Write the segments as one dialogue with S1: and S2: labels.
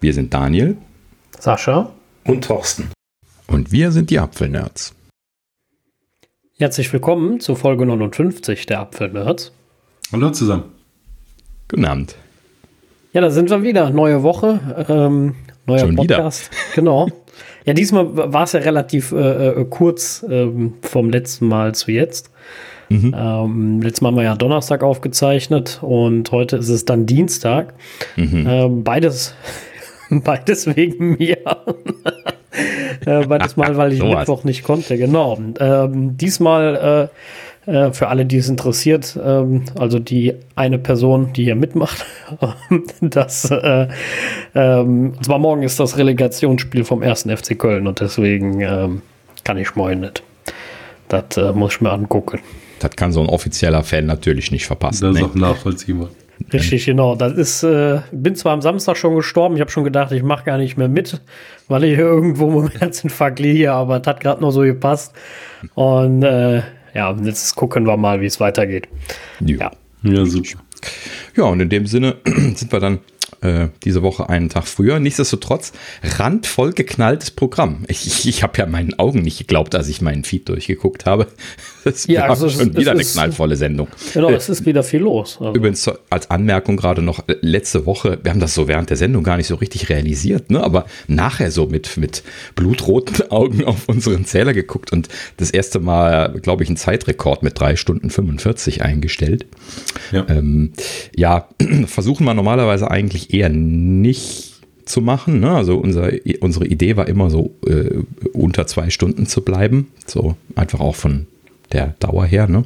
S1: Wir sind Daniel,
S2: Sascha
S3: und Thorsten.
S1: Und wir sind die Apfelnerds.
S2: Herzlich willkommen zu Folge 59 der Apfelnerds.
S3: Hallo zusammen.
S1: Guten Abend.
S2: Ja, da sind wir wieder. Neue Woche, ähm, neuer
S1: Schon
S2: Podcast. Wieder. Genau. Ja, diesmal war es ja relativ äh, äh, kurz ähm, vom letzten Mal zu jetzt. Mhm. Ähm, letztes Mal haben wir ja Donnerstag aufgezeichnet und heute ist es dann Dienstag. Mhm. Ähm, beides, beides wegen mir. äh, beides Mal, weil ich so Mittwoch nicht konnte. Genau. Ähm, diesmal äh, äh, für alle, die es interessiert, ähm, also die eine Person, die hier mitmacht, das, äh, ähm, und zwar morgen ist das Relegationsspiel vom ersten FC Köln und deswegen ähm, kann ich schmoyen nicht. Das äh, muss ich mir angucken.
S1: Das kann so ein offizieller Fan natürlich nicht verpassen.
S3: Das ist ne? auch nachvollziehbar.
S2: Richtig, genau. Das ist, äh, bin zwar am Samstag schon gestorben, ich habe schon gedacht, ich mache gar nicht mehr mit, weil ich irgendwo dem Herzinfarkt liege, aber das hat gerade noch so gepasst. Und äh, ja, jetzt gucken wir mal, wie es weitergeht.
S1: Ja. ja, super. Ja, und in dem Sinne sind wir dann äh, diese Woche einen Tag früher. Nichtsdestotrotz, randvoll geknalltes Programm. Ich, ich, ich habe ja meinen Augen nicht geglaubt, als ich meinen Feed durchgeguckt habe. Das
S2: ja, war also
S1: schon es, wieder es eine knallvolle Sendung.
S2: Genau, es ist wieder viel los.
S1: Also. Übrigens als Anmerkung gerade noch äh, letzte Woche, wir haben das so während der Sendung gar nicht so richtig realisiert, ne? aber nachher so mit, mit blutroten Augen auf unseren Zähler geguckt und das erste Mal, glaube ich, einen Zeitrekord mit drei Stunden 45 eingestellt. Ja, ähm, ja versuchen wir normalerweise eigentlich eher nicht zu machen. Ne? Also unser, unsere Idee war immer so äh, unter zwei Stunden zu bleiben. So einfach auch von der Dauer her. Ne?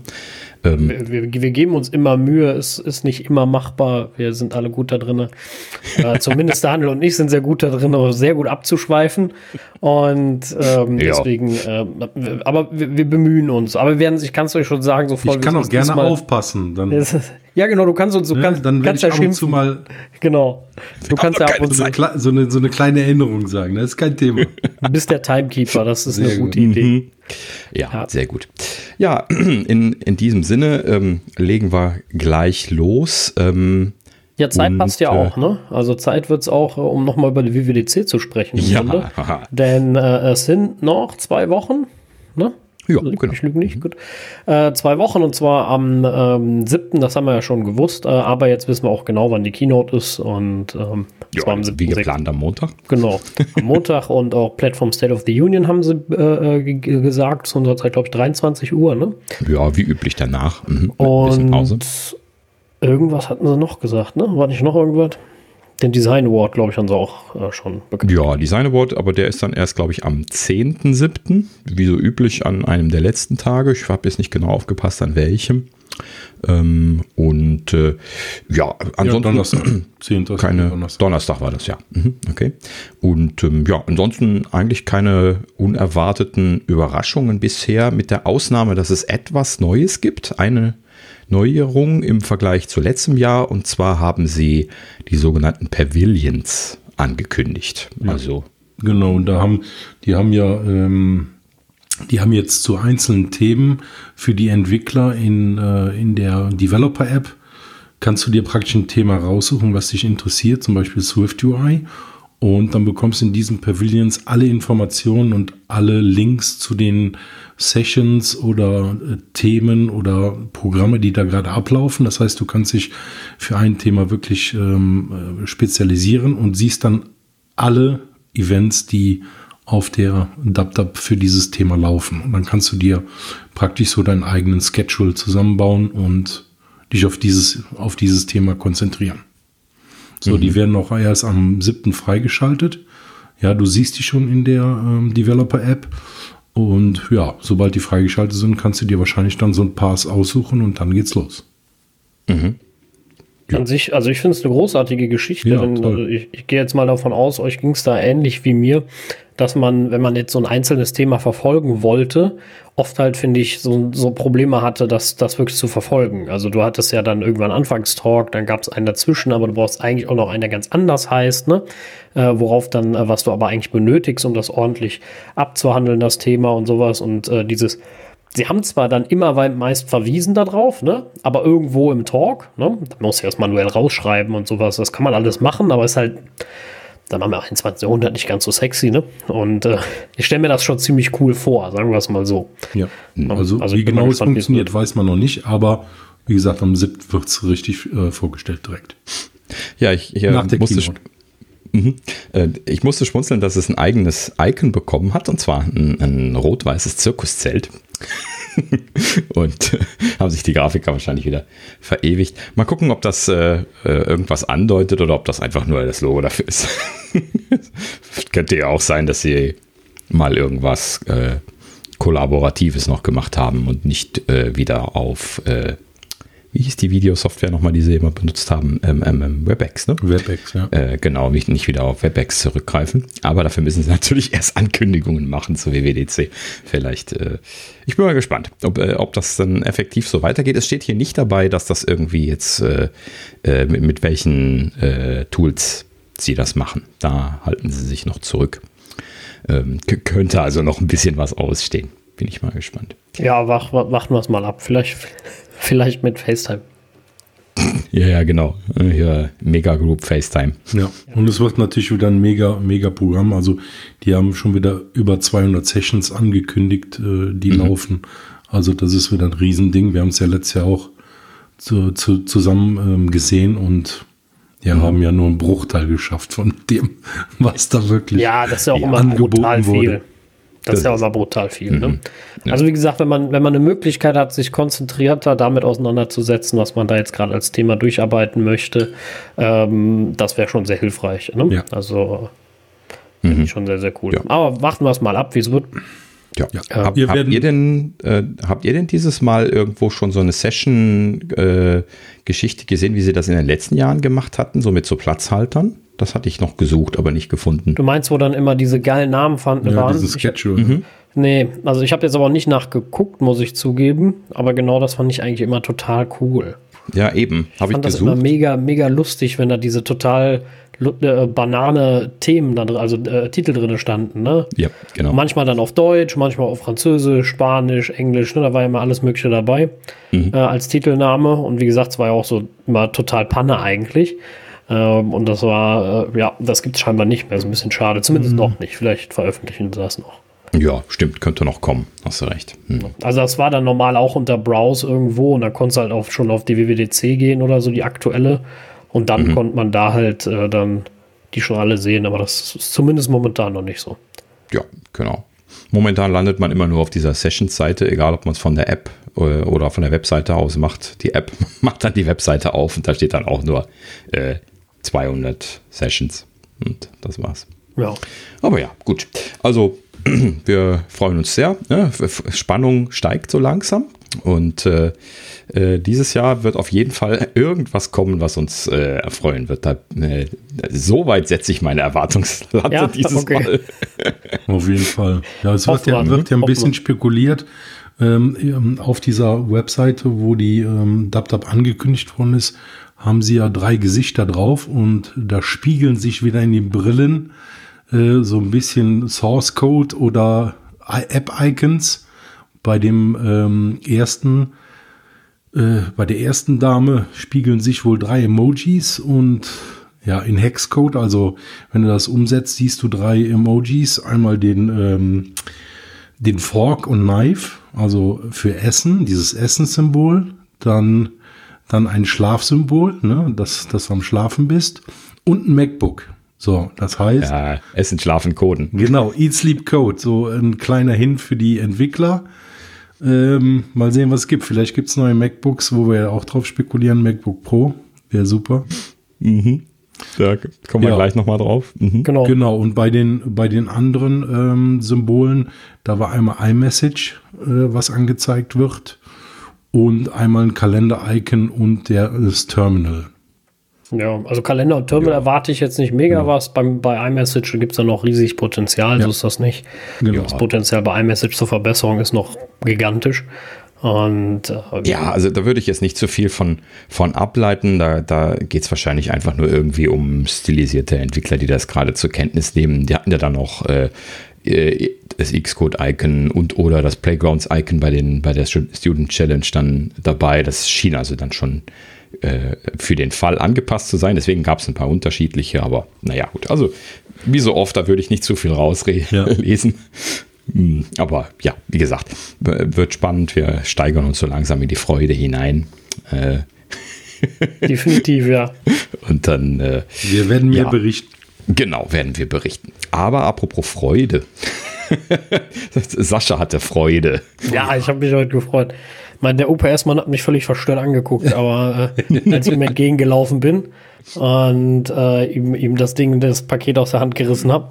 S2: Ähm, wir, wir, geben uns immer Mühe, es ist nicht immer machbar. Wir sind alle gut da drin. Äh, zumindest Daniel und ich sind sehr gut da drin, sehr gut abzuschweifen. Und ähm, ja. deswegen, äh, aber wir, wir, bemühen uns. Aber wir werden, ich kann es euch schon sagen, sofort.
S3: Ich kann auch gerne aufpassen. Dann.
S2: Ja, genau, du kannst uns, du
S3: ne,
S2: kannst,
S3: dann
S2: kannst
S3: ja schimpfen. mal
S2: genau. Du kannst ja ab
S3: und zu so eine, so eine kleine Erinnerung sagen, das ist kein Thema.
S2: Du bist der Timekeeper, das ist sehr eine gute gut. Idee. Mhm.
S1: Ja, ja, sehr gut. Ja, in, in diesem Sinne ähm, legen wir gleich los. Ähm,
S2: ja, Zeit und, passt ja auch, ne? Also Zeit wird es auch, äh, um nochmal über die WWDC zu sprechen.
S1: Ja.
S2: Denn äh, es sind noch zwei Wochen, ne?
S1: Ja,
S2: genau. Ich lüge nicht, gut. Äh, zwei Wochen und zwar am ähm, 7., das haben wir ja schon gewusst, äh, aber jetzt wissen wir auch genau, wann die Keynote ist und ähm,
S1: ja, am 7. wie geplant am Montag.
S2: Genau, am Montag und auch Platform State of the Union haben sie äh, äh gesagt, zu unserer Zeit, glaube ich, 23 Uhr, ne?
S1: Ja, wie üblich danach.
S2: Mhm. Und irgendwas hatten sie noch gesagt, ne? War nicht noch irgendwas? Den Design Award, glaube ich, haben sie auch äh, schon
S1: bekannt. Ja, Design Award, aber der ist dann erst, glaube ich, am 10.7., wie so üblich an einem der letzten Tage. Ich habe jetzt nicht genau aufgepasst, an welchem. Ähm, und äh, ja, ansonsten. Ja,
S3: Donnerstag.
S1: 10. Keine, Donnerstag. Donnerstag war das, ja. Mhm, okay. Und ähm, ja, ansonsten eigentlich keine unerwarteten Überraschungen bisher, mit der Ausnahme, dass es etwas Neues gibt. Eine Neuerung im Vergleich zu letztem Jahr. Und zwar haben sie die sogenannten Pavilions angekündigt.
S3: Ja, also genau, und da haben die haben ja ähm, die haben jetzt zu einzelnen Themen für die Entwickler in, äh, in der Developer-App kannst du dir praktisch ein Thema raussuchen, was dich interessiert, zum Beispiel Swift UI. Und dann bekommst du in diesen Pavilions alle Informationen und alle Links zu den Sessions oder äh, Themen oder Programme, die da gerade ablaufen. Das heißt, du kannst dich für ein Thema wirklich ähm, äh, spezialisieren und siehst dann alle Events, die auf der DubDub für dieses Thema laufen. Und dann kannst du dir praktisch so deinen eigenen Schedule zusammenbauen und dich auf dieses, auf dieses Thema konzentrieren. So, mhm. die werden auch erst am 7. freigeschaltet. Ja, du siehst die schon in der ähm, Developer-App und ja, sobald die freigeschaltet sind, kannst du dir wahrscheinlich dann so ein Pass aussuchen und dann geht's los.
S2: Mhm. Ja. An sich, also ich finde es eine großartige Geschichte. Ja, also ich, ich gehe jetzt mal davon aus, euch ging es da ähnlich wie mir, dass man, wenn man jetzt so ein einzelnes Thema verfolgen wollte, oft halt, finde ich, so, so Probleme hatte, das, das wirklich zu verfolgen. Also du hattest ja dann irgendwann Anfangstalk, dann gab es einen dazwischen, aber du brauchst eigentlich auch noch einen, der ganz anders heißt, ne? Äh, worauf dann, äh, was du aber eigentlich benötigst, um das ordentlich abzuhandeln, das Thema und sowas. Und äh, dieses, sie haben zwar dann immer meist verwiesen darauf, ne? Aber irgendwo im Talk, ne? Da muss du erst manuell rausschreiben und sowas, das kann man alles machen, aber es ist halt dann machen wir 21. Jahrhundert nicht ganz so sexy, ne? Und äh, ich stelle mir das schon ziemlich cool vor, sagen wir es mal so.
S3: Ja, also, also wie genau es funktioniert, weiß man noch nicht, aber wie gesagt, am 7. wird es richtig äh, vorgestellt direkt.
S1: Ja, ich, ich Nach der musste, Mhm. Äh, ich musste schmunzeln, dass es ein eigenes Icon bekommen hat, und zwar ein, ein rot-weißes Zirkuszelt. und haben sich die Grafiker wahrscheinlich wieder verewigt. Mal gucken, ob das äh, äh, irgendwas andeutet oder ob das einfach nur das Logo dafür ist. Könnte ja auch sein, dass sie mal irgendwas äh, Kollaboratives noch gemacht haben und nicht äh, wieder auf äh, wie hieß die Videosoftware nochmal, die sie immer benutzt haben? Ähm, ähm, ähm, WebEx, ne?
S3: WebEx, ja.
S1: Äh, genau, nicht, nicht wieder auf WebEx zurückgreifen. Aber dafür müssen sie natürlich erst Ankündigungen machen zu WWDC. Vielleicht, äh, ich bin mal gespannt, ob, äh, ob das dann effektiv so weitergeht. Es steht hier nicht dabei, dass das irgendwie jetzt, äh, äh, mit, mit, welchen äh, Tools sie das machen. Da halten sie sich noch zurück. Ähm, könnte also noch ein bisschen was ausstehen. Bin ich mal gespannt.
S2: Ja, wach, warten wir es mal ab. Vielleicht Vielleicht mit FaceTime.
S1: Ja, ja, genau. Hier Mega Group FaceTime.
S3: Ja, und es wird natürlich wieder ein mega, mega Programm. Also, die haben schon wieder über 200 Sessions angekündigt, äh, die mhm. laufen. Also, das ist wieder ein Riesending. Wir haben es ja letztes Jahr auch zu, zu, zusammen ähm, gesehen und ja, mhm. haben ja nur einen Bruchteil geschafft von dem, was da wirklich
S2: ja, das ist ja auch immer angeboten wurde. Viel. Das, das ist ja immer brutal viel. Ne? Mhm. Ja. Also wie gesagt, wenn man, wenn man eine Möglichkeit hat, sich konzentrierter damit auseinanderzusetzen, was man da jetzt gerade als Thema durcharbeiten möchte, ähm, das wäre schon sehr hilfreich. Ne? Ja. Also mhm. schon sehr, sehr cool. Ja. Aber warten wir es mal ab, wie es wird.
S1: Ja. ja. Hab, habt, ihr denn, äh, habt ihr denn dieses Mal irgendwo schon so eine Session-Geschichte äh, gesehen, wie sie das in den letzten Jahren gemacht hatten, so mit so Platzhaltern? Das hatte ich noch gesucht, aber nicht gefunden.
S2: Du meinst, wo dann immer diese geilen Namen fanden
S3: ja, waren? Dieses Schedule. Mhm.
S2: Nee, also ich habe jetzt aber auch nicht nachgeguckt, muss ich zugeben. Aber genau das fand ich eigentlich immer total cool.
S1: Ja, eben.
S2: Habe ich, ich das gesucht. immer mega, mega lustig, wenn da diese total äh, Banane-Themen, also äh, Titel drin standen. Ne?
S1: Ja, genau.
S2: Manchmal dann auf Deutsch, manchmal auf Französisch, Spanisch, Englisch. Ne? Da war ja immer alles Mögliche dabei mhm. äh, als Titelname. Und wie gesagt, es war ja auch so immer total Panne eigentlich. Ähm, und das war, äh, ja, das gibt es scheinbar nicht mehr. So ein bisschen schade. Zumindest mhm. noch nicht. Vielleicht veröffentlichen sie das noch.
S1: Ja, stimmt, könnte noch kommen. Hast du recht.
S2: Hm. Also das war dann normal auch unter Browse irgendwo und da konntest du halt auch schon auf die WWDC gehen oder so, die aktuelle. Und dann mhm. konnte man da halt äh, dann die schon alle sehen, aber das ist zumindest momentan noch nicht so.
S1: Ja, genau. Momentan landet man immer nur auf dieser Sessions-Seite, egal ob man es von der App äh, oder von der Webseite aus macht. Die App macht dann die Webseite auf und da steht dann auch nur äh, 200 Sessions. Und das war's.
S2: Ja.
S1: Aber ja, gut. Also, wir freuen uns sehr. Ne? Spannung steigt so langsam. Und äh, äh, dieses Jahr wird auf jeden Fall irgendwas kommen, was uns äh, erfreuen wird. Da, äh, so weit setze ich meine Erwartungslatte ja, dieses okay. Mal.
S3: auf jeden Fall. Ja, es wird ja, wird ja, ein bisschen spekuliert ähm, auf dieser Webseite, wo die ähm, DubDub angekündigt worden ist haben sie ja drei Gesichter drauf und da spiegeln sich wieder in den Brillen äh, so ein bisschen Source Code oder App-Icons. Bei dem ähm, ersten, äh, bei der ersten Dame spiegeln sich wohl drei Emojis und ja, in Hexcode, also wenn du das umsetzt, siehst du drei Emojis. Einmal den, ähm, den Fork und Knife, also für Essen, dieses Essenssymbol. Dann dann ein Schlafsymbol, ne, dass, dass du am Schlafen bist und ein MacBook. So, das heißt.
S1: Ja, Essen, Schlafen, Coden.
S3: Genau, Eat, Sleep, Code. So ein kleiner Hint für die Entwickler. Ähm, mal sehen, was es gibt. Vielleicht gibt es neue MacBooks, wo wir ja auch drauf spekulieren. MacBook Pro wäre super.
S1: Mhm. Da kommen wir ja. gleich nochmal drauf.
S3: Mhm. Genau. Genau. Und bei den, bei den anderen ähm, Symbolen, da war einmal iMessage, äh, was angezeigt wird und einmal ein Kalender-Icon und der, das Terminal.
S2: Ja, also Kalender und Terminal ja. erwarte ich jetzt nicht mega ja. was. Beim, bei iMessage gibt es da noch riesig Potenzial, ja. so ist das nicht. Genau. Das Potenzial bei iMessage zur Verbesserung ist noch gigantisch. Und, äh,
S1: ja, also da würde ich jetzt nicht zu viel von, von ableiten. Da, da geht es wahrscheinlich einfach nur irgendwie um stilisierte Entwickler, die das gerade zur Kenntnis nehmen. Die hatten ja dann noch äh, äh, das Xcode-Icon und oder das Playgrounds-Icon bei, bei der Student Challenge dann dabei. Das schien also dann schon äh, für den Fall angepasst zu sein. Deswegen gab es ein paar unterschiedliche, aber naja, gut. Also, wie so oft, da würde ich nicht zu viel rauslesen. Ja. Hm, aber ja, wie gesagt, wird spannend. Wir steigern uns so langsam in die Freude hinein. Äh,
S2: Definitiv, ja.
S1: Und dann. Äh,
S3: wir werden mehr ja, berichten.
S1: Genau, werden wir berichten. Aber apropos Freude. Sascha hatte Freude.
S2: Ja, ich habe mich heute gefreut. Ich meine, der UPS-Mann hat mich völlig verstört angeguckt, aber äh, als ich ihm entgegengelaufen bin und äh, ihm, ihm das Ding, das Paket aus der Hand gerissen habe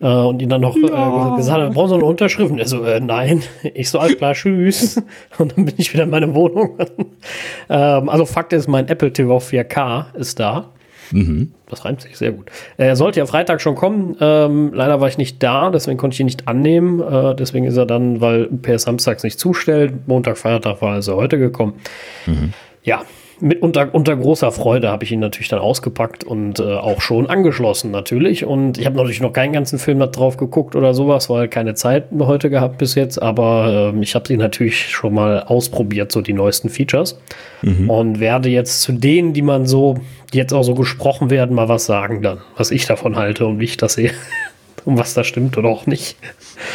S2: äh, und ihn dann noch ja. äh, gesagt habe, brauchen Sie eine Unterschrift? Und er so, äh, nein. Ich so, alles klar, tschüss. Und dann bin ich wieder in meine Wohnung. ähm, also Fakt ist, mein Apple TV 4K ist da. Mhm. Das reimt sich sehr gut. Er sollte ja Freitag schon kommen. Ähm, leider war ich nicht da, deswegen konnte ich ihn nicht annehmen. Äh, deswegen ist er dann, weil UPS samstags nicht zustellt. Montag, Feiertag war also heute gekommen. Mhm. Ja, mit unter, unter großer Freude habe ich ihn natürlich dann ausgepackt und äh, auch schon angeschlossen natürlich. Und ich habe natürlich noch keinen ganzen Film drauf geguckt oder sowas, weil keine Zeit heute gehabt bis jetzt. Aber äh, ich habe sie natürlich schon mal ausprobiert, so die neuesten Features. Mhm. Und werde jetzt zu denen, die man so, die jetzt auch so gesprochen werden, mal was sagen dann, was ich davon halte und wie ich das sehe. und was da stimmt oder auch nicht.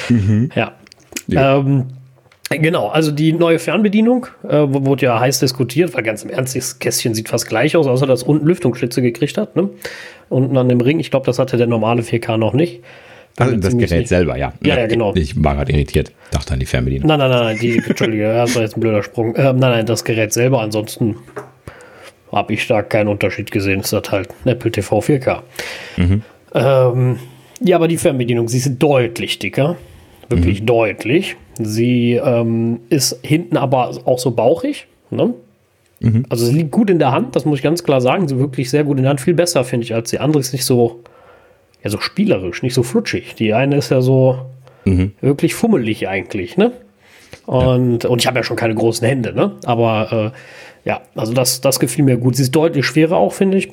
S2: Mhm. Ja. ja. Ähm, Genau, also die neue Fernbedienung äh, wurde ja heiß diskutiert, weil ganz im Ernst, das Kästchen sieht fast gleich aus, außer dass unten Lüftungsschlitze gekriegt hat. Ne? Unten an dem Ring, ich glaube, das hatte der normale 4K noch nicht.
S1: Also das Gerät nicht. selber, ja.
S2: Ja, ja, genau.
S1: Ich war gerade irritiert, dachte an die Fernbedienung.
S2: Nein, nein, nein, die, Entschuldige, das war jetzt ein blöder Sprung. Ähm, nein, nein, das Gerät selber, ansonsten habe ich da keinen Unterschied gesehen. Es hat halt ein Apple TV 4K. Mhm. Ähm, ja, aber die Fernbedienung, sie ist deutlich dicker. Wirklich mhm. deutlich. Sie ähm, ist hinten aber auch so bauchig. Ne? Mhm. Also sie liegt gut in der Hand, das muss ich ganz klar sagen. Sie wirklich sehr gut in der Hand, viel besser, finde ich, als die andere. Ist nicht so, ja, so spielerisch, nicht so flutschig. Die eine ist ja so mhm. wirklich fummelig eigentlich, ne? Und, ja. und ich habe ja schon keine großen Hände, ne? Aber äh, ja, also das, das gefiel mir gut. Sie ist deutlich schwerer auch, finde ich.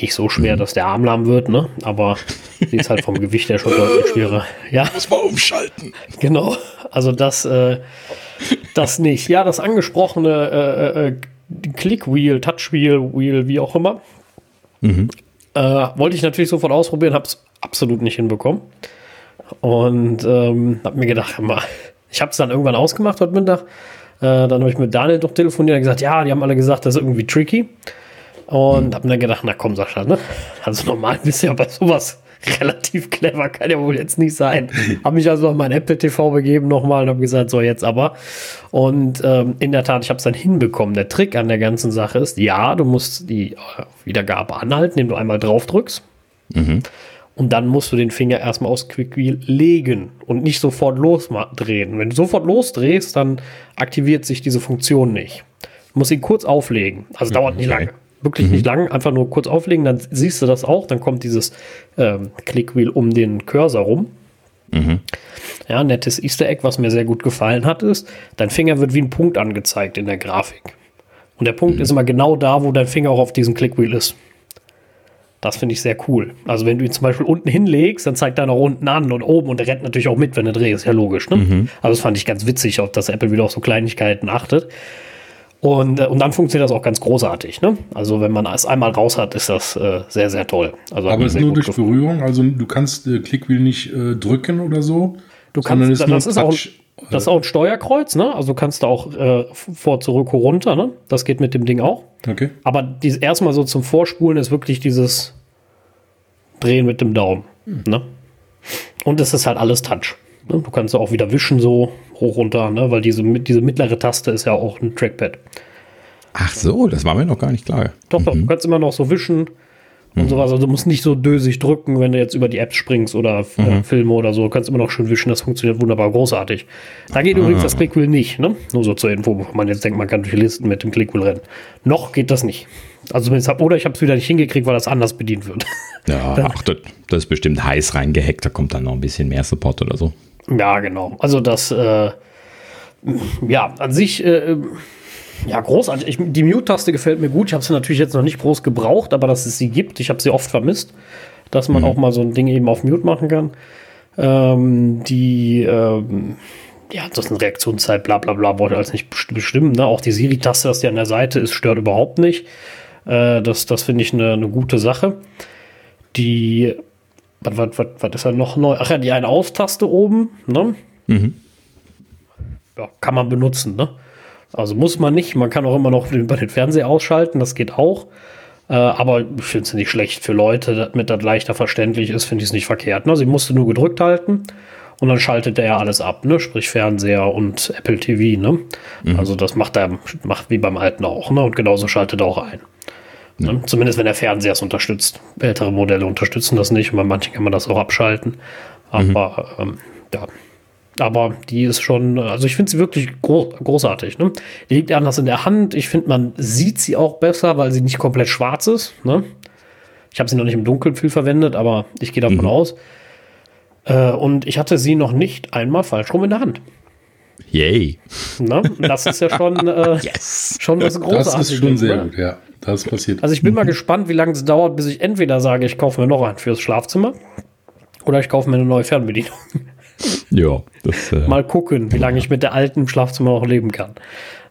S2: Nicht so schwer, mhm. dass der Arm lahm wird, ne? Aber sie ist halt vom Gewicht her schon deutlich schwerer. Ja.
S1: Muss man umschalten.
S2: Genau. Also das, äh, das nicht. Ja, das angesprochene äh, äh, Click-Wheel, Touch-Wheel, Wheel, wie auch immer. Mhm. Äh, wollte ich natürlich sofort ausprobieren, habe es absolut nicht hinbekommen. Und ähm, habe mir gedacht, mal, ich habe es dann irgendwann ausgemacht heute Mittag. Äh, dann habe ich mit Daniel doch telefoniert und gesagt, ja, die haben alle gesagt, das ist irgendwie tricky. Und hm. hab mir gedacht, na komm, Sascha, ne? Also normal bist du ja bei sowas relativ clever, kann ja wohl jetzt nicht sein. Hab mich also auf mein Apple TV begeben nochmal und hab gesagt, so jetzt aber. Und ähm, in der Tat, ich habe es dann hinbekommen. Der Trick an der ganzen Sache ist, ja, du musst die Wiedergabe anhalten, indem du einmal drauf drückst. Mhm. Und dann musst du den Finger erstmal aus Quick Wheel legen und nicht sofort losdrehen. Wenn du sofort losdrehst, dann aktiviert sich diese Funktion nicht. Du musst ihn kurz auflegen. Also dauert nicht lange wirklich mhm. nicht lang, einfach nur kurz auflegen, dann siehst du das auch, dann kommt dieses ähm, Clickwheel um den Cursor rum. Mhm. Ja, nettes Easter Egg, was mir sehr gut gefallen hat, ist, dein Finger wird wie ein Punkt angezeigt in der Grafik. Und der Punkt mhm. ist immer genau da, wo dein Finger auch auf diesem Clickwheel ist. Das finde ich sehr cool. Also wenn du ihn zum Beispiel unten hinlegst, dann zeigt er nach unten an und oben und der rennt natürlich auch mit, wenn er dreht, ist ja logisch. Ne? Mhm. Also das fand ich ganz witzig, dass Apple wieder auf so Kleinigkeiten achtet. Und, äh, und dann funktioniert das auch ganz großartig. Ne? Also wenn man es einmal raus hat, ist das äh, sehr, sehr toll. Also
S3: Aber es ist nur durch gefunden. Berührung, also du kannst äh, Clickwheel nicht äh, drücken oder so.
S2: Du kannst, ist das, ist auch, das ist auch ein Steuerkreuz, ne? Also kannst du auch äh, vor, zurück, runter, ne? Das geht mit dem Ding auch.
S3: Okay.
S2: Aber dies, erstmal so zum Vorspulen ist wirklich dieses Drehen mit dem Daumen. Hm. Ne? Und es ist halt alles Touch. Ne? Du kannst auch wieder wischen so hoch runter, ne? weil diese, diese mittlere Taste ist ja auch ein Trackpad.
S1: Ach so, das war mir noch gar nicht klar.
S2: Doch, doch, mhm. du kannst immer noch so wischen und mhm. sowas. Also du musst nicht so dösig drücken, wenn du jetzt über die Apps springst oder äh, mhm. Filme oder so. Du kannst immer noch schön wischen, das funktioniert wunderbar großartig. Da geht ah. übrigens das Clickwheel nicht, ne? Nur so zur Info, bevor man jetzt denkt, man kann durch Listen mit dem Clickwheel rennen. Noch geht das nicht. Also hab, oder ich habe es wieder nicht hingekriegt, weil das anders bedient wird.
S1: Ja, ach, das, das ist bestimmt heiß reingehackt, da kommt dann noch ein bisschen mehr Support oder so.
S2: Ja, genau. Also das, äh, ja, an sich, äh, ja, großartig. Ich, die Mute-Taste gefällt mir gut. Ich habe sie natürlich jetzt noch nicht groß gebraucht, aber dass es sie gibt, ich habe sie oft vermisst, dass man mhm. auch mal so ein Ding eben auf Mute machen kann. Ähm, die, ähm, ja, ansonsten Reaktionszeit, bla bla bla, wollte alles nicht bestimmen. Ne? Auch die Siri-Taste, dass die an der Seite ist, stört überhaupt nicht. Äh, das das finde ich eine ne gute Sache. Die, was, was, was, was ist da noch neu? Ach ja, die eine Austaste oben, ne? Mhm. Ja, kann man benutzen, ne? Also muss man nicht. Man kann auch immer noch über den Fernseher ausschalten, das geht auch. Äh, aber ich finde es nicht schlecht für Leute, damit das leichter verständlich ist, finde ich es nicht verkehrt. Ne? Sie musste nur gedrückt halten und dann schaltet er ja alles ab, ne? Sprich Fernseher und Apple TV, ne? Mhm. Also das macht er, macht wie beim alten auch, ne? Und genauso schaltet er auch ein. Ja. Ne? Zumindest wenn der Fernseher es unterstützt. Ältere Modelle unterstützen das nicht und bei manchen kann man das auch abschalten. Aber mhm. ähm, ja. Aber die ist schon, also ich finde sie wirklich groß, großartig. Ne? Die liegt anders in der Hand. Ich finde, man sieht sie auch besser, weil sie nicht komplett schwarz ist. Ne? Ich habe sie noch nicht im Dunkeln viel verwendet, aber ich gehe davon mhm. aus. Äh, und ich hatte sie noch nicht einmal falsch rum in der Hand.
S1: Yay.
S2: Na, das ist ja schon, äh, yes. schon was Großartiges.
S3: Das ist schon sehr ne? gut, ja. Das passiert.
S2: Also ich bin mhm. mal gespannt, wie lange es dauert, bis ich entweder sage, ich kaufe mir noch einen fürs Schlafzimmer oder ich kaufe mir eine neue Fernbedienung.
S1: Ja.
S2: Das, äh, mal gucken, wie lange ich mit der alten Schlafzimmer auch leben kann.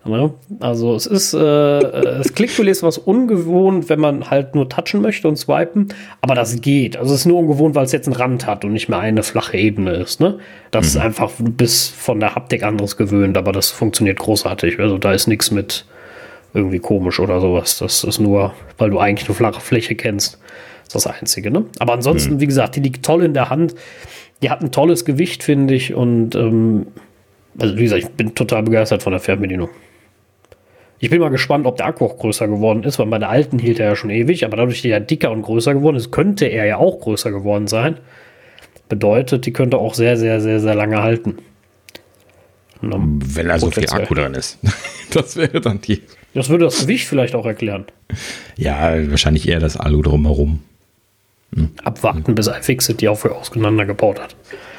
S2: Ne? Also es ist, äh, das Clickwheel ist was ungewohnt, wenn man halt nur touchen möchte und swipen, aber das geht. Also es ist nur ungewohnt, weil es jetzt einen Rand hat und nicht mehr eine flache Ebene ist. Ne? Das mhm. ist einfach bis von der Haptik anderes gewöhnt, aber das funktioniert großartig. Also da ist nichts mit irgendwie komisch oder sowas. Das ist nur, weil du eigentlich eine flache Fläche kennst. Das ist das Einzige. Ne? Aber ansonsten, mhm. wie gesagt, die liegt toll in der Hand. Die hat ein tolles Gewicht, finde ich. Und ähm, also wie gesagt, ich bin total begeistert von der Fernbedienung. Ich bin mal gespannt, ob der Akku auch größer geworden ist, weil bei der alten hielt er ja schon ewig, aber dadurch, dass er dicker und größer geworden ist, könnte er ja auch größer geworden sein. Bedeutet, die könnte auch sehr, sehr, sehr, sehr lange halten.
S1: Wenn also viel Akku dran ist. das wäre dann die.
S2: Das würde das Gewicht vielleicht auch erklären.
S1: Ja, wahrscheinlich eher das Alu drumherum.
S2: Hm. Abwarten, bis iFixit die auch für auseinandergebaut hat.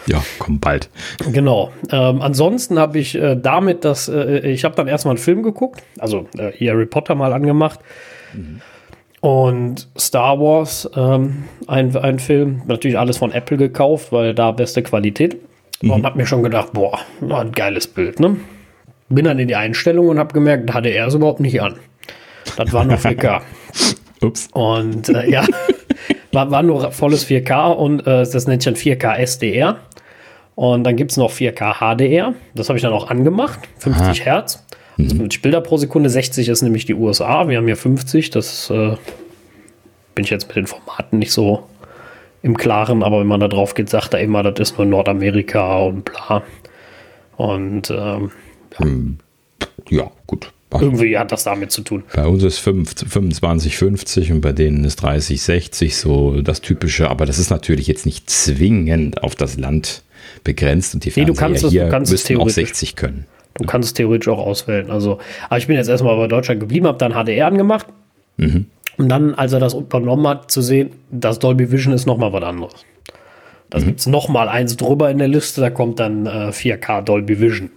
S1: Ja, kommt bald.
S2: Genau. Ähm, ansonsten habe ich äh, damit das, äh, ich habe dann erstmal einen Film geguckt, also äh, Harry Potter mal angemacht. Mhm. Und Star Wars, ähm, ein, ein Film, natürlich alles von Apple gekauft, weil da beste Qualität. Mhm. Und habe mir schon gedacht, boah, ein geiles Bild, ne? Bin dann in die Einstellung und habe gemerkt, hatte er es überhaupt nicht an. Das war nur 4K. Ups. Und äh, ja, war, war nur volles 4K und äh, das nennt sich dann 4K SDR. Und dann gibt es noch 4K HDR. Das habe ich dann auch angemacht. 50 Aha. Hertz. Mhm. 50 Bilder pro Sekunde. 60 ist nämlich die USA. Wir haben hier 50. Das äh, bin ich jetzt mit den Formaten nicht so im Klaren. Aber wenn man da drauf geht, sagt er immer, das ist nur Nordamerika und bla. Und ähm,
S1: ja. Hm. ja, gut.
S2: Irgendwie hat das damit zu tun.
S1: Bei uns ist 25, 50 und bei denen ist 30, 60 so das Typische. Aber das ist natürlich jetzt nicht zwingend auf das Land begrenzt und die
S2: Fernseher nee, du kannst hier
S1: du kannst müssten auch 60 können.
S2: Du kannst es theoretisch auch auswählen. Also, aber ich bin jetzt erstmal bei Deutschland geblieben, habe dann HDR angemacht. Mhm. Und dann, als er das übernommen hat, zu sehen, das Dolby Vision ist nochmal was anderes. Da mhm. gibt es nochmal eins drüber in der Liste, da kommt dann äh, 4K Dolby Vision.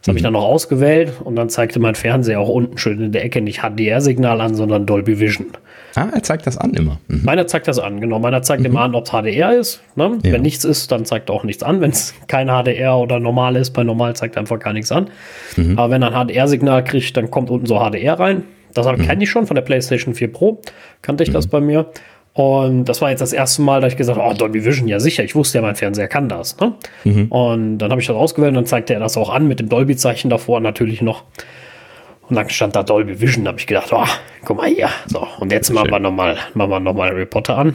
S2: Das habe ich mhm. dann noch ausgewählt und dann zeigte mein Fernseher auch unten schön in der Ecke nicht HDR-Signal an, sondern Dolby Vision.
S1: Ah, er zeigt das an immer.
S2: Mhm. Meiner zeigt das an, genau. Meiner zeigt mhm. immer an, ob es HDR ist. Ne? Ja. Wenn nichts ist, dann zeigt er auch nichts an. Wenn es kein HDR oder normal ist, bei normal zeigt er einfach gar nichts an. Mhm. Aber wenn er ein HDR-Signal kriegt, dann kommt unten so HDR rein. Das mhm. kenne ich schon von der PlayStation 4 Pro. Kannte ich das mhm. bei mir. Und das war jetzt das erste Mal, da ich gesagt habe, oh, Dolby Vision, ja sicher, ich wusste ja, mein Fernseher kann das. Ne? Mhm. Und dann habe ich das ausgewählt und dann zeigte er das auch an mit dem Dolby-Zeichen davor natürlich noch. Und dann stand da Dolby Vision, da habe ich gedacht, oh, guck mal hier. So, und jetzt machen wir nochmal noch Harry Potter an.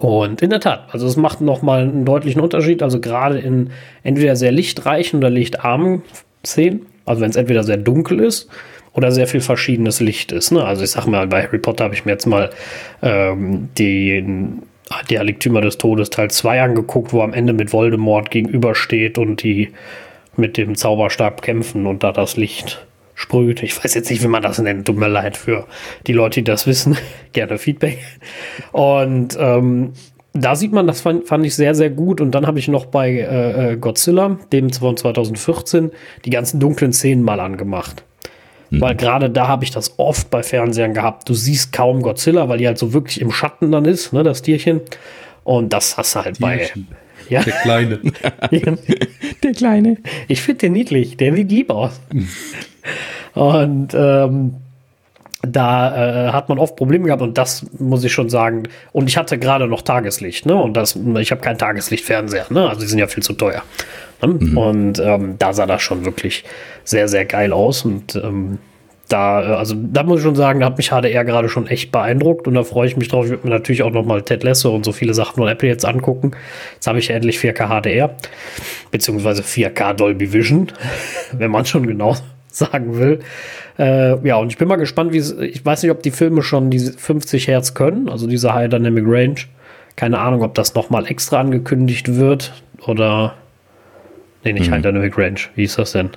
S2: Und in der Tat, also es macht nochmal einen deutlichen Unterschied. Also gerade in entweder sehr lichtreichen oder lichtarmen Szenen, also wenn es entweder sehr dunkel ist oder sehr viel verschiedenes Licht ist. Ne? Also ich sag mal, bei Harry Potter habe ich mir jetzt mal ähm, den die Heiligtümer des Todes Teil 2 angeguckt, wo am Ende mit Voldemort gegenübersteht und die mit dem Zauberstab kämpfen und da das Licht sprüht. Ich weiß jetzt nicht, wie man das nennt. Tut mir leid für die Leute, die das wissen. Gerne Feedback. Und ähm, da sieht man, das fand, fand, ich sehr, sehr gut. Und dann habe ich noch bei äh, äh Godzilla, dem von 2014, die ganzen dunklen Szenen mal angemacht. Mhm. Weil gerade da habe ich das oft bei Fernsehern gehabt. Du siehst kaum Godzilla, weil die halt so wirklich im Schatten dann ist, ne, das Tierchen. Und das hast du halt bei.
S3: Ja. Der Kleine.
S1: der Kleine.
S2: Ich finde den niedlich. Der sieht lieb aus. Und ähm, da äh, hat man oft Probleme gehabt und das muss ich schon sagen. Und ich hatte gerade noch Tageslicht, ne? Und das, ich habe keinen Tageslichtfernseher, ne? Also die sind ja viel zu teuer. Ne? Mhm. Und ähm, da sah das schon wirklich sehr, sehr geil aus. Und ähm, da, äh, also da muss ich schon sagen, da hat mich HDR gerade schon echt beeindruckt und da freue ich mich drauf. Ich würde mir natürlich auch nochmal Ted Lasso und so viele Sachen von Apple jetzt angucken. Jetzt habe ich ja endlich 4K HDR, beziehungsweise 4K Dolby Vision, wenn man schon genau sagen will. Äh, ja, und ich bin mal gespannt, wie es, ich weiß nicht, ob die Filme schon diese 50 Hertz können, also diese High Dynamic Range. Keine Ahnung, ob das nochmal extra angekündigt wird oder, nee, nicht mhm. High Dynamic Range, wie ist das denn?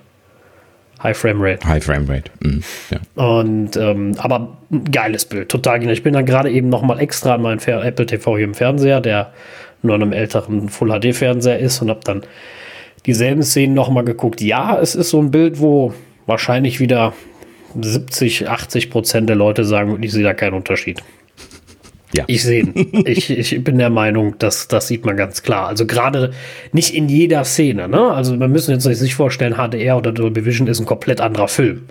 S2: High Frame Rate.
S1: High Frame Rate. Mhm.
S2: Ja. Und ähm, aber ein geiles Bild, total genial. Ich bin dann gerade eben nochmal extra an meinen Apple TV hier im Fernseher, der nur an einem älteren Full HD Fernseher ist und habe dann dieselben Szenen nochmal geguckt. Ja, es ist so ein Bild, wo wahrscheinlich wieder 70, 80 Prozent der Leute sagen, ich sehe da keinen Unterschied. Ja. Ich sehe ich, ich bin der Meinung, dass das sieht man ganz klar. Also gerade nicht in jeder Szene. Ne? Also wir müssen jetzt sich vorstellen, HDR oder Dolby Vision ist ein komplett anderer Film.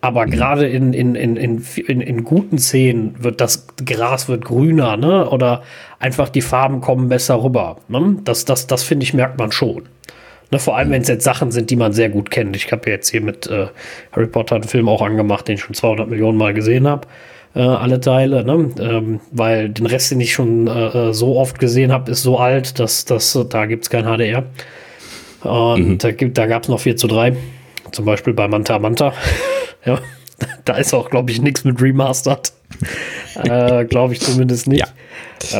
S2: Aber mhm. gerade in, in, in, in, in, in guten Szenen wird das Gras wird grüner, ne? Oder einfach die Farben kommen besser rüber. Ne? Das, das, das finde ich, merkt man schon. Ne? Vor allem, wenn es jetzt Sachen sind, die man sehr gut kennt. Ich habe ja jetzt hier mit äh, Harry Potter einen Film auch angemacht, den ich schon 200 Millionen Mal gesehen habe äh, alle Teile, ne? ähm, weil den Rest, den ich schon äh, äh so oft gesehen habe, ist so alt, dass, dass da gibt es kein HDR. Und mhm. da, da gab es noch 4 zu 3, zum Beispiel bei Manta Manta. ja, da ist auch, glaube ich, nichts mit Remastered. äh, glaube ich zumindest nicht. Ja.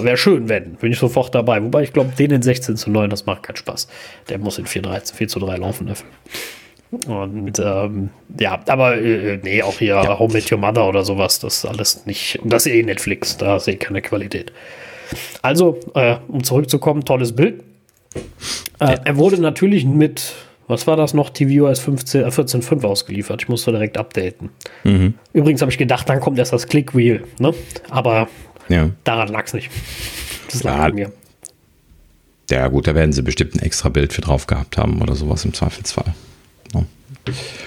S2: Wäre schön, wenn. Bin ich sofort dabei. Wobei ich glaube, den in 16 zu 9, das macht keinen Spaß. Der muss in 4, 3, 4 zu 3 laufen, Film. Und ähm, ja, aber äh, nee, auch hier ja. Home with Your Mother oder sowas, das ist alles nicht, das ist eh Netflix, da ist eh keine Qualität. Also, äh, um zurückzukommen, tolles Bild. Äh, ja. Er wurde natürlich mit, was war das noch, tvOS 15, äh, 14.5 ausgeliefert. Ich musste direkt updaten. Mhm. Übrigens habe ich gedacht, dann kommt erst das Clickwheel, ne? Aber ja. daran lag es nicht.
S1: Das lag ja. an mir. Ja, gut, da werden sie bestimmt ein extra Bild für drauf gehabt haben oder sowas im Zweifelsfall.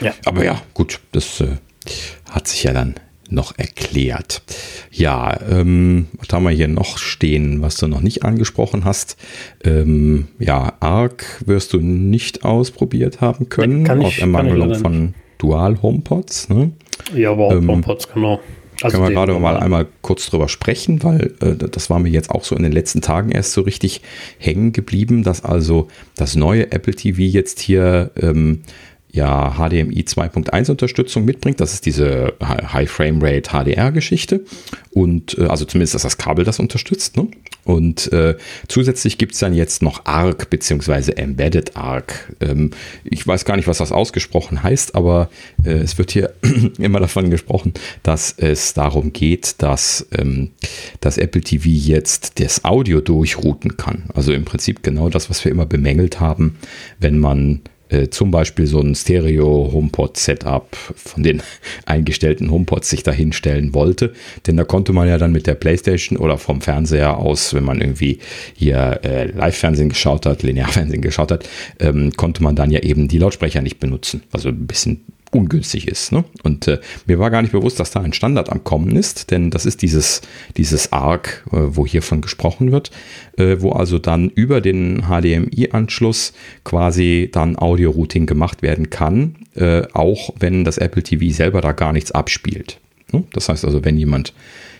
S1: Ja. Aber ja, gut, das äh, hat sich ja dann noch erklärt. Ja, ähm, was haben wir hier noch stehen, was du noch nicht angesprochen hast? Ähm, ja, Arc wirst du nicht ausprobiert haben können,
S2: kann
S1: aus Ermangelung von Dual HomePods. Ne?
S2: Ja, aber auch ähm, HomePods, genau.
S1: Also können wir gerade mal einmal kurz drüber sprechen, weil äh, das war mir jetzt auch so in den letzten Tagen erst so richtig hängen geblieben, dass also das neue Apple TV jetzt hier ähm, ja HDMI 2.1 Unterstützung mitbringt. Das ist diese High Frame Rate HDR Geschichte und äh, also zumindest, dass das Kabel das unterstützt. Ne? Und äh, zusätzlich gibt es dann jetzt noch ARC beziehungsweise Embedded ARC. Ähm, ich weiß gar nicht, was das ausgesprochen heißt, aber äh, es wird hier immer davon gesprochen, dass es darum geht, dass ähm, das Apple TV jetzt das Audio durchrouten kann. Also im Prinzip genau das, was wir immer bemängelt haben, wenn man äh, zum Beispiel so ein Stereo-HomePod-Setup von den eingestellten HomePods sich dahinstellen wollte. Denn da konnte man ja dann mit der Playstation oder vom Fernseher aus, wenn man irgendwie hier äh, Live-Fernsehen geschaut hat, Linearfernsehen geschaut hat, ähm, konnte man dann ja eben die Lautsprecher nicht benutzen. Also ein bisschen ungünstig ist. Ne? Und äh, mir war gar nicht bewusst, dass da ein Standard am Kommen ist, denn das ist dieses, dieses ARC, äh, wo hiervon gesprochen wird, äh, wo also dann über den HDMI-Anschluss quasi dann Audio-Routing gemacht werden kann, äh, auch wenn das Apple TV selber da gar nichts abspielt. Ne? Das heißt also, wenn jemand,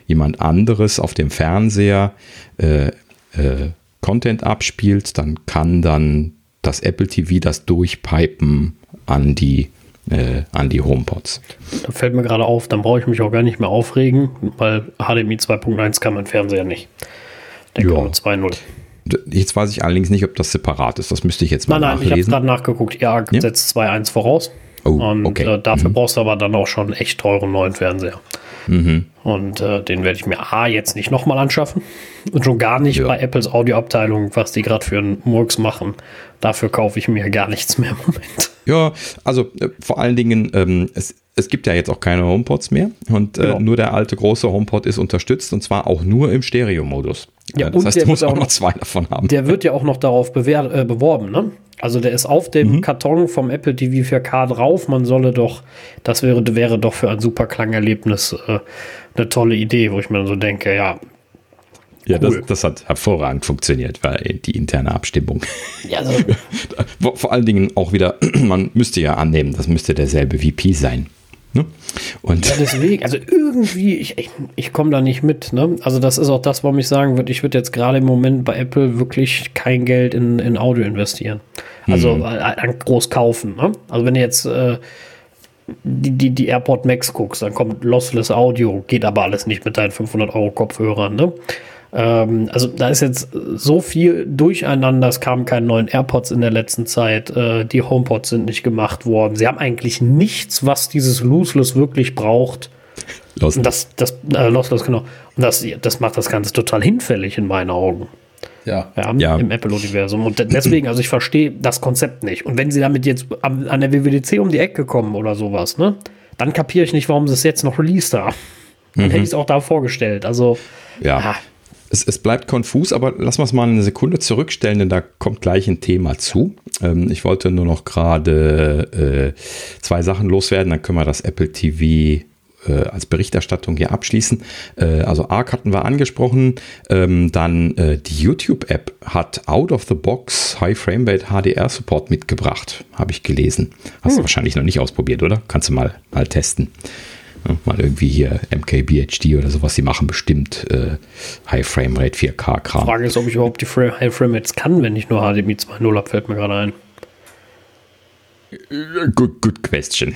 S1: jemand anderes auf dem Fernseher äh, äh, Content abspielt, dann kann dann das Apple TV das durchpipen an die äh, an die HomePods.
S2: Da fällt mir gerade auf, dann brauche ich mich auch gar nicht mehr aufregen, weil HDMI 2.1 kann mein Fernseher nicht. Der ja. kann 2.0.
S1: Jetzt weiß ich allerdings nicht, ob das separat ist. Das müsste ich jetzt mal nein, nein, nachlesen. Nein, ich
S2: habe gerade nachgeguckt. Ja, ja? setzt 2.1 voraus. Oh, und okay. äh, dafür mhm. brauchst du aber dann auch schon einen echt teuren neuen Fernseher. Mhm. Und äh, den werde ich mir A jetzt nicht nochmal anschaffen. Und schon gar nicht ja. bei Apples Audioabteilung, was die gerade für einen Murks machen. Dafür kaufe ich mir gar nichts mehr im Moment.
S1: Ja, also äh, vor allen Dingen, ähm, es, es gibt ja jetzt auch keine HomePods mehr und genau. äh, nur der alte große HomePod ist unterstützt und zwar auch nur im Stereo-Modus.
S2: Ja, das heißt, du musst auch noch zwei davon haben. Der wird ja auch noch darauf bewer äh, beworben, ne? Also der ist auf dem mhm. Karton vom Apple TV 4K drauf. Man solle doch, das wäre, wäre doch für ein super Klangerlebnis äh, eine tolle Idee, wo ich mir dann so denke, ja,
S1: ja, cool. das, das, hat hervorragend funktioniert, weil die interne Abstimmung. Ja, also. Vor allen Dingen auch wieder, man müsste ja annehmen, das müsste derselbe VP sein. Ne?
S2: Und ja, deswegen, also irgendwie, ich, ich, ich komme da nicht mit. Ne? Also, das ist auch das, warum ich sagen würde, ich würde jetzt gerade im Moment bei Apple wirklich kein Geld in, in Audio investieren. Also, hm. äh, groß kaufen. Ne? Also, wenn du jetzt. Äh, die, die, die AirPod Max guckst, dann kommt Lossless Audio, geht aber alles nicht mit deinen 500 Euro Kopfhörern. Ne? Ähm, also da ist jetzt so viel durcheinander. Es kamen keine neuen AirPods in der letzten Zeit. Äh, die HomePods sind nicht gemacht worden. Sie haben eigentlich nichts, was dieses Lossless wirklich braucht. Lost. Das, das, äh, Lossless, genau. Und das, das macht das Ganze total hinfällig in meinen Augen. Ja. ja, ja. Im Apple-Universum. Und deswegen, also ich verstehe das Konzept nicht. Und wenn sie damit jetzt an, an der WWDC um die Ecke kommen oder sowas, ne, dann kapiere ich nicht, warum sie es jetzt noch released haben. Dann mhm. hätte ich es auch da vorgestellt. Also,
S1: ja. Ah, es, es bleibt konfus, aber lass uns mal eine Sekunde zurückstellen, denn da kommt gleich ein Thema zu. Ähm, ich wollte nur noch gerade äh, zwei Sachen loswerden, dann können wir das Apple TV äh, als Berichterstattung hier abschließen. Äh, also ARC hatten wir angesprochen. Ähm, dann äh, die YouTube-App hat out of the box High Frame Rate HDR Support mitgebracht, habe ich gelesen. Hast hm. du wahrscheinlich noch nicht ausprobiert, oder? Kannst du mal, mal testen. Mal irgendwie hier MKBHD oder sowas, die machen bestimmt äh, High Frame Rate 4K Kram.
S2: Die Frage ist, ob ich überhaupt die Frame, High Frame Rates kann, wenn ich nur HDMI 2.0 habe, fällt mir gerade ein.
S1: Good, good question.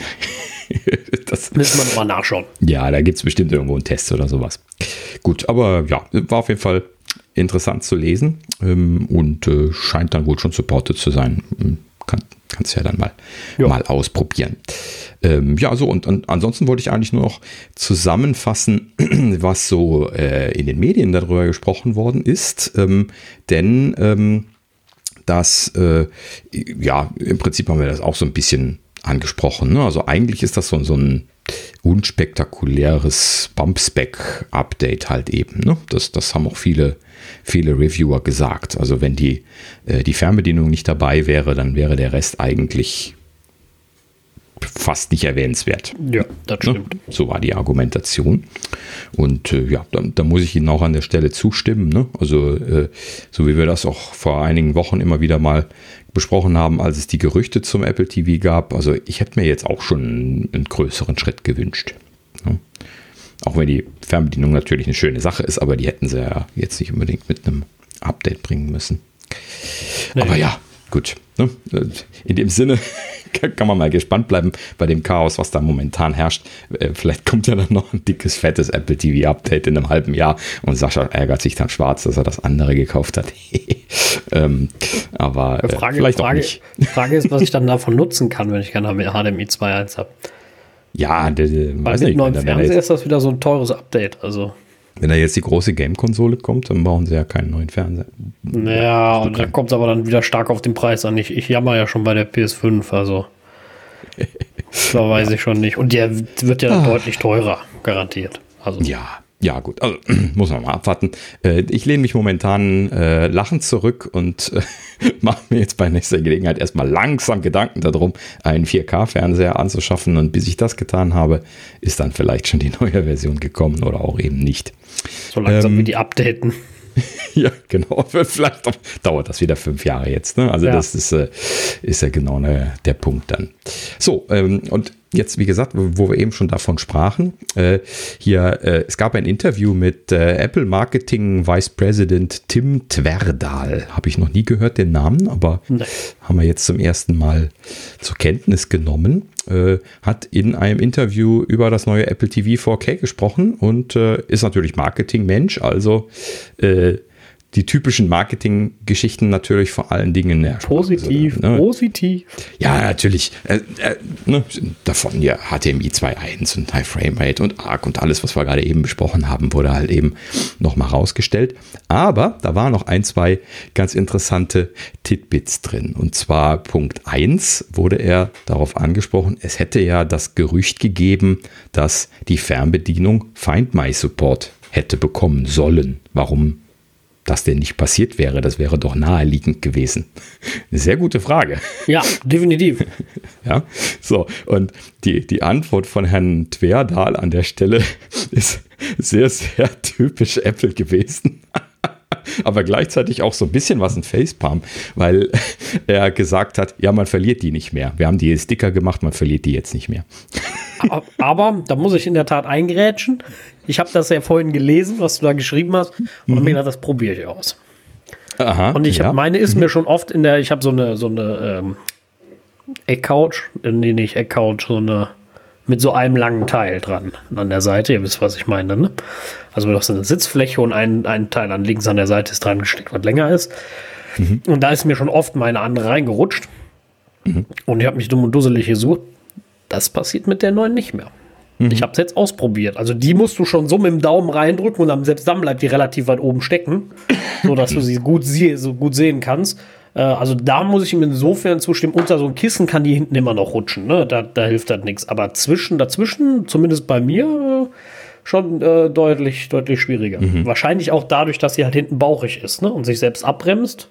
S2: das müssen wir nochmal nachschauen.
S1: Ja, da gibt es bestimmt irgendwo einen Test oder sowas. Gut, aber ja, war auf jeden Fall interessant zu lesen ähm, und äh, scheint dann wohl schon supported zu sein. Hm, kann, kannst ja dann mal, mal ausprobieren. Ähm, ja, so und, und, ansonsten wollte ich eigentlich nur noch zusammenfassen, was so äh, in den Medien darüber gesprochen worden ist. Ähm, denn ähm, das, äh, ja, im Prinzip haben wir das auch so ein bisschen angesprochen. Ne? Also eigentlich ist das so, so ein unspektakuläres Bump-Spec-Update halt eben. Ne? Das, das haben auch viele, viele Reviewer gesagt. Also wenn die, äh, die Fernbedienung nicht dabei wäre, dann wäre der Rest eigentlich fast nicht erwähnenswert.
S2: Ja, das ne? stimmt.
S1: So war die Argumentation. Und äh, ja, da, da, muss ich Ihnen auch an der Stelle zustimmen. Ne? Also, äh, so wie wir das auch vor einigen Wochen immer wieder mal besprochen haben, als es die Gerüchte zum Apple TV gab. Also, ich hätte mir jetzt auch schon einen, größeren Schritt gewünscht. Ne? Auch wenn die Fernbedienung natürlich eine schöne Sache ist, aber die hätten sie ja jetzt nicht unbedingt mit einem Update bringen müssen. Nee. Aber ja, gut. Ne? In dem Sinne kann man mal gespannt bleiben bei dem Chaos, was da momentan herrscht. Äh, vielleicht kommt ja dann noch ein dickes, fettes Apple TV Update in einem halben Jahr und Sascha ärgert sich dann schwarz, dass er das andere gekauft hat. ähm, aber
S2: äh, Frage, vielleicht Frage, auch nicht. Die Frage ist, was ich dann davon nutzen kann, wenn ich kein HDMI 2.1 habe.
S1: Ja,
S2: der, Weil mit neuen Fernseher ist das wieder so ein teures Update. Also.
S1: Wenn da jetzt die große Game-Konsole kommt, dann brauchen sie ja keinen neuen Fernseher.
S2: Ja, und da kommt es aber dann wieder stark auf den Preis an. Ich, ich jammer ja schon bei der PS5, also. da weiß ja. ich schon nicht. Und der wird ja ah. deutlich teurer, garantiert.
S1: Also. Ja, ja, gut, also muss man mal abwarten. Äh, ich lehne mich momentan äh, lachend zurück und äh, mache mir jetzt bei nächster Gelegenheit erstmal langsam Gedanken darum, einen 4K-Fernseher anzuschaffen. Und bis ich das getan habe, ist dann vielleicht schon die neue Version gekommen oder auch eben nicht.
S2: So langsam ähm, wie die updaten.
S1: ja, genau. Vielleicht dauert das wieder fünf Jahre jetzt. Ne? Also ja. das ist, äh, ist ja genau ne, der Punkt dann. So, ähm, und jetzt, wie gesagt, wo wir eben schon davon sprachen, äh, hier, äh, es gab ein Interview mit äh, Apple Marketing Vice President Tim Twerdal. Habe ich noch nie gehört, den Namen, aber nee. haben wir jetzt zum ersten Mal zur Kenntnis genommen. Äh, hat in einem Interview über das neue Apple TV 4K gesprochen und äh, ist natürlich Marketingmensch, also äh, die typischen Marketing-Geschichten natürlich vor allen Dingen. Ja,
S2: positiv, ne? positiv.
S1: Ja, natürlich. Äh, äh, ne? Davon ja HDMI 2.1 und High Frame Rate und ARC und alles, was wir gerade eben besprochen haben, wurde halt eben nochmal rausgestellt. Aber da waren noch ein, zwei ganz interessante Titbits drin. Und zwar Punkt 1 wurde er darauf angesprochen, es hätte ja das Gerücht gegeben, dass die Fernbedienung Find My Support hätte bekommen sollen. Warum das denn nicht passiert wäre, das wäre doch naheliegend gewesen. Eine sehr gute Frage.
S2: Ja, definitiv.
S1: ja, so. Und die, die Antwort von Herrn Twerdahl an der Stelle ist sehr, sehr typisch Apple gewesen aber gleichzeitig auch so ein bisschen was in Facepalm, weil er gesagt hat, ja, man verliert die nicht mehr. Wir haben die Sticker gemacht, man verliert die jetzt nicht mehr.
S2: Aber, aber da muss ich in der Tat eingrätschen. Ich habe das ja vorhin gelesen, was du da geschrieben hast, und mhm. habe mir gedacht, das probiere ich aus. Aha, und ich ja. hab, meine ist mhm. mir schon oft in der, ich habe so eine, so eine ähm, Eckcouch, äh, nee, nicht Eckcouch, so eine mit so einem langen Teil dran an der Seite. Ihr wisst, was ich meine. Ne? Also du hast eine Sitzfläche und ein, ein Teil an links an der Seite ist dran gesteckt, was länger ist. Mhm. Und da ist mir schon oft meine andere reingerutscht. Mhm. Und ich habe mich dumm und dusselig gesucht. Das passiert mit der neuen nicht mehr. Mhm. Ich habe es jetzt ausprobiert. Also die musst du schon so mit dem Daumen reindrücken und dann, selbst dann bleibt die relativ weit oben stecken, sodass du sie gut, sie so gut sehen kannst. Äh, also da muss ich ihm insofern zustimmen. Unter so ein Kissen kann die hinten immer noch rutschen. Ne? Da, da hilft halt nichts. Aber zwischen, dazwischen, zumindest bei mir, äh, schon äh, deutlich, deutlich schwieriger. Mhm. Wahrscheinlich auch dadurch, dass sie halt hinten bauchig ist ne? und sich selbst abbremst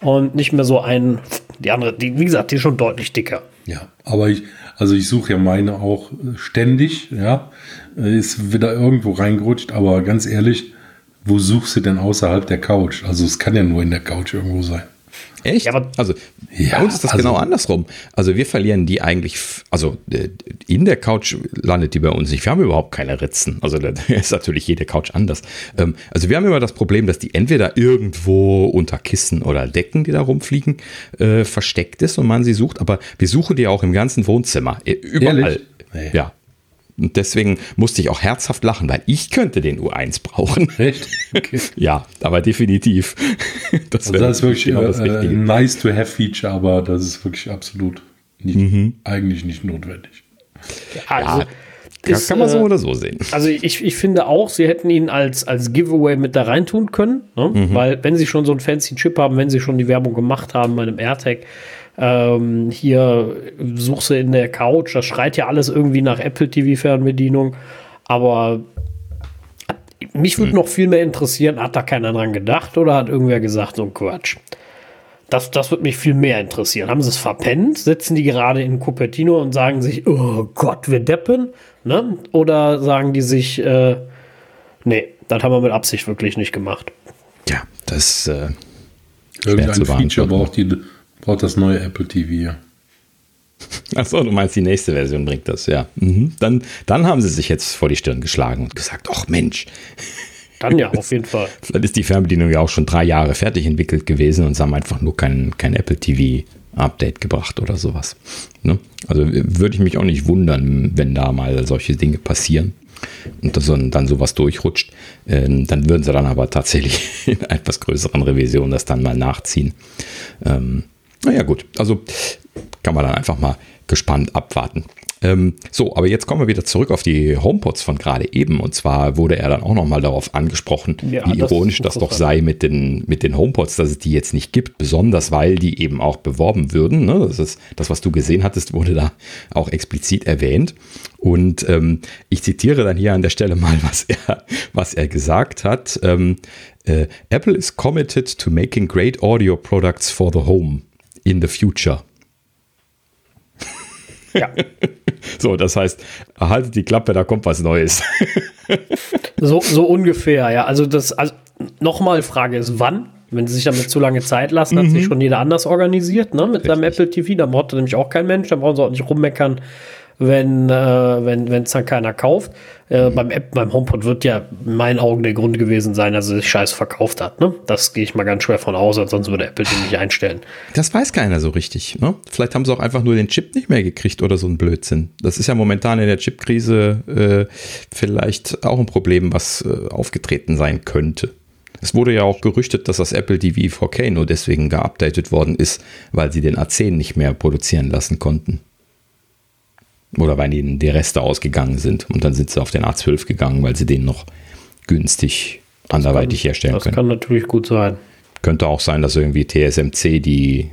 S2: und nicht mehr so ein, die andere, die, wie gesagt, die ist schon deutlich dicker.
S3: Ja, aber ich, also ich suche ja meine auch ständig, ja, ist wieder irgendwo reingerutscht, aber ganz ehrlich, wo suchst du denn außerhalb der Couch? Also es kann ja nur in der Couch irgendwo sein.
S1: Echt? Ja, also ja, bei uns ist das also, genau andersrum. Also wir verlieren die eigentlich, also in der Couch landet die bei uns nicht. Wir haben überhaupt keine Ritzen. Also da ist natürlich jede Couch anders. Ähm, also wir haben immer das Problem, dass die entweder irgendwo unter Kissen oder Decken, die da rumfliegen, äh, versteckt ist und man sie sucht. Aber wir suchen die auch im ganzen Wohnzimmer. Äh, überall. Nee. Ja, und deswegen musste ich auch herzhaft lachen, weil ich könnte den U1 brauchen.
S3: Echt? Okay.
S1: ja, aber definitiv.
S3: Das, also das ist wirklich genau das äh, nice to have Feature, aber das ist wirklich absolut nicht, mhm. eigentlich nicht notwendig.
S1: Also, ja, ist, kann man so äh, oder so sehen.
S2: Also ich, ich finde auch, sie hätten ihn als, als Giveaway mit da reintun können, ne? mhm. weil wenn sie schon so einen fancy Chip haben, wenn sie schon die Werbung gemacht haben bei einem AirTag, ähm, hier suchst du in der Couch, das schreit ja alles irgendwie nach Apple TV Fernbedienung, aber mich würde hm. noch viel mehr interessieren, hat da keiner dran gedacht oder hat irgendwer gesagt, so ein Quatsch? Das, das würde mich viel mehr interessieren. Haben sie es verpennt? Sitzen die gerade in Cupertino und sagen sich, oh Gott, wir deppen? Ne? Oder sagen die sich, äh, nee, das haben wir mit Absicht wirklich nicht gemacht?
S1: Ja, das äh,
S3: Irgendein Feature braucht die, Braucht das neue Apple TV.
S1: Achso, du meinst, die nächste Version bringt das, ja. Mhm. Dann, dann haben sie sich jetzt vor die Stirn geschlagen und gesagt, ach Mensch.
S2: Dann ja, auf jeden Fall.
S1: Vielleicht ist die Fernbedienung ja auch schon drei Jahre fertig entwickelt gewesen und sie haben einfach nur kein, kein Apple TV Update gebracht oder sowas. Ne? Also würde ich mich auch nicht wundern, wenn da mal solche Dinge passieren und das, dann sowas durchrutscht. Ähm, dann würden sie dann aber tatsächlich in etwas größeren Revisionen das dann mal nachziehen. Ähm, naja, gut. Also kann man dann einfach mal gespannt abwarten. Ähm, so, aber jetzt kommen wir wieder zurück auf die HomePods von gerade eben. Und zwar wurde er dann auch nochmal darauf angesprochen, ja, wie ironisch das, das doch sei mit den, mit den HomePods, dass es die jetzt nicht gibt. Besonders, weil die eben auch beworben würden. Ne? Das ist das, was du gesehen hattest, wurde da auch explizit erwähnt. Und ähm, ich zitiere dann hier an der Stelle mal, was er, was er gesagt hat. Ähm, äh, Apple is committed to making great audio products for the home in the future. Ja. So, das heißt, haltet die Klappe, da kommt was Neues.
S2: so, so ungefähr, ja. Also das, also nochmal Frage ist, wann? Wenn sie sich damit zu lange Zeit lassen, hat mhm. sich schon jeder anders organisiert, ne? Mit Richtig. seinem Apple TV, da braucht er nämlich auch kein Mensch, da brauchen sie auch nicht rummeckern, wenn äh, wenn es dann keiner kauft. Äh, mhm. beim App, beim HomePod wird ja in meinen Augen der Grund gewesen sein, dass er sich scheiß verkauft hat. Ne? Das gehe ich mal ganz schwer von aus, sonst würde Apple den nicht einstellen.
S1: Das weiß keiner so richtig. Ne? Vielleicht haben sie auch einfach nur den Chip nicht mehr gekriegt oder so ein Blödsinn. Das ist ja momentan in der Chipkrise äh, vielleicht auch ein Problem, was äh, aufgetreten sein könnte. Es wurde ja auch gerüchtet, dass das Apple TV 4K nur deswegen geupdatet worden ist, weil sie den A10 nicht mehr produzieren lassen konnten. Oder weil ihnen die Reste ausgegangen sind. Und dann sind sie auf den A12 gegangen, weil sie den noch günstig anderweitig herstellen
S2: Das
S1: können.
S2: kann natürlich gut sein.
S1: Könnte auch sein, dass irgendwie TSMC die,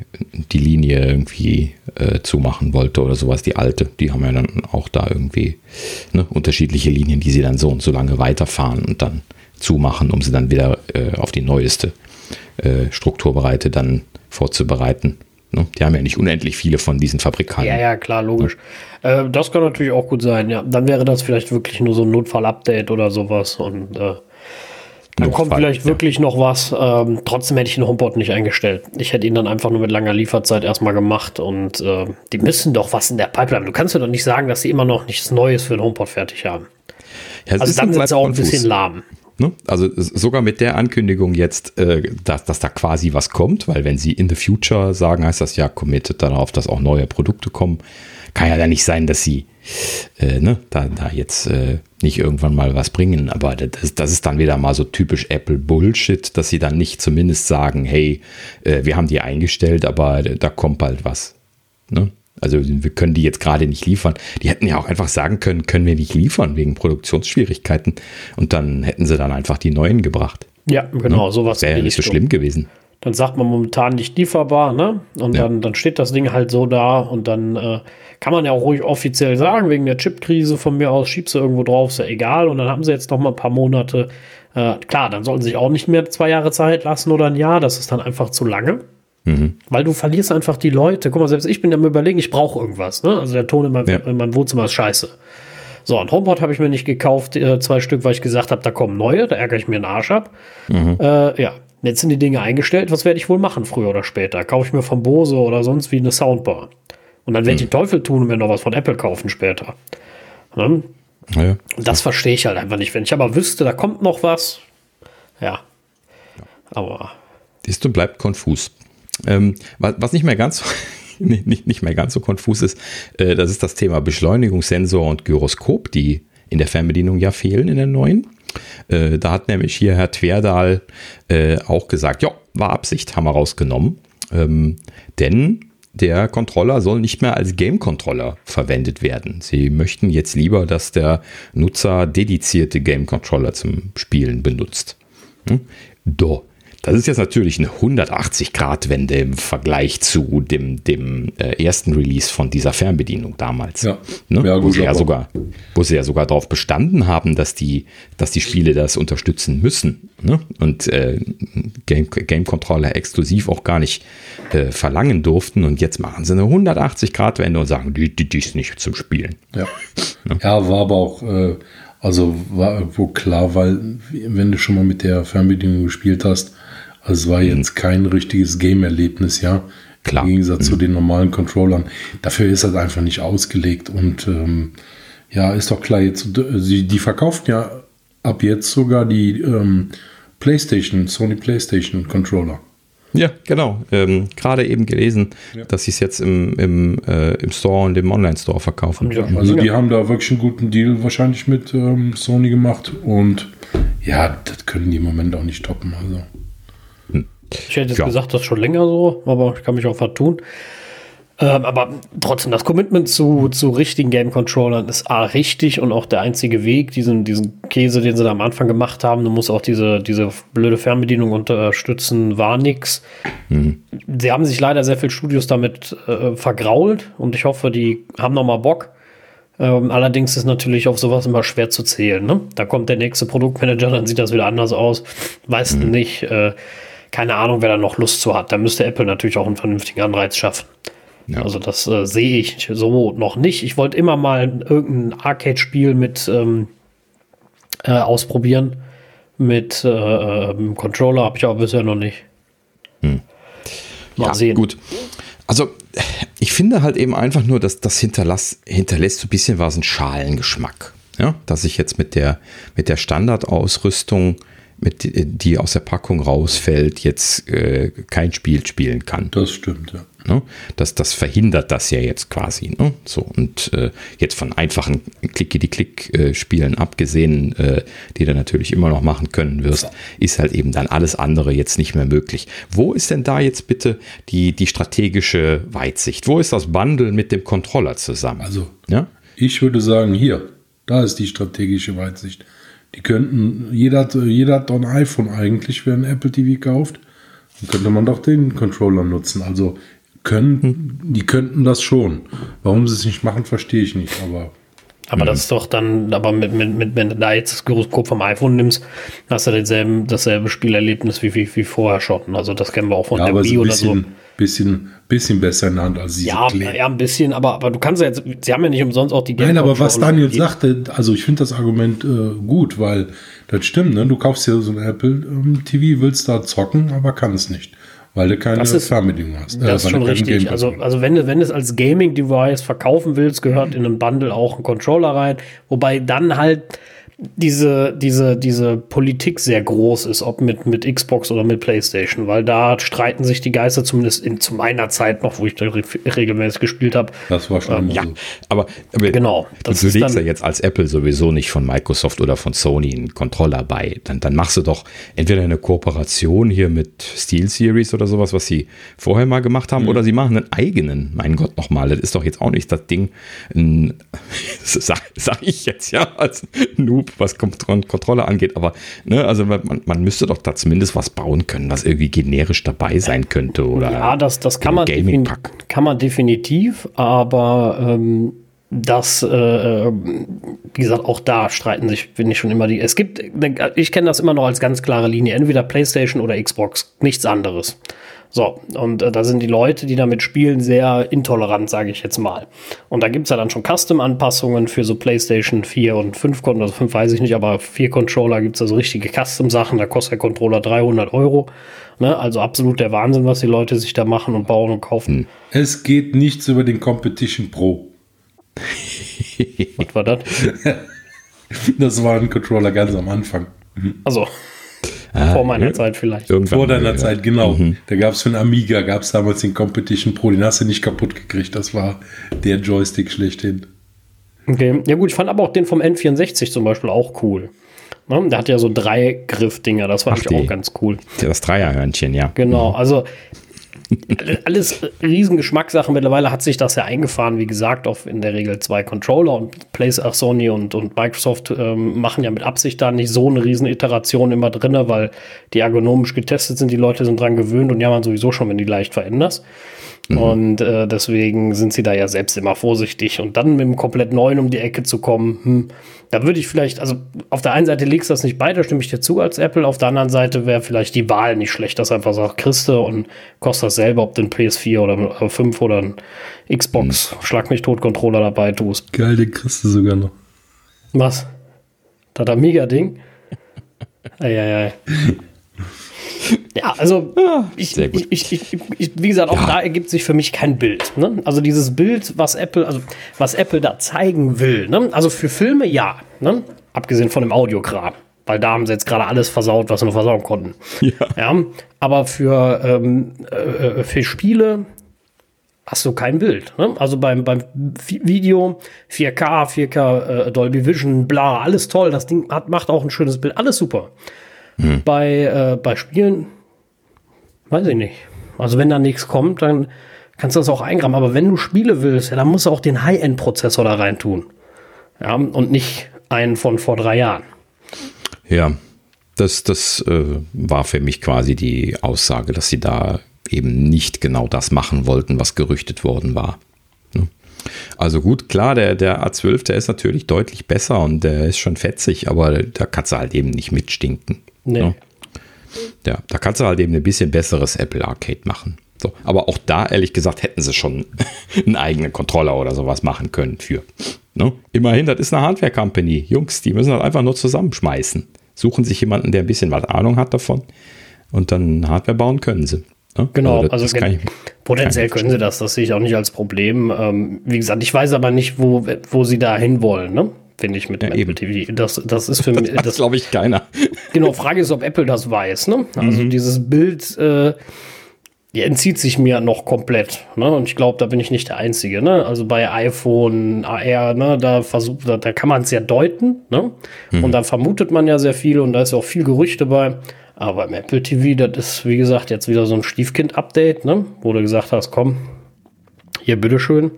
S1: die Linie irgendwie äh, zumachen wollte oder sowas, die alte. Die haben ja dann auch da irgendwie ne, unterschiedliche Linien, die sie dann so und so lange weiterfahren und dann zumachen, um sie dann wieder äh, auf die neueste äh, Strukturbreite dann vorzubereiten. Ne? Die haben ja nicht unendlich viele von diesen Fabrikanten.
S2: Ja, ja, klar, logisch. Äh, das kann natürlich auch gut sein, ja. Dann wäre das vielleicht wirklich nur so ein Notfall-Update oder sowas und äh, dann kommt
S1: Notfall,
S2: vielleicht
S1: ja.
S2: wirklich noch was. Ähm, trotzdem hätte ich den HomePod nicht eingestellt. Ich hätte ihn dann einfach nur mit langer Lieferzeit erstmal gemacht und äh, die müssen doch was in der Pipeline. Du kannst mir doch nicht sagen, dass sie immer noch nichts Neues für den HomePod fertig haben.
S1: Ja,
S2: Also dann sind sie auch ein bisschen lahm.
S1: Ne? Also sogar mit der Ankündigung jetzt, äh, dass, dass da quasi was kommt, weil wenn sie in the future sagen, heißt das ja committed darauf, dass auch neue Produkte kommen. Kann ja dann nicht sein, dass sie äh, ne, da, da jetzt äh, nicht irgendwann mal was bringen. Aber das, das ist dann wieder mal so typisch Apple Bullshit, dass sie dann nicht zumindest sagen, hey, äh, wir haben die eingestellt, aber da kommt bald was. Ne? Also wir können die jetzt gerade nicht liefern. Die hätten ja auch einfach sagen können, können wir nicht liefern wegen Produktionsschwierigkeiten. Und dann hätten sie dann einfach die neuen gebracht.
S2: Ja, genau, sowas.
S1: Wäre ja nicht so schlimm gewesen.
S2: Dann sagt man momentan nicht lieferbar, ne? Und
S1: Ja.
S2: dann, dann steht das Ding halt so da und dann äh, kann man ja auch ruhig offiziell sagen, wegen der Chipkrise von mir aus, schiebst du irgendwo drauf, ist ja egal. Und dann haben sie jetzt noch mal ein paar Monate. Äh, klar, dann sollten sie sich auch nicht mehr zwei Jahre Zeit lassen oder ein Jahr, das ist dann einfach zu lange. Weil du verlierst einfach die Leute. Guck mal, selbst ich bin am überlegen, ich brauche irgendwas. Ne? Also der Ton in meinem,
S1: Ja.
S2: in meinem Wohnzimmer ist scheiße. So, ein HomePod habe ich mir nicht gekauft, äh, zwei Stück, weil ich gesagt habe, da kommen neue, da ärgere ich mir den Arsch ab. Äh, ja, jetzt sind die Dinge eingestellt, was werde ich wohl machen, früher oder später? Kaufe ich mir von Bose oder sonst wie eine Soundbar. Und dann werde ich den Teufel tun und mir noch was von Apple kaufen später. Ne?
S1: Ja.
S2: Das verstehe ich halt einfach nicht. Wenn ich aber wüsste, da kommt noch was, ja. Aber
S1: Siehst du, bleibt konfus. Ähm, was, nicht mehr ganz so, nicht, nicht, mehr ganz so konfus ist, äh, das ist das Thema Beschleunigungssensor und Gyroskop, die in der Fernbedienung ja fehlen in der neuen. Äh, da hat nämlich hier Herr Twerdal äh, auch gesagt, ja, war Absicht, haben wir rausgenommen. Ähm, denn der Controller soll nicht mehr als Game-Controller verwendet werden. Sie möchten jetzt lieber, dass der Nutzer dedizierte Game-Controller zum Spielen benutzt. Hm? Do. Das ist jetzt natürlich eine 180-Grad-Wende im Vergleich zu dem, dem äh, ersten Release von dieser Fernbedienung damals.
S3: Ja.
S1: Ne?
S3: Ja,
S1: wo, sie ja sogar, wo sie ja sogar darauf bestanden haben, dass die, dass die Spiele das unterstützen müssen. Ne? Und äh, Game, Game Controller exklusiv auch gar nicht äh, verlangen durften. Und jetzt machen sie eine 180-Grad-Wende und sagen, die, die, die ist nicht zum Spielen.
S3: Ja. ja, war aber auch, äh, also war irgendwo klar, weil wenn du schon mal mit der Fernbedienung gespielt hast, also es war jetzt kein richtiges Game-Erlebnis, ja.
S1: Klar.
S3: Im Gegensatz zu den normalen Controllern. Dafür ist das einfach nicht ausgelegt und ähm, ja, ist doch klar, jetzt, sie, die verkaufen ja ab jetzt sogar die ähm, PlayStation, Sony PlayStation Controller.
S1: Ja, genau. Ähm, Gerade eben gelesen,
S3: Ja.
S1: dass sie es jetzt im, im, äh, im Store und im Online-Store verkaufen.
S2: Ja.
S3: Also die
S2: Ja.
S3: haben da wirklich einen guten Deal wahrscheinlich mit ähm, Sony gemacht und ja, das können die im Moment auch nicht toppen. Also.
S2: Ich hätte jetzt
S1: Ja.
S2: gesagt, das ist schon länger so, aber ich kann mich auch vertun. Ähm, aber trotzdem, das Commitment zu, zu richtigen Game-Controllern ist A, richtig und auch der einzige Weg, diesen, diesen Käse, den sie da am Anfang gemacht haben, du musst auch diese, diese blöde Fernbedienung unterstützen, war nix. Sie haben sich leider sehr viele Studios damit äh, vergrault und ich hoffe, die haben noch mal Bock. Ähm, allerdings ist natürlich auf sowas immer schwer zu zählen. Ne? Da kommt der nächste Produktmanager, dann sieht das wieder anders aus. Weißt du nicht. Äh, keine Ahnung, wer da noch Lust zu hat. Da müsste Apple natürlich auch einen vernünftigen Anreiz schaffen.
S1: Ja.
S2: Also das äh, sehe ich so noch nicht. Ich wollte immer mal irgendein Arcade-Spiel mit ähm, äh, ausprobieren. Mit äh, äh, einem Controller habe ich aber bisher noch nicht. Mal
S1: ja,
S2: sehen.
S1: gut. Also, ich finde halt eben einfach nur, dass das hinterlass, hinterlässt so ein bisschen was einen Schalengeschmack. Ja, dass ich jetzt mit der, mit der Standardausrüstung, mit, die aus der Packung rausfällt, jetzt äh, kein Spiel spielen kann.
S3: Das stimmt, ja.
S1: Ne? Das, das verhindert das ja jetzt quasi. Ne? So, und äh, jetzt von einfachen Klick-die-Klick-Spielen abgesehen, äh, die du natürlich immer noch machen können wirst, ist halt eben dann alles andere jetzt nicht mehr möglich. Wo ist denn da jetzt bitte die, die strategische Weitsicht? Wo ist das Bundle mit dem Controller zusammen?
S3: Also, ja? ich würde sagen, hier, da ist die strategische Weitsicht. Die könnten, jeder, jeder hat doch ein iPhone eigentlich, wer ein Apple TV kauft. Dann könnte man doch den Controller nutzen. Also können, hm. die könnten das schon. Warum sie es nicht machen, verstehe ich nicht, aber.
S2: Aber das ist doch dann, aber mit, mit, mit, wenn du da jetzt das Gyroskop vom iPhone nimmst, hast du denselben, dasselbe Spielerlebnis wie, wie, wie vorher schon. Also das kennen wir auch von
S3: ja, der Wii so oder so bisschen, bisschen besser in der Hand als diese
S2: ja, Klee. Ja, ein bisschen, aber, aber du kannst ja jetzt, sie haben ja nicht umsonst auch die
S3: Game Nein, aber was Daniel sagte, also ich finde das Argument äh, gut, weil das stimmt, ne? Du kaufst ja so ein Apple ähm, TV, willst da zocken, aber kannst nicht. Weil du keine
S2: das ist,
S3: Fernbedienung hast.
S2: Das äh, ist schon richtig. Also, also wenn du, wenn du es als Gaming-Device verkaufen willst, gehört in einem Bundle auch ein Controller rein. Wobei dann halt diese, diese, diese Politik sehr groß ist, ob mit, mit Xbox oder mit PlayStation, weil da streiten sich die Geister zumindest in, zu meiner Zeit noch, wo ich da re regelmäßig gespielt habe.
S3: Das war schon.
S1: Ähm, ja, so. aber, aber
S2: genau.
S1: Das du legst ja jetzt als Apple sowieso nicht von Microsoft oder von Sony einen Controller bei. Dann, dann machst du doch entweder eine Kooperation hier mit SteelSeries oder sowas, was sie vorher mal gemacht haben, mhm. oder sie machen einen eigenen. Mein Gott, nochmal, das ist doch jetzt auch nicht das Ding, ein, sag, sag ich jetzt ja als Noob was Kontrolle angeht. Aber ne, also man, man müsste doch da zumindest was bauen können, was irgendwie generisch dabei sein könnte. Oder
S2: ja, das, das kann, man kann man definitiv, aber ähm, das, äh, wie gesagt, auch da streiten sich, finde ich schon immer die. Es gibt, ich kenne das immer noch als ganz klare Linie, entweder PlayStation oder Xbox, nichts anderes. So, und äh, da sind die Leute, die damit spielen, sehr intolerant, sage ich jetzt mal. Und da gibt es ja dann schon Custom-Anpassungen für so PlayStation 4 und 5 Controller, also 5 weiß ich nicht, aber 4 Controller gibt es also richtige Custom-Sachen, da kostet der Controller 300 Euro. Ne? Also absolut der Wahnsinn, was die Leute sich da machen und bauen und kaufen.
S3: Es geht nichts über den Competition Pro.
S2: was war das?
S3: das war ein Controller ganz am Anfang.
S2: Also. Ah, Vor meiner ja. Zeit vielleicht.
S3: Irgendwann Vor deiner Zeit, genau. Mhm. Da gab es für einen Amiga, gab es damals den Competition Pro, den hast du nicht kaputt gekriegt. Das war der Joystick schlechthin.
S2: Okay, ja gut, ich fand aber auch den vom N64 zum Beispiel auch cool. Ne? Der hat ja so drei Griffdinger, das fand Ach, ich die. auch ganz cool.
S1: Das Dreierhörnchen, ja.
S2: Genau, mhm. also alles riesen Geschmackssache. Mittlerweile hat sich das ja eingefahren, wie gesagt, auf in der Regel zwei Controller und PlayStation, Sony und, und Microsoft ähm, machen ja mit Absicht da nicht so eine riesen Iteration immer drin, weil die ergonomisch getestet sind, die Leute sind dran gewöhnt und ja, man sowieso schon, wenn die leicht veränderst. Mhm. Und äh, deswegen sind sie da ja selbst immer vorsichtig. Und dann mit einem komplett neuen um die Ecke zu kommen, hm, da würde ich vielleicht, also auf der einen Seite legst du das nicht bei, da stimme ich dir zu als Apple. Auf der anderen Seite wäre vielleicht die Wahl nicht schlecht, dass einfach sagt, kriegst und kostet das selber, ob du ein PS4 oder 5 oder ein Xbox mhm. Schlag mich tot Controller dabei tust.
S3: Geil, den kriegst du sogar noch.
S2: Was? Das Amiga-Ding? Eieiei. Ja, also ich, ich, ich, ich, wie gesagt, auch ja. da ergibt sich für mich kein Bild. Ne? Also dieses Bild, was Apple, also was Apple da zeigen will. Ne? Also für Filme ja, ne? abgesehen von dem Audiokram, weil da haben sie jetzt gerade alles versaut, was sie nur versauen konnten. Ja. ja aber für, ähm, äh, für Spiele hast du kein Bild. Ne? Also beim, beim Video 4K, 4K, äh, Dolby Vision, bla, alles toll. Das Ding hat, macht auch ein schönes Bild, alles super. Hm. Bei, äh, bei Spielen, weiß ich nicht. Also wenn da nichts kommt, dann kannst du das auch eingraben. Aber wenn du Spiele willst, ja, dann musst du auch den High-End-Prozessor da rein tun. Ja, und nicht einen von vor drei Jahren.
S1: Ja, das, das äh, war für mich quasi die Aussage, dass sie da eben nicht genau das machen wollten, was gerüchtet worden war. Ne? Also gut, klar, der, der A12, der ist natürlich deutlich besser und der ist schon fetzig, aber da kannst du halt eben nicht mitstinken. Nee. Ja. Ja, da kannst du halt eben ein bisschen besseres Apple Arcade machen. So, aber auch da, ehrlich gesagt, hätten sie schon einen eigenen Controller oder sowas machen können für. Ne? Immerhin, das ist eine Hardware-Company. Jungs, die müssen halt einfach nur zusammenschmeißen. Suchen sich jemanden, der ein bisschen was Ahnung hat davon und dann Hardware bauen können sie.
S2: Ne? Genau, also, also ich, potenziell können sie das, das sehe ich auch nicht als Problem. Ähm, wie gesagt, ich weiß aber nicht, wo, wo sie da hinwollen. Ne? Finde ich, mit ja, Apple TV. Das, das ist für mich.
S1: Das, das glaube ich keiner.
S2: Genau, Frage ist, ob Apple das weiß. Ne? Also mhm. dieses Bild, äh, die entzieht sich mir noch komplett. Ne? Und ich glaube, da bin ich nicht der Einzige. Ne? Also bei iPhone, AR, ne, da versucht, da, da kann man es ja deuten. Ne? Mhm. Und da vermutet man ja sehr viel und da ist auch viel Gerüchte bei. Aber beim Apple TV, das ist, wie gesagt, jetzt wieder so ein Stiefkind-Update, ne? wo du gesagt hast, komm, hier, bitteschön.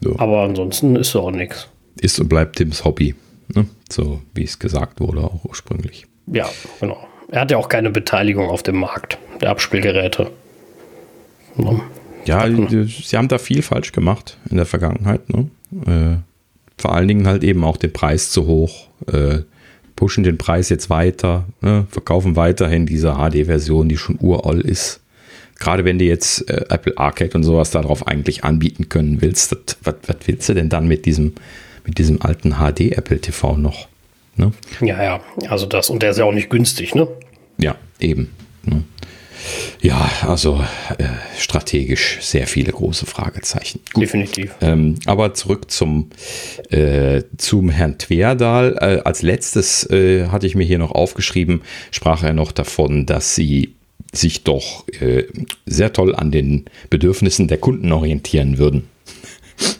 S2: So. Aber ansonsten ist auch nichts.
S1: Ist und bleibt Tims Hobby. Ne? So wie es gesagt wurde, auch ursprünglich.
S2: Ja, genau. Er hat ja auch keine Beteiligung auf dem Markt der Abspielgeräte.
S1: Ja, sie haben da viel falsch gemacht in der Vergangenheit. Ne? Äh, vor allen Dingen halt eben auch den Preis zu hoch, äh, pushen den Preis jetzt weiter, ne? verkaufen weiterhin diese HD-Version, die schon urall ist. Gerade wenn du jetzt äh, Apple Arcade und sowas darauf eigentlich anbieten können willst, was willst du denn dann mit diesem, mit diesem alten HD Apple TV noch?
S2: Ne? Ja, ja, also das, und der ist ja auch nicht günstig, ne?
S1: Ja, eben. Ne? Ja, also äh, strategisch sehr viele große Fragezeichen.
S2: Gut. Definitiv.
S1: Ähm, aber zurück zum, äh, zum Herrn Twerdal. Äh, als letztes äh, hatte ich mir hier noch aufgeschrieben, sprach er noch davon, dass sie sich doch äh, sehr toll an den Bedürfnissen der Kunden orientieren würden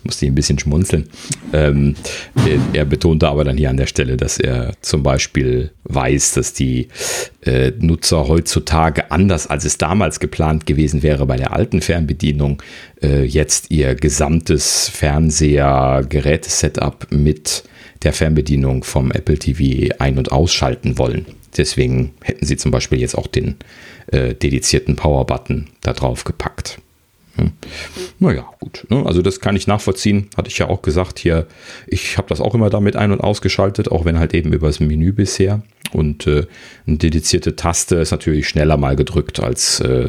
S1: musste ich ein bisschen schmunzeln. Ähm, er, betonte aber dann hier an der Stelle, dass er zum Beispiel weiß, dass die äh, Nutzer heutzutage anders als es damals geplant gewesen wäre bei der alten Fernbedienung, äh, jetzt ihr gesamtes Fernseher-Gerätesetup mit der Fernbedienung vom Apple TV ein- und ausschalten wollen. Deswegen hätten sie zum Beispiel jetzt auch den äh, dedizierten Power-Button da drauf gepackt. Hm. Naja, gut. Ne? Also das kann ich nachvollziehen. Hatte ich ja auch gesagt hier. Ich habe das auch immer damit ein- und ausgeschaltet, auch wenn halt eben über das Menü bisher. Und äh, eine dedizierte Taste ist natürlich schneller mal gedrückt als äh,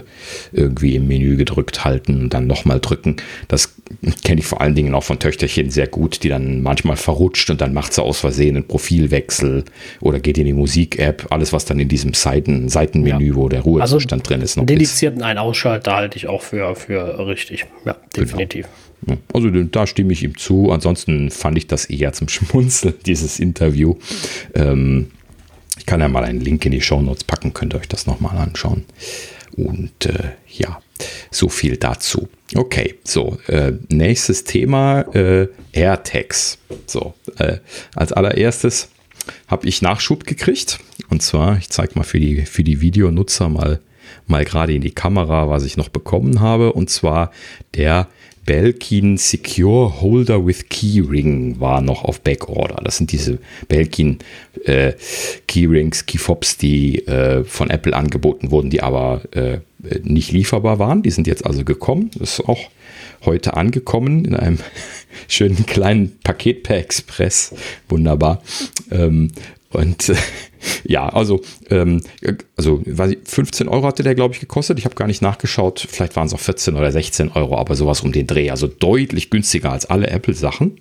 S1: irgendwie im Menü gedrückt halten und dann nochmal drücken. Das kenne ich vor allen Dingen auch von Töchterchen sehr gut, die dann manchmal verrutscht und dann macht sie aus Versehen einen Profilwechsel oder geht in die Musik-App. Alles, was dann in diesem Seiten, Seitenmenü, ja. wo der Ruhezustand also drin ist,
S2: noch dedizierten Ein-Ausschalter halte ich auch für, für richtig. Ja, genau. Definitiv.
S1: Also da stimme ich ihm zu. Ansonsten fand ich das eher zum Schmunzeln, dieses Interview. Ähm, ich kann ja mal einen Link in die Show Notes packen, könnt ihr euch das nochmal anschauen. Und äh, ja, so viel dazu. Okay, so, äh, nächstes Thema, äh, AirTags. So, äh, als allererstes habe ich Nachschub gekriegt. Und zwar, ich zeige mal für die, für die Videonutzer mal, mal gerade in die Kamera, was ich noch bekommen habe. Und zwar der Belkin Secure Holder with Keyring war noch auf Backorder. Das sind diese Belkin äh, Keyrings, Keyfobs, die äh, von Apple angeboten wurden, die aber äh, nicht lieferbar waren. Die sind jetzt also gekommen. Das ist auch heute angekommen in einem schönen kleinen Paket per Express. Wunderbar. Ähm, und ja, also, ähm, also 15 Euro hatte der, glaube ich, gekostet. Ich habe gar nicht nachgeschaut. Vielleicht waren es auch 14 oder 16 Euro, aber sowas um den Dreh. Also deutlich günstiger als alle Apple-Sachen.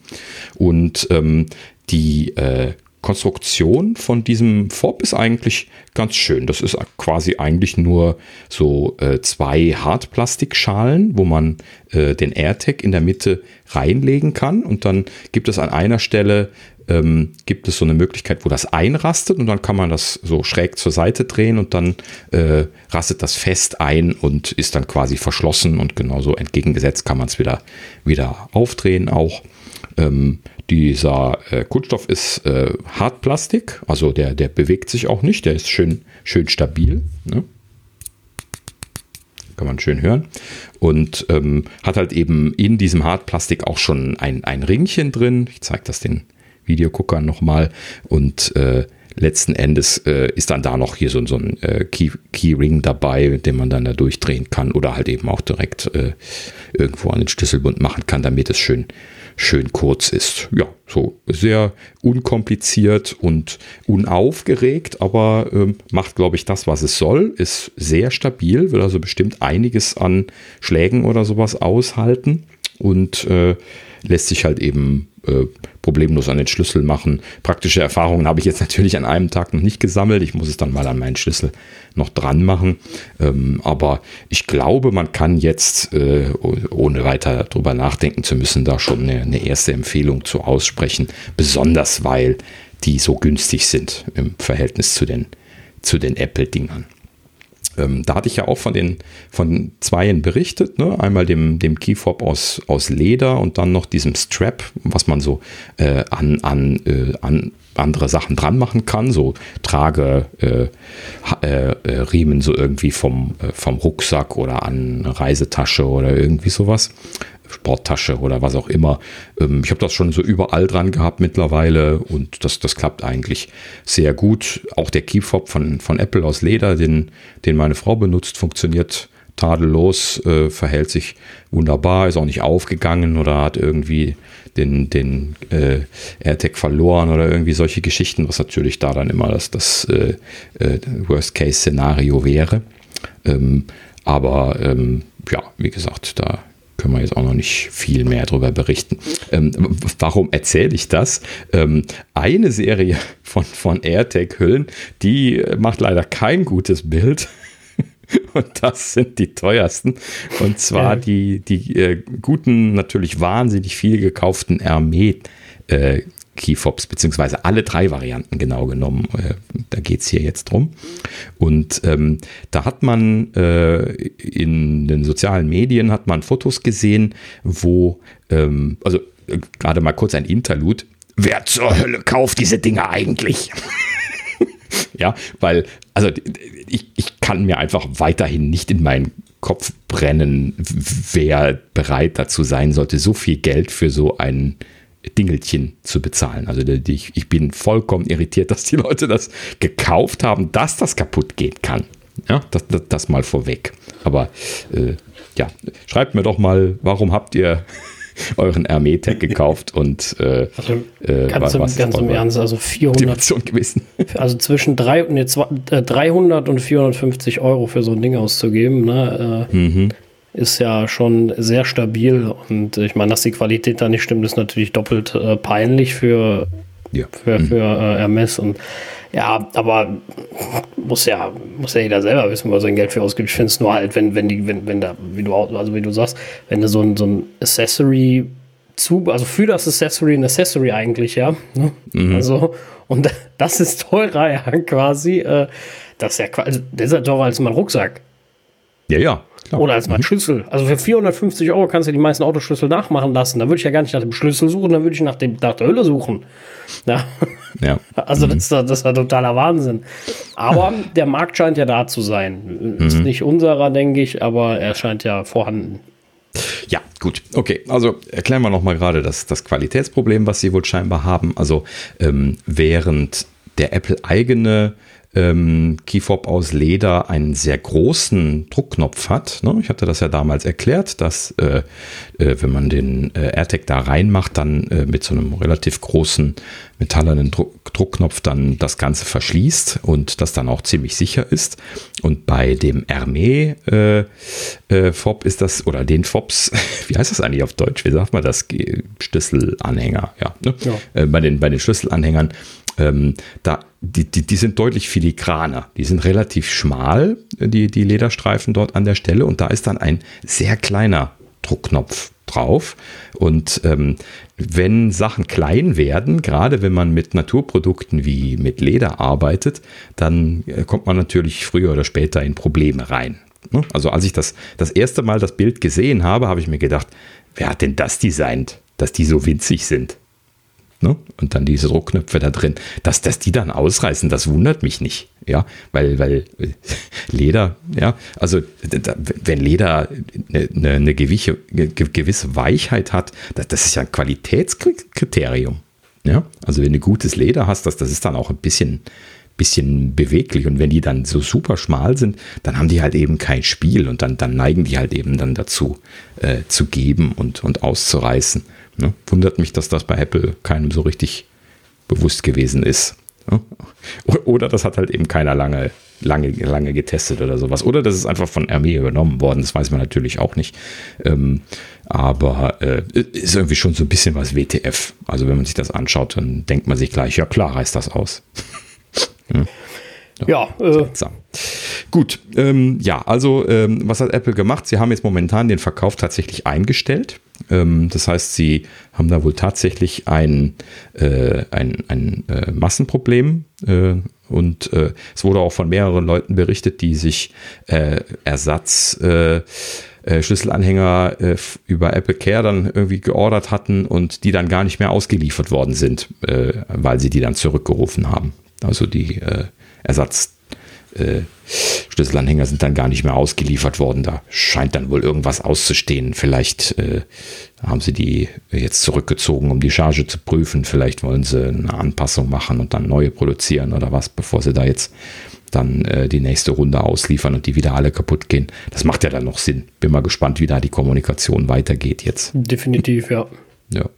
S1: Und ähm, die äh, Konstruktion von diesem Fob ist eigentlich ganz schön. Das ist quasi eigentlich nur so äh, zwei Hartplastikschalen, wo man äh, den AirTag in der Mitte reinlegen kann. Und dann gibt es an einer Stelle ähm, gibt es so eine Möglichkeit, wo das einrastet und dann kann man das so schräg zur Seite drehen und dann äh, rastet das fest ein und ist dann quasi verschlossen und genauso entgegengesetzt kann man es wieder, wieder aufdrehen auch. Ähm, dieser äh, Kunststoff ist äh, Hartplastik, also der, der bewegt sich auch nicht, der ist schön, schön stabil. Ne? kann man schön hören. Und ähm, hat halt eben in diesem Hartplastik auch schon ein, ein Ringchen drin. Ich zeige das den Videoguckern nochmal und äh, letzten Endes äh, ist dann da noch hier so, so ein äh, Key, Keyring dabei, den man dann da durchdrehen kann oder halt eben auch direkt äh, irgendwo an den Schlüsselbund machen kann, damit es schön, schön kurz ist. Ja, so sehr unkompliziert und unaufgeregt, aber ähm, macht, glaube ich, das, was es soll, ist sehr stabil, will also bestimmt einiges an Schlägen oder sowas aushalten und äh, lässt sich halt eben äh, problemlos an den Schlüssel machen. Praktische Erfahrungen habe ich jetzt natürlich an einem Tag noch nicht gesammelt. Ich muss es dann mal an meinen Schlüssel noch dran machen. Ähm, aber ich glaube, man kann jetzt, äh, ohne weiter darüber nachdenken zu müssen, da schon eine, eine erste Empfehlung zu aussprechen. Besonders weil die so günstig sind im Verhältnis zu den, zu den Apple-Dingern. Ähm, da hatte ich ja auch von den von zweien berichtet, ne? einmal dem, dem Keyfob aus, aus Leder und dann noch diesem Strap, was man so äh, an, an, äh, an andere Sachen dran machen kann, so Trage äh, äh, äh, Riemen so irgendwie vom, äh, vom Rucksack oder an Reisetasche oder irgendwie sowas. Sporttasche oder was auch immer. Ähm, ich habe das schon so überall dran gehabt mittlerweile und das, das klappt eigentlich sehr gut. Auch der Keyfob von, von Apple aus Leder, den, den meine Frau benutzt, funktioniert tadellos, äh, verhält sich wunderbar, ist auch nicht aufgegangen oder hat irgendwie den, den äh, AirTag verloren oder irgendwie solche Geschichten, was natürlich da dann immer das, das äh, äh, Worst-Case-Szenario wäre. Ähm, aber ähm, ja, wie gesagt, da können wir jetzt auch noch nicht viel mehr darüber berichten. Ähm, warum erzähle ich das? Ähm, eine Serie von, von AirTag-Hüllen, die macht leider kein gutes Bild. Und das sind die teuersten. Und zwar ja. die, die äh, guten, natürlich wahnsinnig viel gekauften Hermet äh, Keyfobs, beziehungsweise alle drei Varianten genau genommen. Äh, da geht es hier jetzt drum. Und ähm, da hat man äh, in den sozialen Medien hat man Fotos gesehen, wo, ähm, also äh, gerade mal kurz ein Interlude. Wer zur Hölle kauft diese Dinge eigentlich? ja, weil, also ich, ich kann mir einfach weiterhin nicht in meinen Kopf brennen, wer bereit dazu sein sollte, so viel Geld für so einen Dingelchen zu bezahlen. Also ich, ich bin vollkommen irritiert, dass die Leute das gekauft haben, dass das kaputt gehen kann. Ja, das, das, das mal vorweg. Aber äh, ja, schreibt mir doch mal, warum habt ihr euren Hermetech gekauft und äh,
S2: also, äh, ganz, im, ganz im Ernst, also 400
S1: gewesen.
S2: Also zwischen drei, nee, 300 und 450 Euro für so ein Ding auszugeben, ne, äh, mhm ist ja schon sehr stabil. Und ich meine, dass die Qualität da nicht stimmt, ist natürlich doppelt äh, peinlich für, ja. für, für äh, Hermes. Und ja, aber muss ja, muss ja jeder selber wissen, wo er sein Geld für ausgibt. Ich finde es nur halt, wenn, wenn die, wenn, wenn da, wie du also wie du sagst, wenn du so ein, so ein Accessory zu, also für das Accessory ein Accessory eigentlich, ja. Ne? Mhm. Also, und das ist teurer, ja, quasi. Äh, das ist ja also, das ist ja teurer als mein Rucksack.
S1: Ja, ja.
S2: Klar. Oder als mein mhm. Schlüssel. Also für 450 Euro kannst du die meisten Autoschlüssel nachmachen lassen. Da würde ich ja gar nicht nach dem Schlüssel suchen, da würde ich nach, dem, nach der Hülle suchen. Ja. ja. Also mhm. das, ist, das ist ja totaler Wahnsinn. Aber der Markt scheint ja da zu sein. Ist mhm. nicht unserer, denke ich, aber er scheint ja vorhanden.
S1: Ja, gut. Okay, also erklären wir nochmal gerade das, das Qualitätsproblem, was Sie wohl scheinbar haben. Also ähm, während der Apple eigene ähm, Keyfob aus Leder einen sehr großen Druckknopf hat. Ne? Ich hatte das ja damals erklärt, dass äh, äh, wenn man den äh, AirTag da reinmacht, dann äh, mit so einem relativ großen metallenen Druck Druckknopf dann das Ganze verschließt und das dann auch ziemlich sicher ist. Und bei dem Hermé äh, äh, Fob ist das, oder den Fobs, wie heißt das eigentlich auf Deutsch? Wie sagt man das? Schlüsselanhänger, ja. Ne? ja. bei, den, bei den Schlüsselanhängern ähm, da, die, die, die sind deutlich filigraner. Die sind relativ schmal, die, die Lederstreifen dort an der Stelle. Und da ist dann ein sehr kleiner Druckknopf drauf. Und ähm, wenn Sachen klein werden, gerade wenn man mit Naturprodukten wie mit Leder arbeitet, dann äh, kommt man natürlich früher oder später in Probleme rein. Ne? Also als ich das, das erste Mal das Bild gesehen habe, habe ich mir gedacht, wer hat denn das designt, dass die so winzig sind? Ne? Und dann diese Druckknöpfe da drin. Dass, dass die dann ausreißen, das wundert mich nicht. Ja, weil, weil äh, Leder, ja, also wenn Leder eine, eine gewisse, gewisse Weichheit hat, das, das ist ja ein Qualitätskriterium. Ja, also wenn du gutes Leder hast, das, das ist dann auch ein bisschen, bisschen beweglich. Und wenn die dann so super schmal sind, dann haben die halt eben kein Spiel und dann, dann neigen die halt eben dann dazu, äh, zu geben und, und auszureißen. Ne? Wundert mich, dass das bei Apple keinem so richtig bewusst gewesen ist. Ne? Oder das hat halt eben keiner lange, lange, lange getestet oder sowas. Oder das ist einfach von Armee übernommen worden. Das weiß man natürlich auch nicht. Ähm, aber äh, ist irgendwie schon so ein bisschen was WTF. Also wenn man sich das anschaut, dann denkt man sich gleich, ja klar, reißt das aus.
S2: hm? Ja, ja äh,
S1: Gut, ähm, ja, also ähm, was hat Apple gemacht? Sie haben jetzt momentan den Verkauf tatsächlich eingestellt. Ähm, das heißt, sie haben da wohl tatsächlich ein, äh, ein, ein äh, Massenproblem, äh, Und äh, es wurde auch von mehreren Leuten berichtet, die sich äh, Ersatz Schlüsselanhänger äh, über Apple Care dann irgendwie geordert hatten und die dann gar nicht mehr ausgeliefert worden sind, äh, weil sie die dann zurückgerufen haben. Also die äh, Ersatz äh, sind dann gar nicht mehr ausgeliefert worden. Da scheint dann wohl irgendwas auszustehen. Vielleicht äh, haben sie die jetzt zurückgezogen, um die Charge zu prüfen. Vielleicht wollen sie eine Anpassung machen und dann neue produzieren oder was, bevor sie da jetzt dann äh, die nächste Runde ausliefern und die wieder alle kaputt gehen. Das macht ja dann noch Sinn. Bin mal gespannt, wie da die Kommunikation weitergeht jetzt.
S2: Definitiv, ja.
S1: Ja.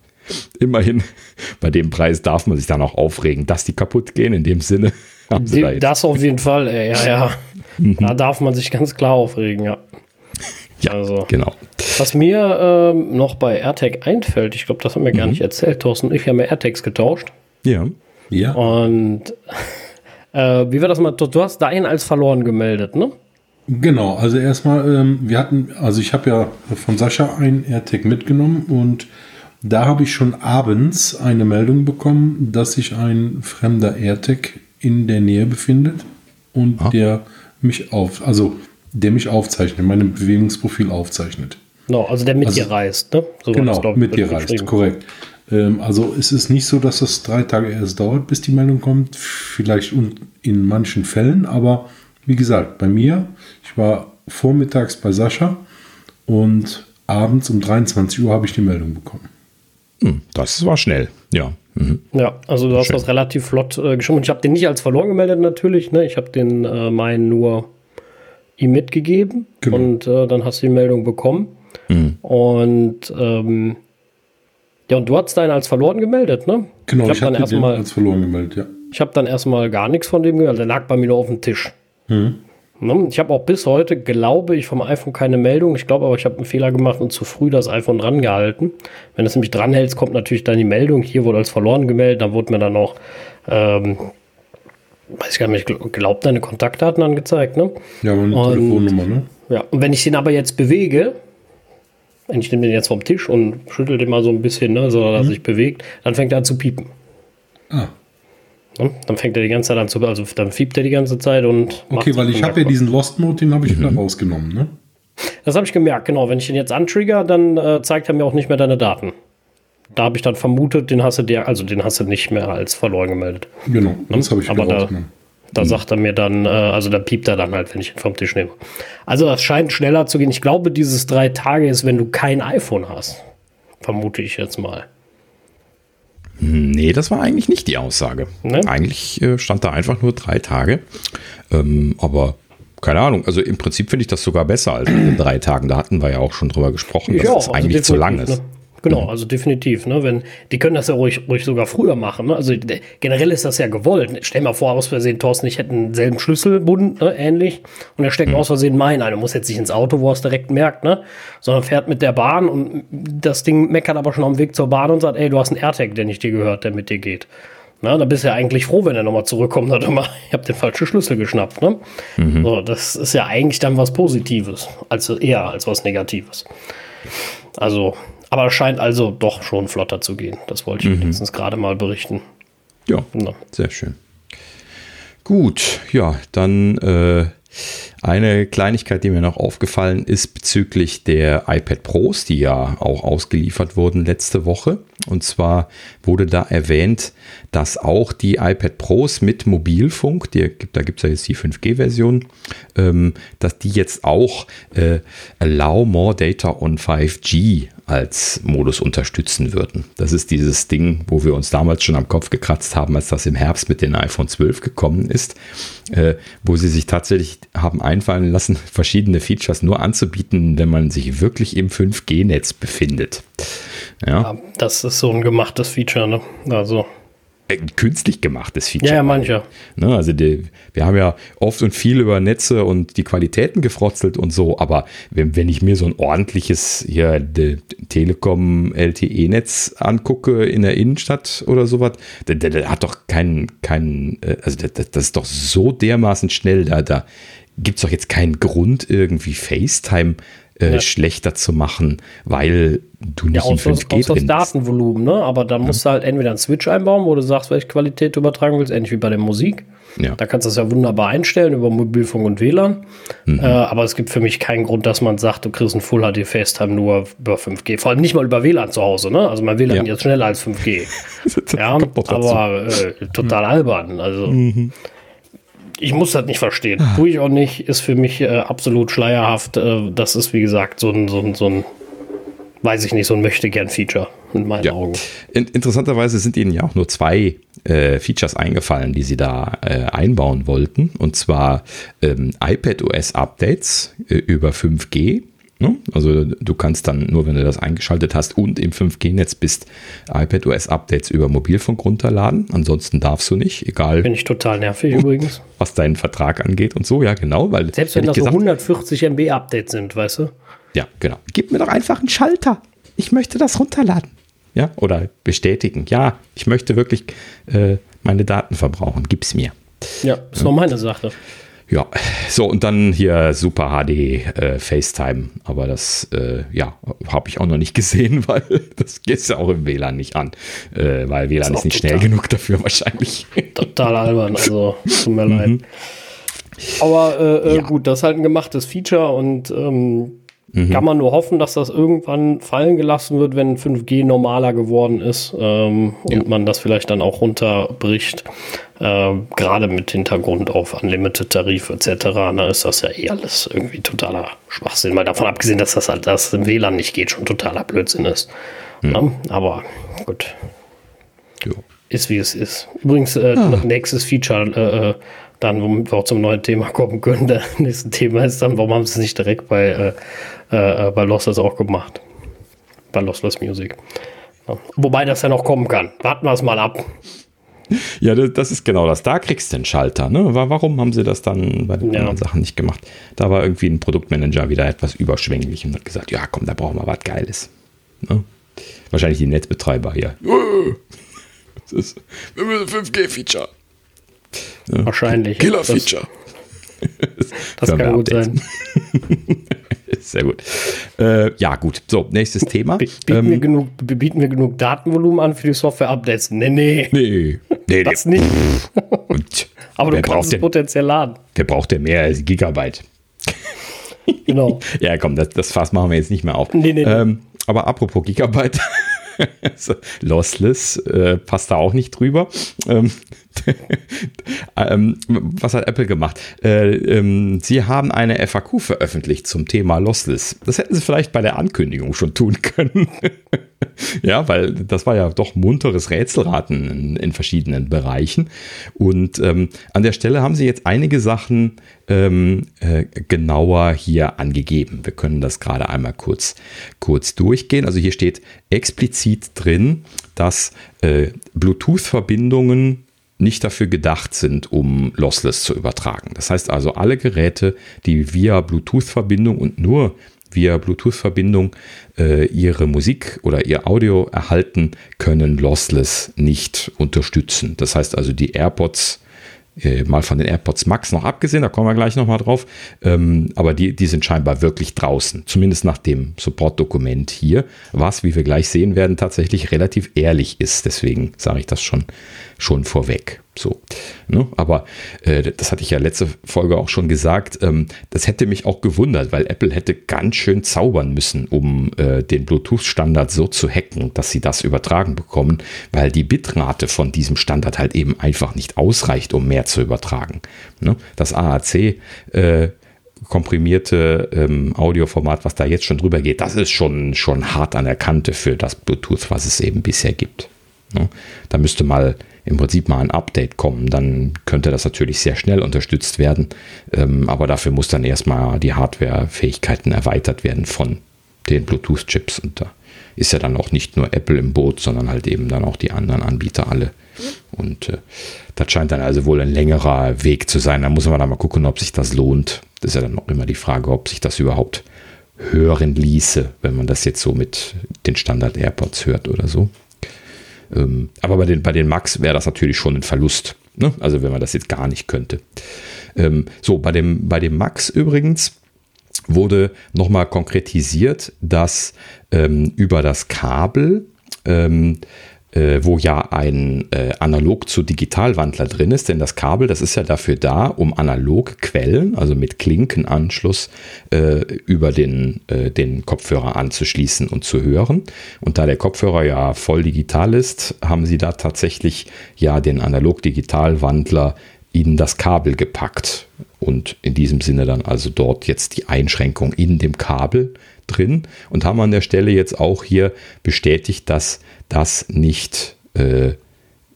S1: Immerhin, bei dem Preis darf man sich dann auch aufregen, dass die kaputt gehen, in dem Sinne.
S2: Da das auf jeden Fall, ey, ja, ja. Mhm. Da darf man sich ganz klar aufregen, ja.
S1: Ja, also, genau.
S2: Was mir ähm, noch bei AirTag einfällt, ich glaube, das haben wir mhm. gar nicht erzählt, Thorsten, ich habe ja AirTags getauscht.
S1: Ja.
S2: Ja. Und äh, wie war das mal? Du hast deinen als verloren gemeldet, ne?
S3: Genau, also erstmal, ähm, wir hatten, also ich habe ja von Sascha ein AirTag mitgenommen und da habe ich schon abends eine Meldung bekommen, dass sich ein fremder AirTag in der Nähe befindet und ah. der mich auf, also der mich aufzeichnet, mein Bewegungsprofil aufzeichnet.
S2: No, also der mit also, dir reist, ne?
S3: So genau, mit dir reist, korrekt. Ähm, also es ist nicht so, dass das drei Tage erst dauert, bis die Meldung kommt. Vielleicht in manchen Fällen, aber wie gesagt, bei mir, ich war vormittags bei Sascha und abends um 23 Uhr habe ich die Meldung bekommen.
S1: Hm, das war schnell, ja.
S2: Mhm. Ja, also du hast Schön. das relativ flott äh, geschoben. Ich habe den nicht als verloren gemeldet natürlich. Ne? Ich habe den äh, meinen nur ihm mitgegeben genau. und äh, dann hast du die Meldung bekommen. Mhm. Und ähm, ja, und du hast deinen als verloren gemeldet, ne?
S3: Genau,
S2: ich
S3: habe hab dann erstmal als verloren gemeldet, ja.
S2: Ich habe dann erstmal gar nichts von dem gehört. Der lag bei mir nur auf dem Tisch. Mhm. Ne? Ich habe auch bis heute, glaube ich, vom iPhone keine Meldung. Ich glaube aber, ich habe einen Fehler gemacht und zu früh das iPhone dran gehalten. Wenn du es nämlich dranhältst, kommt natürlich dann die Meldung. Hier wurde als verloren gemeldet. Dann wurde mir dann noch, ähm, weiß ich gar nicht, glaubt deine Kontaktdaten angezeigt. Ne?
S3: Ja, meine und, Telefonnummer, ne?
S2: Ja, und wenn ich den aber jetzt bewege, ich nehme den jetzt vom Tisch und schüttel den mal so ein bisschen, ne, so dass er mhm. sich bewegt, dann fängt er an zu piepen. Ah. Ne? Dann fängt er die ganze Zeit an zu, also dann fiebt er die ganze Zeit und.
S3: Okay, weil ich habe ja diesen Lost Mode, den habe ich mhm. wieder rausgenommen, ne?
S2: Das habe ich gemerkt, genau. Wenn ich den jetzt antrigger, dann äh, zeigt er mir auch nicht mehr deine Daten. Da habe ich dann vermutet, den hast du dir, also den hast du nicht mehr als verloren gemeldet.
S3: Genau, ne? das habe ich
S2: Aber rausgenommen. Da mhm. sagt er mir dann, äh, also da piept er dann halt, wenn ich ihn vom Tisch nehme. Also das scheint schneller zu gehen. Ich glaube, dieses drei Tage ist, wenn du kein iPhone hast. Vermute ich jetzt mal.
S1: Nee, das war eigentlich nicht die Aussage. Ne? Eigentlich äh, stand da einfach nur drei Tage. Ähm, aber keine Ahnung, also im Prinzip finde ich das sogar besser als in drei Tagen. Da hatten wir ja auch schon drüber gesprochen, dass es das also eigentlich zu lang ist. Ne?
S2: Genau, also definitiv. Ne? Wenn, die können das ja ruhig, ruhig sogar früher machen. Ne? Also generell ist das ja gewollt. Stell mal vor, aus Versehen, Thorsten, ich hätte einen selben Schlüsselbund, ne? ähnlich, und er steckt mhm. aus Versehen meinen ein. Er muss jetzt nicht ins Auto, wo er es direkt merkt, ne? sondern fährt mit der Bahn und das Ding meckert aber schon dem Weg zur Bahn und sagt, ey, du hast einen AirTag, der nicht dir gehört, der mit dir geht. Na, da bist du ja eigentlich froh, wenn er nochmal zurückkommt und immer, ich habe den falschen Schlüssel geschnappt. Ne? Mhm. So, das ist ja eigentlich dann was Positives, also eher als was Negatives. Also aber es scheint also doch schon flotter zu gehen. Das wollte ich mhm. wenigstens gerade mal berichten.
S1: Ja, ja, sehr schön. Gut, ja, dann äh, eine Kleinigkeit, die mir noch aufgefallen ist bezüglich der iPad Pros, die ja auch ausgeliefert wurden letzte Woche. Und zwar wurde da erwähnt, dass auch die iPad Pros mit Mobilfunk, die, da gibt es ja jetzt die 5G-Version, ähm, dass die jetzt auch äh, Allow More Data on 5G als Modus unterstützen würden. Das ist dieses Ding, wo wir uns damals schon am Kopf gekratzt haben, als das im Herbst mit den iPhone 12 gekommen ist, äh, wo sie sich tatsächlich haben einfallen lassen, verschiedene Features nur anzubieten, wenn man sich wirklich im 5G-Netz befindet.
S2: Ja. ja. das ist so ein gemachtes Feature, ne? Also
S1: künstlich gemachtes Feature.
S2: Ja, ja mancher.
S1: Ne, also die, wir haben ja oft und viel über Netze und die Qualitäten gefrotzelt und so, aber wenn, wenn ich mir so ein ordentliches hier Telekom LTE-Netz angucke in der Innenstadt oder sowas, der, der, der hat doch keinen, keinen, äh, also das, das ist doch so dermaßen schnell, da, da gibt es doch jetzt keinen Grund, irgendwie FaceTime äh, ja. schlechter zu machen, weil du nicht ja, in 5G
S2: das, drin das Datenvolumen, ne? Aber ja. musst du halt entweder einen Switch einbauen, wo du sagst, welche Qualität du übertragen willst, ähnlich wie bei der Musik. Ja. Da kannst du das ja wunderbar einstellen über Mobilfunk und WLAN. Mhm. Äh, aber es gibt für mich keinen Grund, dass man sagt, du kriegst ein Full HD FaceTime nur über 5G. Vor allem nicht mal über WLAN zu Hause. Ne? Also mein WLAN ja. jetzt schneller als 5G. ja, aber äh, total mhm. albern. Also mhm. Ich muss das nicht verstehen. Ah. Tue ich auch nicht. Ist für mich äh, absolut schleierhaft. Äh, das ist wie gesagt so ein, so ein, so ein weiß ich nicht, so ein Möchtegern-Feature in meinen ja. Augen.
S1: In, interessanterweise sind ihnen ja auch nur zwei äh, Features eingefallen, die sie da äh, einbauen wollten. Und zwar ähm, iPad-OS-Updates äh, über 5G. Ne? Also du kannst dann nur, wenn du das eingeschaltet hast und im 5G-Netz bist, iPadOS-Updates über Mobilfunk runterladen. Ansonsten darfst du nicht, egal.
S2: Bin ich total nervig übrigens.
S1: Was deinen Vertrag angeht und so, ja genau. Weil,
S2: Selbst wenn das so 140 MB Updates sind, weißt du?
S1: Ja, genau. Gib mir doch einfach einen Schalter. Ich möchte das runterladen. Ja, oder bestätigen. Ja, ich möchte wirklich äh, meine Daten verbrauchen. Gib's mir.
S2: Ja, ist ja. nur meine Sache.
S1: Ja, so und dann hier Super HD äh, FaceTime, aber das äh, ja habe ich auch noch nicht gesehen, weil das geht ja auch im WLAN nicht an, äh, weil WLAN ist, ist nicht schnell genug dafür wahrscheinlich.
S2: Total albern, also tut mir leid. Mhm. Aber äh, äh, ja. gut, das ist halt ein gemachtes Feature und ähm, Mhm. Kann man nur hoffen, dass das irgendwann fallen gelassen wird, wenn 5G normaler geworden ist ähm, ja. und man das vielleicht dann auch runterbricht. Äh, Gerade mit Hintergrund auf Unlimited-Tarif etc. Da ist das ja eh alles irgendwie totaler Schwachsinn. Mal davon abgesehen, dass das halt das im WLAN nicht geht, schon totaler Blödsinn ist. Mhm. Ja, aber gut. Jo. Ist wie es ist. Übrigens, äh, ah. nächstes Feature äh, äh dann, womit wir auch zum neuen Thema kommen können. Das nächste Thema ist dann, warum haben sie es nicht direkt bei, äh, äh, bei Lossless auch gemacht? Bei Lossless Music. Ja. Wobei das ja noch kommen kann. Warten wir es mal ab.
S1: Ja, das ist genau das. Da kriegst du den Schalter. Ne? Warum haben sie das dann bei den ja. anderen Sachen nicht gemacht? Da war irgendwie ein Produktmanager wieder etwas überschwänglich und hat gesagt, ja komm, da brauchen wir was Geiles. Ne? Wahrscheinlich die Netzbetreiber hier. Das ist 5G-Feature.
S2: Ja. Wahrscheinlich.
S1: Killer-Feature.
S2: Das, das kann gut sein.
S1: Sehr gut. Äh, ja, gut. So, nächstes Thema.
S2: Bieten, ähm, wir genug, bieten wir genug Datenvolumen an für die Software-Updates? Nee, nee.
S1: Nee. nee
S2: das nee. nicht. Aber du kannst es potenziell laden.
S1: Der braucht ja mehr als Gigabyte.
S2: Genau.
S1: ja, komm, das, das Fass machen wir jetzt nicht mehr auf. Nee, nee, ähm, nee. Aber apropos Gigabyte. Lossless äh, passt da auch nicht drüber. Ähm, ähm, was hat Apple gemacht? Äh, ähm, sie haben eine FAQ veröffentlicht zum Thema Lossless. Das hätten sie vielleicht bei der Ankündigung schon tun können. ja, weil das war ja doch munteres Rätselraten in, in verschiedenen Bereichen. Und ähm, an der Stelle haben sie jetzt einige Sachen ähm, äh, genauer hier angegeben. Wir können das gerade einmal kurz, kurz durchgehen. Also hier steht explizit drin, dass äh, Bluetooth-Verbindungen nicht dafür gedacht sind, um Lossless zu übertragen. Das heißt also, alle Geräte, die via Bluetooth-Verbindung und nur via Bluetooth-Verbindung äh, ihre Musik oder ihr Audio erhalten, können Lossless nicht unterstützen. Das heißt also, die AirPods äh, mal von den AirPods Max noch abgesehen, da kommen wir gleich nochmal drauf. Ähm, aber die, die sind scheinbar wirklich draußen, zumindest nach dem Support-Dokument hier, was, wie wir gleich sehen werden, tatsächlich relativ ehrlich ist. Deswegen sage ich das schon, schon vorweg. So. Ne? Aber äh, das hatte ich ja letzte Folge auch schon gesagt. Ähm, das hätte mich auch gewundert, weil Apple hätte ganz schön zaubern müssen, um äh, den Bluetooth-Standard so zu hacken, dass sie das übertragen bekommen, weil die Bitrate von diesem Standard halt eben einfach nicht ausreicht, um mehr zu übertragen. Ne? Das AAC äh, komprimierte ähm, Audioformat, was da jetzt schon drüber geht, das ist schon, schon hart an der Kante für das Bluetooth, was es eben bisher gibt. Ne? Da müsste mal im Prinzip mal ein Update kommen. Dann könnte das natürlich sehr schnell unterstützt werden. Ähm, aber dafür muss dann erstmal die Hardware-Fähigkeiten erweitert werden von den Bluetooth-Chips. Und da ist ja dann auch nicht nur Apple im Boot, sondern halt eben dann auch die anderen Anbieter alle. Und äh, das scheint dann also wohl ein längerer Weg zu sein. Da muss man dann mal gucken, ob sich das lohnt. Das ist ja dann auch immer die Frage, ob sich das überhaupt hören ließe, wenn man das jetzt so mit den Standard AirPods hört oder so. Ähm, aber bei den, bei den Max wäre das natürlich schon ein Verlust. Ne? Also wenn man das jetzt gar nicht könnte. Ähm, so, bei dem, bei dem Max übrigens wurde nochmal konkretisiert, dass ähm, über das Kabel ähm, äh, wo ja ein äh, Analog zu Digitalwandler drin ist, denn das Kabel, das ist ja dafür da, um Analogquellen, also mit Klinkenanschluss, äh, über den, äh, den Kopfhörer anzuschließen und zu hören. Und da der Kopfhörer ja voll digital ist, haben sie da tatsächlich ja den Analog-Digital-Wandler in das Kabel gepackt und in diesem Sinne dann also dort jetzt die Einschränkung in dem Kabel drin und haben an der Stelle jetzt auch hier bestätigt, dass das nicht äh,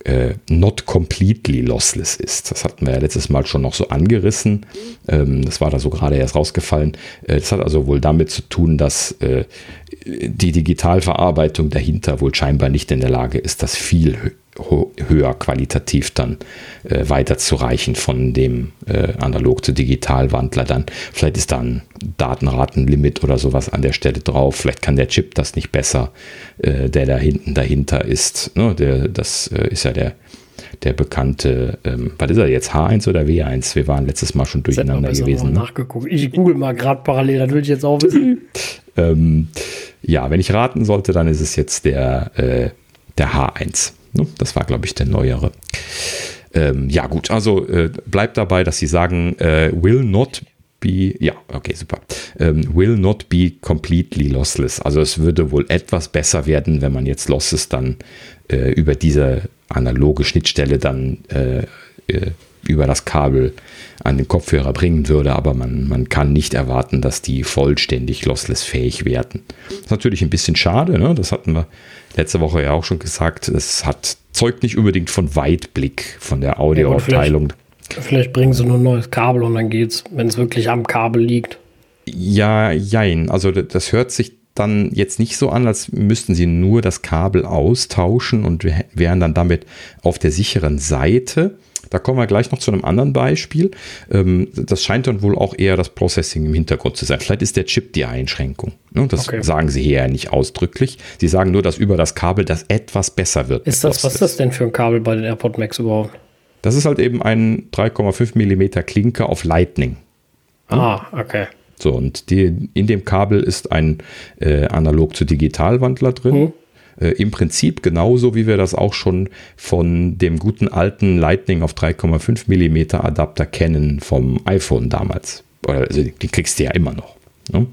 S1: äh, not completely lossless ist. Das hatten wir ja letztes Mal schon noch so angerissen. Ähm, das war da so gerade erst rausgefallen. Äh, das hat also wohl damit zu tun, dass äh, die Digitalverarbeitung dahinter wohl scheinbar nicht in der Lage ist, das viel höher qualitativ dann äh, weiterzureichen von dem äh, analog zu digital Wandler dann. Vielleicht ist da ein Datenratenlimit oder sowas an der Stelle drauf. Vielleicht kann der Chip das nicht besser, äh, der da hinten dahinter ist. Ne? Der, das äh, ist ja der, der bekannte, ähm, was ist er jetzt, H1 oder W1? Wir waren letztes Mal schon durcheinander gewesen.
S2: Ne? Nachgeguckt. Ich google mal gerade parallel, das will ich jetzt auch wissen.
S1: ähm, ja, wenn ich raten sollte, dann ist es jetzt der, äh, der H1. Ne? Das war, glaube ich, der neuere. Ähm, ja, gut, also äh, bleibt dabei, dass sie sagen, äh, will not be, ja, okay, super, ähm, will not be completely lossless. Also es würde wohl etwas besser werden, wenn man jetzt Losses dann äh, über diese analoge Schnittstelle dann äh, äh, über das Kabel an den Kopfhörer bringen würde, aber man, man kann nicht erwarten, dass die vollständig lossless fähig werden. Das ist natürlich ein bisschen schade, ne? das hatten wir letzte Woche ja auch schon gesagt, es hat, zeugt nicht unbedingt von Weitblick von der Audioabteilung.
S2: Ja, vielleicht, vielleicht, bringen sie nur ein neues Kabel und dann geht's, wenn es wirklich am Kabel liegt.
S1: Ja, jein. Also das hört sich dann jetzt nicht so an, als müssten sie nur das Kabel austauschen und wären dann damit auf der sicheren Seite. Da kommen wir gleich noch zu einem anderen Beispiel. Ähm, das scheint dann wohl auch eher das Processing im Hintergrund zu sein. Vielleicht ist der Chip die Einschränkung. Ne? Das okay. sagen sie hier ja nicht ausdrücklich. Sie sagen nur, dass über das Kabel das etwas besser wird.
S2: Ist das, was ist das denn für ein Kabel bei den AirPod Max überhaupt?
S1: Das ist halt eben ein 3,5 mm Klinker auf Lightning.
S2: Ah, okay.
S1: So, und die, in dem Kabel ist ein äh, analog zu Digitalwandler drin. Hm äh, im Prinzip genauso, wie wir das auch schon von dem guten alten Lightning auf 3,5 mm Adapter kennen vom iPhone damals. Also die kriegst du ja immer noch. Ne?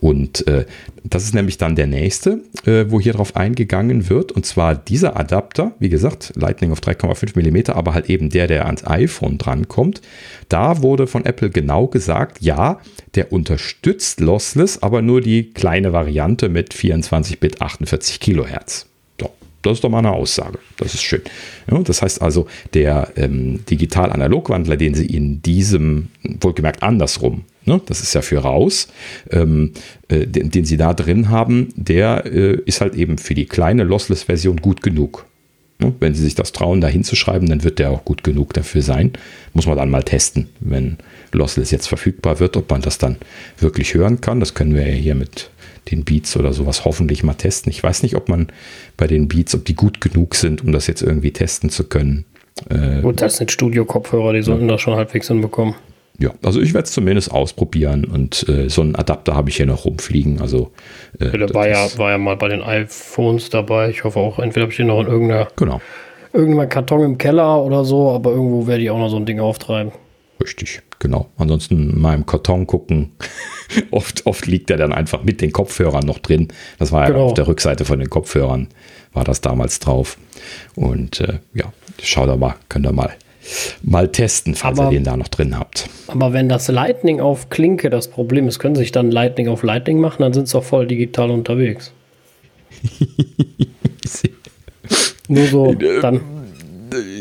S1: Und äh, das ist nämlich dann der nächste, äh, wo hier drauf eingegangen wird. Und zwar dieser Adapter, wie gesagt, Lightning auf 3,5 mm, aber halt eben der, der ans iPhone drankommt. Da wurde von Apple genau gesagt, ja, der unterstützt Lossless, aber nur die kleine Variante mit 24-Bit 48 Kilohertz. Das ist doch mal eine Aussage. Das ist schön. Ja, das heißt also, der ähm, Digital-Analog-Wandler, den Sie in diesem, wohlgemerkt andersrum, ne, das ist ja für raus, ähm, äh, den, den, Sie da drin haben, der äh, ist halt eben für die kleine Lossless-Version gut genug. Ne, wenn Sie sich das trauen, da hinzuschreiben, dann wird der auch gut genug dafür sein. Muss man dann mal testen, wenn Lossless jetzt verfügbar wird, ob man das dann wirklich hören kann. Das können wir ja hier mit den Beats oder sowas hoffentlich mal testen. Ich weiß nicht, ob man bei den Beats, ob die gut genug sind, um das jetzt irgendwie testen zu können.
S2: Äh, Gut, das sind Studio-Kopfhörer, die sollten ja. das schon halbwegs hinbekommen.
S1: Ja, also ich werde es zumindest ausprobieren und äh, so einen Adapter habe ich hier noch rumfliegen. Also
S2: äh, der war ja, war ja mal bei den iPhones dabei. Ich hoffe auch, entweder habe ich den noch in irgendeiner
S1: genau.
S2: irgendeinem Karton im Keller oder so, aber irgendwo werde ich auch noch so ein Ding auftreiben.
S1: Richtig, genau. Ansonsten mal im Karton gucken. oft, oft liegt er dann einfach mit den Kopfhörern noch drin. Das war ja genau. auf der Rückseite von den Kopfhörern, war das damals drauf. Und äh, ja, schaut da mal, könnt ihr mal, mal testen, falls aber, ihr den da noch drin habt.
S2: Aber wenn das Lightning auf Klinke das Problem ist, können Sie sich dann Lightning auf Lightning machen, dann sind sie auch voll digital unterwegs. Nur so, äh, dann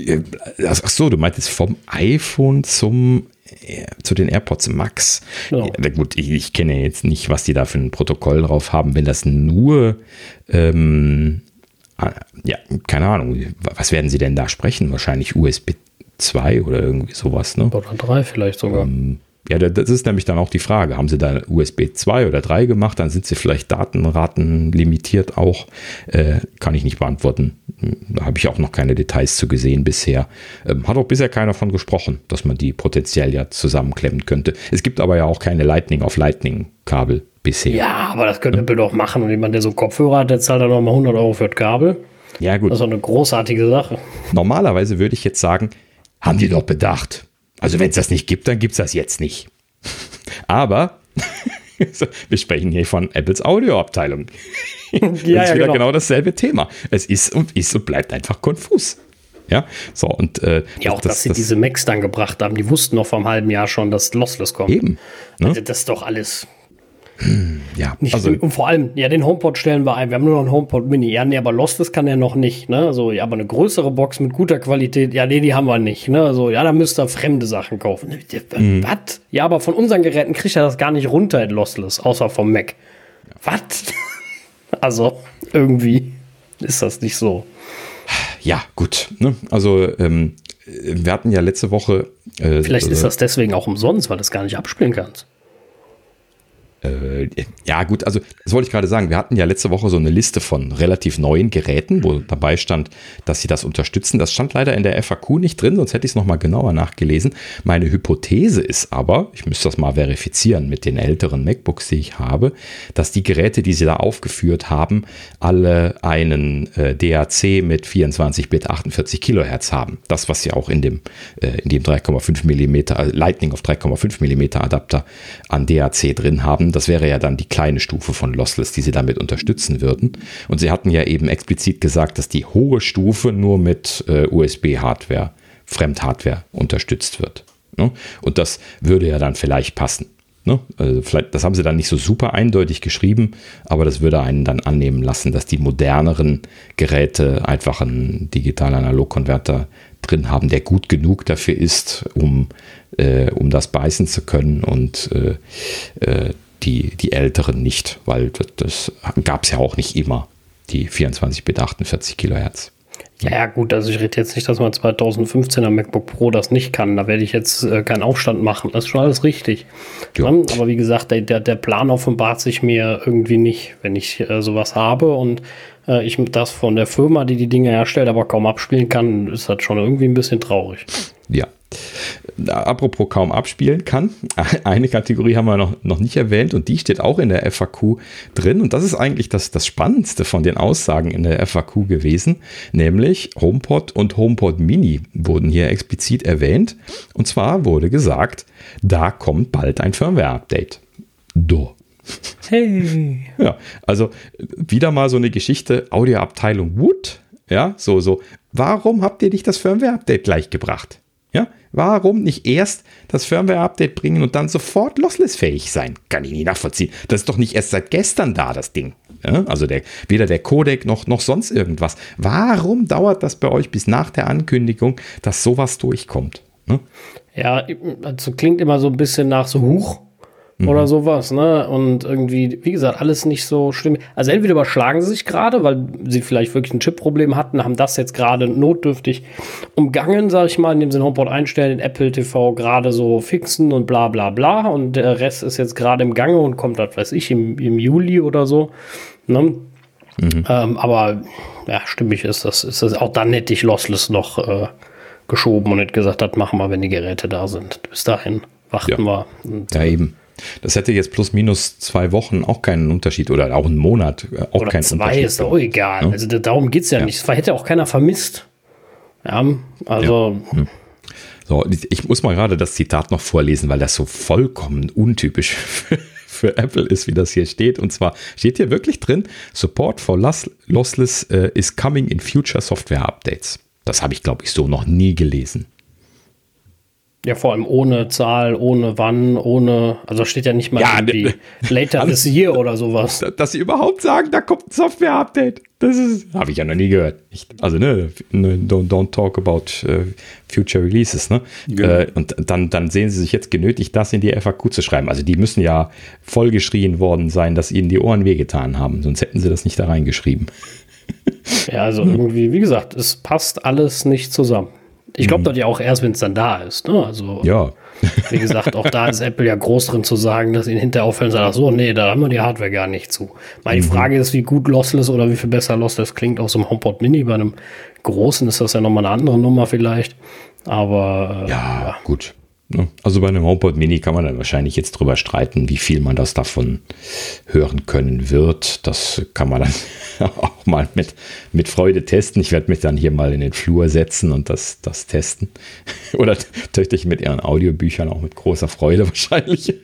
S1: äh, ach so, du meintest vom iPhone zum äh, zu den AirPods Max. Genau. Ja, gut, ich, ich, kenne jetzt nicht, was die da für ein Protokoll drauf haben. Wenn das nur, ähm, ah, ja, keine Ahnung, was werden sie denn da sprechen? Wahrscheinlich USB 2 oder irgendwie sowas, ne?
S2: Oder 3 vielleicht sogar. Ähm,
S1: ja, das ist nämlich dann auch die Frage. Haben sie da USB 2 oder 3 gemacht? Dann sind sie vielleicht Datenraten limitiert auch. Äh, kann ich nicht beantworten. Da habe ich auch noch keine Details zu gesehen bisher. Ähm, hat auch bisher keiner von gesprochen, dass man die potenziell ja zusammenklemmen könnte. Es gibt aber ja auch keine Lightning auf Lightning Kabel bisher.
S2: Ja, aber das könnte Apple doch machen. Und jemand, der so Kopfhörer hat, der zahlt dann nochmal 100 Euro für das Kabel.
S1: Ja, gut.
S2: Das ist doch eine großartige Sache.
S1: Normalerweise würde ich jetzt sagen, haben die doch bedacht. Also wenn es das nicht gibt, dann gibt es das jetzt nicht. Aber wir sprechen hier von Apples Audioabteilung.
S2: Ja,
S1: das ist
S2: ja,
S1: wieder
S2: genau.
S1: genau dasselbe Thema. Es ist und ist und bleibt einfach konfus. Ja, so und äh,
S2: Ja, auch, dass sie diese Macs dann gebracht haben. Die wussten noch vor einem halben Jahr schon, dass Lossless kommt.
S1: eben. Ne?
S2: Also das ist doch alles
S1: Ja,
S2: nicht.
S1: also
S2: und vor allem, ja, den HomePod stellen wir ein. Wir haben nur noch einen HomePod Mini. Ja, nee, aber Lossless kann er noch nicht. Ne? So, ja, aber eine größere Box mit guter Qualität. Ja, nee, die haben wir nicht. Ne? So, ja, da müsst ihr fremde Sachen kaufen.
S1: Mhm.
S2: Was? Ja, aber von unseren Geräten kriegt er das gar nicht runter in Lossless, außer vom Mac. Was? also, irgendwie ist das nicht so.
S1: ja, gut. Ne? Also ähm, wir hatten ja letzte Woche. Äh,
S2: Vielleicht ist das deswegen auch umsonst, weil du es gar nicht abspielen kannst.
S1: Äh, ja, gut, also das wollte ich gerade sagen. Wir hatten ja letzte Woche so eine Liste von relativ neuen Geräten, wo dabei stand, dass sie das unterstützen. Das stand leider in der FAQ nicht drin, sonst hätte ich es nochmal genauer nachgelesen. Meine Hypothese ist aber, ich müsste das mal verifizieren mit den älteren MacBooks, die ich habe, dass die Geräte, die sie da aufgeführt haben, alle einen äh, DAC mit 24-Bit 48 Kilohertz haben. Das, was sie auch in dem, äh, dem 3,5 Millimeter, äh, Lightning auf 3,5 Millimeter Adapter an DAC drin haben. Das wäre ja dann die kleine Stufe von Lossless, die sie damit unterstützen würden. Und sie hatten ja eben explizit gesagt, dass die hohe Stufe nur mit äh, USB-Hardware, Fremdhardware unterstützt wird. Ne? Und das würde ja dann vielleicht passen. Ne? Also vielleicht, das haben sie dann nicht so super eindeutig geschrieben, aber das würde einen dann annehmen lassen, dass die moderneren Geräte einfach einen Digital-Analog-Konverter drin haben, der gut genug dafür ist, um, äh, um das beißen zu können und äh, äh, die, die älteren nicht, weil das, das gab es ja auch nicht immer, die 24-Bit 48 Kilohertz.
S2: Ja, ja, gut, also ich rede jetzt nicht, dass man 2015er MacBook Pro das nicht kann. Da werde ich jetzt äh, keinen Aufstand machen. Das ist schon alles richtig.
S1: Ja.
S2: Ne? Aber wie gesagt, der, der, der Plan offenbart sich mir irgendwie nicht, wenn ich äh, sowas habe und äh, ich das von der Firma, die die Dinge herstellt, aber kaum abspielen kann, ist das schon irgendwie ein bisschen traurig.
S1: Ja. Apropos kaum abspielen kann, eine Kategorie haben wir noch, noch nicht erwähnt und die steht auch in der FAQ drin und das ist eigentlich das, das Spannendste von den Aussagen in der FAQ gewesen, nämlich HomePod und HomePod Mini wurden hier explizit erwähnt und zwar wurde gesagt, da kommt bald ein Firmware-Update. Do.
S2: Hey.
S1: Ja, also wieder mal so eine Geschichte, Audioabteilung Wood, ja, so, so, warum habt ihr nicht das Firmware-Update gleich gebracht? Ja, warum nicht erst das Firmware-Update bringen und dann sofort lossless-fähig sein? Kann ich nicht nachvollziehen. Das ist doch nicht erst seit gestern da, das Ding. Ja, also der, weder der Codec noch, noch sonst irgendwas. Warum dauert das bei euch bis nach der Ankündigung, dass sowas durchkommt? Ne?
S2: Ja, also klingt immer so ein bisschen nach so Huch oder sowas, ne? Und irgendwie, wie gesagt, alles nicht so schlimm. Also entweder überschlagen sie sich gerade, weil sie vielleicht wirklich ein Chip-Problem hatten, haben das jetzt gerade notdürftig umgangen, sag ich mal, indem sie den HomePod einstellen, den Apple TV gerade so fixen und bla bla bla. Und der Rest ist jetzt gerade im Gange und kommt, das weiß ich, im, im Juli oder so. Ne? Ähm, aber ja, stimmig ist das. Ist das auch dann hätte ich Lossless noch äh, geschoben und hätte gesagt, das machen wir, wenn die Geräte da sind. Bis dahin warten
S1: Ja.
S2: wir. Und,
S1: Ja, eben. Das hätte jetzt plus minus zwei Wochen auch keinen Unterschied oder auch einen Monat äh, auch
S2: oder
S1: keinen
S2: zwei
S1: Unterschied.
S2: ist auch egal. Also da- darum geht es ja, nicht. Das hätte auch keiner vermisst. Ja, also
S1: So, ich muss mal gerade das Zitat noch vorlesen, weil das so vollkommen untypisch für, für Apple ist, wie das hier steht. Und zwar steht hier wirklich drin: Support for loss, lossless äh, is coming in future software updates. Das habe ich, glaube ich, so noch nie gelesen.
S2: Ja, vor allem ohne Zahl, ohne wann, ohne, also steht ja nicht mal
S1: Ja,
S2: irgendwie later this year oder sowas.
S1: Da- Dass sie überhaupt sagen, da kommt ein Software-Update. Das ist, habe ich ja noch nie gehört. Ich, also, ne, ne, don't, don't talk about äh, future releases, ne?
S3: Genau.
S1: Äh, und dann, dann sehen sie sich jetzt genötigt, das in die FAQ zu schreiben. Also, die müssen ja vollgeschrien worden sein, dass ihnen die Ohren wehgetan haben. Sonst hätten sie das nicht da reingeschrieben.
S2: Ja, also irgendwie, wie gesagt, es passt alles nicht zusammen. Ich glaube das ja auch erst, wenn es dann da ist. Ne? Also,
S1: Ja.
S2: wie gesagt, auch da ist Apple ja groß drin zu sagen, dass ihnen hinterher auffällt und sagt, ach so, nee, da haben wir die Hardware gar nicht zu. Meine Frage ist, wie gut Lossless oder wie viel besser Lossless klingt aus dem HomePod Mini. Bei einem großen ist das ja nochmal eine andere Nummer vielleicht. Aber äh,
S1: Ja, gut. Also bei einem HomePod Mini kann man dann wahrscheinlich jetzt drüber streiten, wie viel man das davon hören können wird. Das kann man dann auch mal mit, mit Freude testen. Ich werde mich dann hier mal in den Flur setzen und das, das testen. Oder ich mit ihren Audiobüchern auch mit großer Freude wahrscheinlich.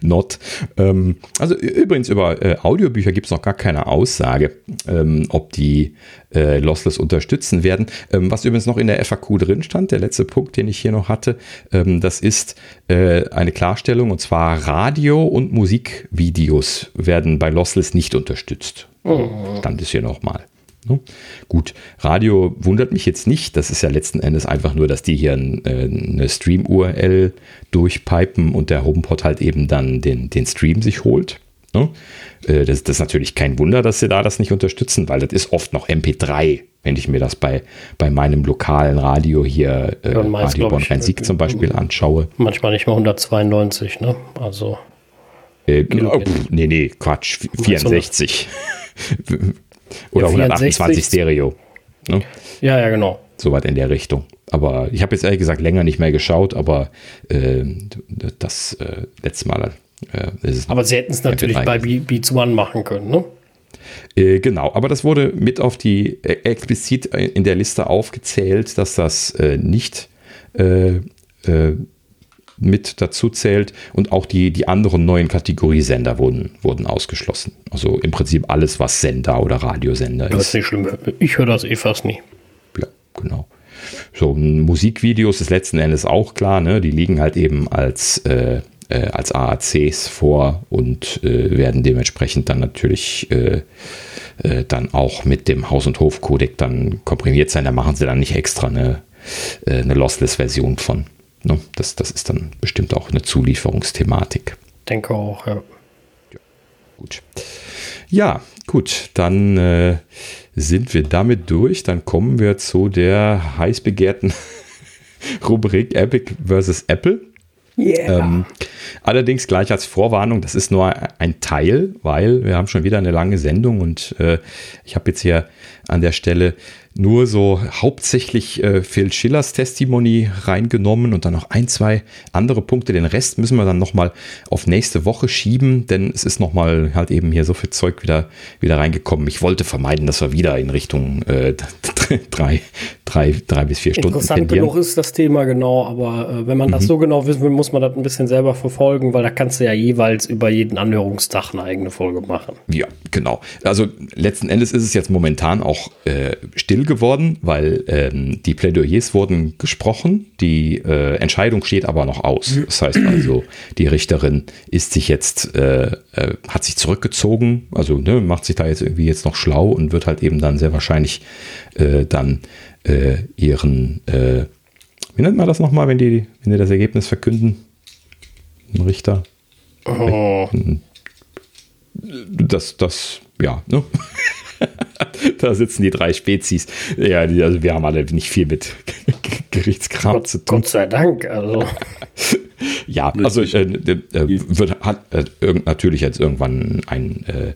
S1: Not. Ähm, also übrigens über äh, Audiobücher gibt es noch gar keine Aussage, ähm, ob die äh, Lossless unterstützen werden. Ähm, was übrigens noch in der FAQ drin stand, der letzte Punkt, den ich hier noch hatte, ähm, das ist äh, eine Klarstellung und zwar Radio- und Musikvideos werden bei Lossless nicht unterstützt. Oh. Stand es hier nochmal. Ne? Gut, Radio wundert mich jetzt nicht. Das ist ja letzten Endes einfach nur, dass die hier äh, eine Stream-URL durchpipen und der HomePod halt eben dann den, den Stream sich holt. Ne? Äh, das, das, ist natürlich kein Wunder, dass sie da das nicht unterstützen, weil das ist oft noch MP3, wenn ich mir das bei, bei meinem lokalen Radio hier, äh, ja, Radio Bonn-Rhein-Sieg zum Beispiel anschaue.
S2: Manchmal nicht mal 192, ne? Also.
S1: Äh, oh, nee, nee, Quatsch, 64. Oder ja, 128 Stereo.
S2: Ne? Ja, ja, genau.
S1: Soweit in der Richtung. Aber ich habe jetzt ehrlich gesagt länger nicht mehr geschaut, aber äh, das äh, letzte Mal
S2: äh, aber sie hätten es natürlich bei Beats One machen können, ne?
S1: Äh, genau, aber das wurde mit auf die äh, explizit in der Liste aufgezählt, dass das äh, nicht äh, äh, mit dazu zählt und auch die, die anderen neuen Kategoriesender wurden, wurden ausgeschlossen. Also im Prinzip alles, was Sender oder Radiosender ist.
S2: Das ist nicht schlimm. Ich höre das eh fast nie.
S1: Ja, genau. So, Musikvideos ist letzten Endes auch klar, ne? Die liegen halt eben als äh, äh, als AACs vor und äh, werden dementsprechend dann natürlich äh, äh, dann auch mit dem Haus- und Hof-Codec dann komprimiert sein. Da machen sie dann nicht extra eine, äh, eine Lossless-Version von. Ne? Das, das ist dann bestimmt auch eine Zulieferungsthematik.
S2: Denke auch, ja.
S1: ja gut. Ja, gut, dann äh, sind wir damit durch. Dann kommen wir zu der heiß begehrten Rubrik Epic versus Apple. Yeah. Ähm, allerdings gleich als Vorwarnung, das ist nur ein Teil, weil wir haben schon wieder eine lange Sendung und äh, ich habe jetzt hier an der Stelle nur so hauptsächlich äh, Phil Schillers Testimony reingenommen und dann noch ein, zwei andere Punkte. Den Rest müssen wir dann nochmal auf nächste Woche schieben, denn es ist nochmal halt eben hier so viel Zeug wieder, wieder reingekommen. Ich wollte vermeiden, dass wir wieder in Richtung äh, drei, drei, drei bis vier Stunden
S2: Interessant genug ist das Thema genau, aber äh, wenn man mhm. das so genau wissen will, muss man das ein bisschen selber verfolgen, weil da kannst du ja jeweils über jeden Anhörungstag eine eigene Folge machen.
S1: Ja, genau. Also letzten Endes ist es jetzt momentan auch äh, still geworden, weil ähm, die Plädoyers wurden gesprochen, die äh, Entscheidung steht aber noch aus. Das heißt also, die Richterin ist sich jetzt, äh, äh, hat sich zurückgezogen, also ne, macht sich da jetzt irgendwie jetzt noch schlau und wird halt eben dann sehr wahrscheinlich äh, dann äh, ihren, äh, wie nennt man das nochmal, wenn die, wenn die das Ergebnis verkünden? Ein Richter. Oh. Das, das, ja, ne? da sitzen die drei Spezies. Ja, die, also wir haben alle nicht viel mit Gerichtskram
S2: Gott,
S1: zu
S2: tun. Gott sei Dank. Also.
S1: ja, also äh, äh, wird, hat äh, natürlich jetzt irgendwann ein, äh,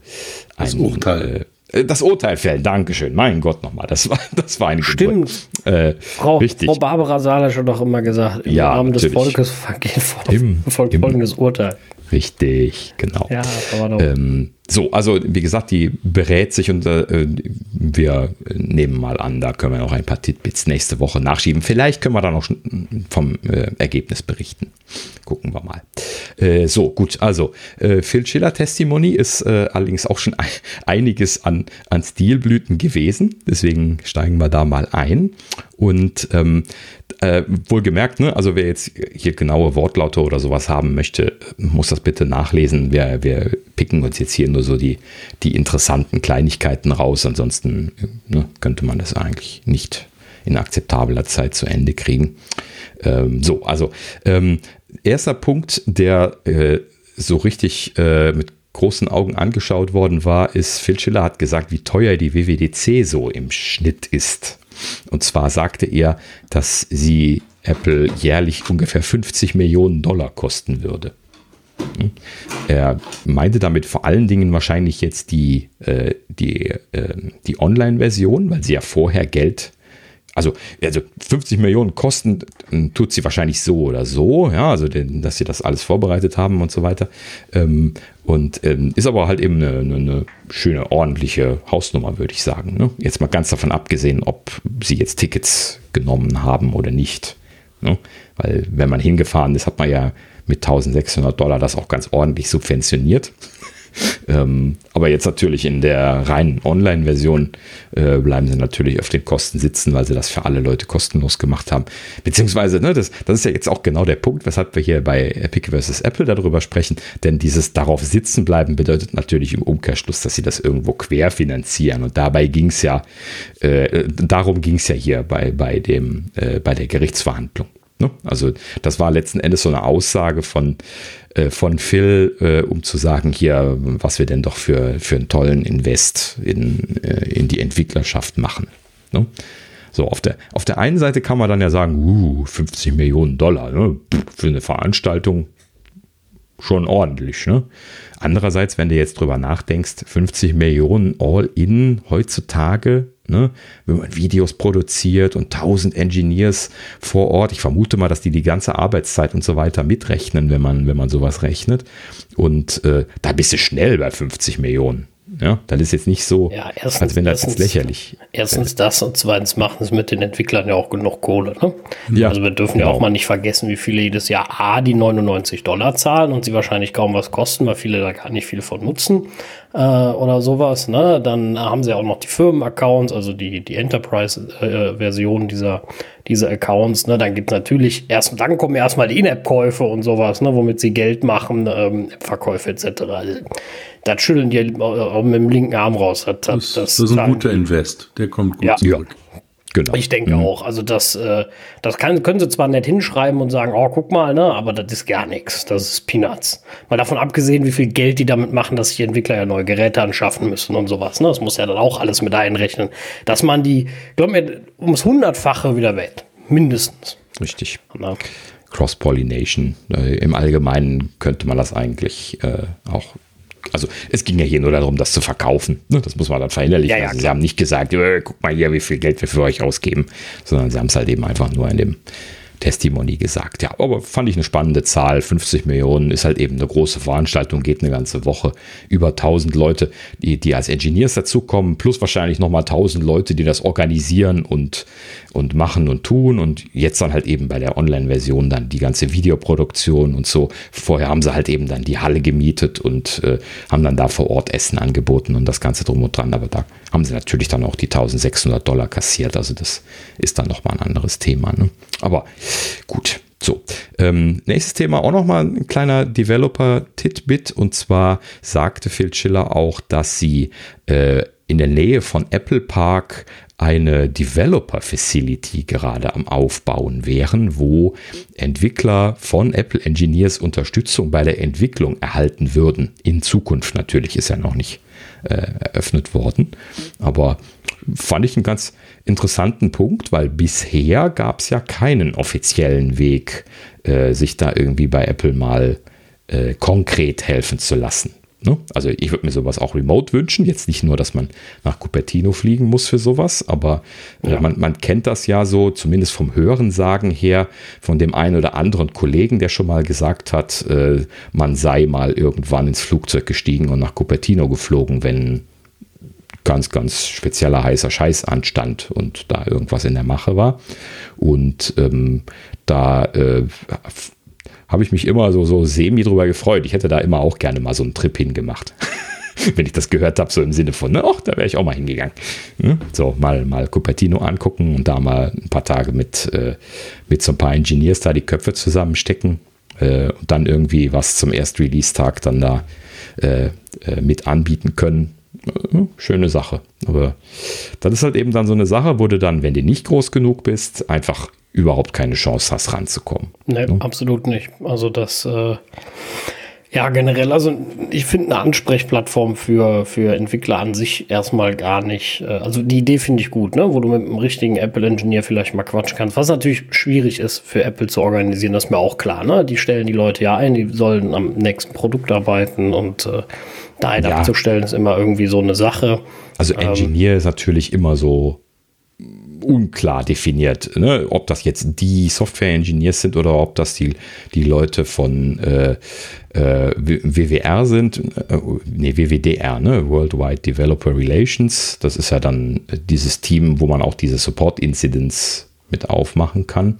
S1: ein
S3: Urteil.
S1: Äh, das Urteil fällt, Dankeschön. Mein Gott nochmal, das war, das war eine
S2: Stimmt. Äh, Frau, richtig. Frau Barbara Salisch hat doch immer gesagt,
S1: im ja,
S2: Namen des Volkes vergeht folgendes Urteil.
S1: Richtig, genau.
S2: Ja,
S1: aber doch. Ähm, so, also wie gesagt, die berät sich und äh, wir nehmen mal an, da können wir noch ein paar Titbits nächste Woche nachschieben. Vielleicht können wir dann auch vom äh, Ergebnis berichten. Gucken wir mal. Äh, so, gut, also äh, Phil Schiller Testimony ist äh, allerdings auch schon einiges an, an Stilblüten gewesen. Deswegen steigen wir da mal ein. Und ähm, äh, wohlgemerkt, ne, also wer jetzt hier genaue Wortlaute oder sowas haben möchte, muss das bitte nachlesen. Wir, wir picken uns jetzt hier nur so die, die interessanten Kleinigkeiten raus. Ansonsten ne, könnte man das eigentlich nicht in akzeptabler Zeit zu Ende kriegen. Ähm, so, also ähm, erster Punkt, der äh, so richtig äh, mit großen Augen angeschaut worden war, ist, Phil Schiller hat gesagt, wie teuer die WWDC so im Schnitt ist. Und zwar sagte er, dass sie Apple jährlich ungefähr 50 Millionen Dollar kosten würde. Er meinte damit vor allen Dingen wahrscheinlich jetzt die, äh, die, äh, die Online-Version, weil sie ja vorher Geld also, also 50 Millionen kosten tut sie wahrscheinlich so oder so, ja, also den, dass sie das alles vorbereitet haben und so weiter. Ähm, und ähm, ist aber halt eben eine, eine, eine, schöne, ordentliche Hausnummer, würde ich sagen. Ne? Jetzt mal ganz davon abgesehen, ob sie jetzt Tickets genommen haben oder nicht. Ne? Weil wenn man hingefahren ist, hat man ja mit 1600 Dollar das auch ganz ordentlich subventioniert. Ähm, aber jetzt natürlich in der reinen Online-Version äh, bleiben sie natürlich auf den Kosten sitzen, weil sie das für alle Leute kostenlos gemacht haben. Beziehungsweise, ne, das, das ist ja jetzt auch genau der Punkt, weshalb wir hier bei Epic vs. Apple darüber sprechen. Denn dieses darauf sitzen bleiben bedeutet natürlich im Umkehrschluss, dass sie das irgendwo querfinanzieren. Und dabei ging es ja, äh, darum ging es ja hier bei, bei, dem, äh, bei der Gerichtsverhandlung. Ne? Also das war letzten Endes so eine Aussage von, äh, von Phil, äh, um zu sagen, hier, was wir denn doch für, für einen tollen Invest in, äh, in die Entwicklerschaft machen. Ne? So, auf der, auf der einen Seite kann man dann ja sagen, uh, 50 Millionen Dollar ne? für eine Veranstaltung schon ordentlich. Ne? Andererseits, wenn du jetzt drüber nachdenkst, 50 Millionen All-In heutzutage Ne? Wenn man Videos produziert und 1000 Engineers vor Ort, ich vermute mal, dass die die ganze Arbeitszeit und so weiter mitrechnen, wenn man, wenn man sowas rechnet. Und äh, da bist du schnell bei 50 Millionen. Ja, das ist jetzt nicht so,
S2: ja, erstens,
S1: als wenn das
S2: erstens,
S1: lächerlich
S2: Erstens das und zweitens machen es mit den Entwicklern ja auch genug Kohle. Ne?
S1: Ja,
S2: also wir dürfen
S1: genau.
S2: ja auch mal nicht vergessen, wie viele jedes Jahr A, die 99 Dollar zahlen und sie wahrscheinlich kaum was kosten, weil viele da gar nicht viel von nutzen äh, oder sowas. Ne? Dann haben sie auch noch die Firmenaccounts, also die, die Enterprise-Version dieser, dieser Accounts. Ne? Dann gibt es natürlich erst, dann kommen erstmal die In-App-Käufe und sowas, ne? womit sie Geld machen, ähm, Verkäufe etc. Also, das schütteln die auch mit dem linken Arm raus. Das,
S3: das, das, das ist ein guter Invest. Der kommt gut
S2: Ja.
S3: zurück.
S1: Genau.
S2: Ich denke
S1: Mhm.
S2: auch. Also das, äh, das kann, können sie zwar nett hinschreiben und sagen, oh, guck mal, ne, aber das ist gar nichts. Das ist Peanuts. Mal davon abgesehen, wie viel Geld die damit machen, dass sich die Entwickler ja neue Geräte anschaffen müssen und sowas. Ne? Das muss ja dann auch alles mit einrechnen. Dass man die, glaub mir, ums Hundertfache wieder wett. Mindestens.
S1: Richtig.
S2: Ne?
S1: Cross-Pollination. Äh, Im Allgemeinen könnte man das eigentlich äh, auch. Also es ging ja hier nur darum, das zu verkaufen. Ne? Das muss man dann verinnerlichen.
S2: Ja, ja,
S1: also, sie haben nicht gesagt, äh, guck mal hier, wie viel Geld wir für euch ausgeben, sondern sie haben es halt eben einfach nur in dem Testimony gesagt. Ja, aber fand ich eine spannende Zahl. 50 Millionen ist halt eben eine große Veranstaltung, geht eine ganze Woche. Über 1000 Leute, die, die als Engineers dazukommen, plus wahrscheinlich nochmal 1000 Leute, die das organisieren und, und machen und tun. Und jetzt dann halt eben bei der Online-Version dann die ganze Videoproduktion und so. Vorher haben sie halt eben dann die Halle gemietet und äh, haben dann da vor Ort Essen angeboten und das Ganze drum und dran. Aber da haben sie natürlich dann auch die 1600 Dollar kassiert. Also das ist dann nochmal ein anderes Thema. Ne? Aber gut. So, ähm, nächstes Thema auch nochmal ein kleiner Developer-Titbit und zwar sagte Phil Schiller auch, dass sie äh, in der Nähe von Apple Park eine Developer Facility gerade am Aufbauen wären, wo Entwickler von Apple Engineers Unterstützung bei der Entwicklung erhalten würden. In Zukunft natürlich ist ja noch nicht äh, eröffnet worden, aber fand ich einen ganz interessanten Punkt, weil bisher gab es ja keinen offiziellen Weg, äh, sich da irgendwie bei Apple mal äh, konkret helfen zu lassen. Ne? Also ich würde mir sowas auch remote wünschen. Jetzt nicht nur, dass man nach Cupertino fliegen muss für sowas, aber äh,
S2: Ja.
S1: man, man kennt das ja so, zumindest vom Hörensagen her, von dem einen oder anderen Kollegen, der schon mal gesagt hat, äh, man sei mal irgendwann ins Flugzeug gestiegen und nach Cupertino geflogen, wenn ganz, ganz spezieller heißer Scheiß anstand und da irgendwas in der Mache war. Und ähm, da äh, habe ich mich immer so, so semi drüber gefreut. Ich hätte da immer auch gerne mal so einen Trip hingemacht. Wenn ich das gehört habe, so im Sinne von, ne, ach, da wäre ich auch mal hingegangen. Ne? So, mal, mal Cupertino angucken und da mal ein paar Tage mit, äh, mit so ein paar Engineers da die Köpfe zusammenstecken äh, und dann irgendwie was zum Erst-Release-Tag dann da äh, äh, mit anbieten können. Äh, Schöne Sache. Aber das ist halt eben dann so eine Sache, wo du dann, wenn du nicht groß genug bist, einfach überhaupt keine Chance hast, ranzukommen.
S2: Nee, absolut nicht. Also das, äh, ja, generell, also ich finde eine Ansprechplattform für, für Entwickler an sich erstmal gar nicht. Äh, also die Idee finde ich gut, ne? wo du mit einem richtigen Apple-Engineer vielleicht mal quatschen kannst. Was natürlich schwierig ist für Apple zu organisieren, das ist mir auch klar. Ne? Die stellen die Leute ja ein, die sollen am nächsten Produkt arbeiten und äh, da einen
S1: Ja.
S2: abzustellen ist immer irgendwie so eine Sache.
S1: Also Engineer ist natürlich immer so unklar definiert, ne? ob das jetzt die Software-Engineers sind oder ob das die, die Leute von äh, äh, WWR sind, äh, nee, WWDR, ne? Worldwide Developer Relations. Das ist ja dann dieses Team, wo man auch diese Support-Incidents mit aufmachen kann.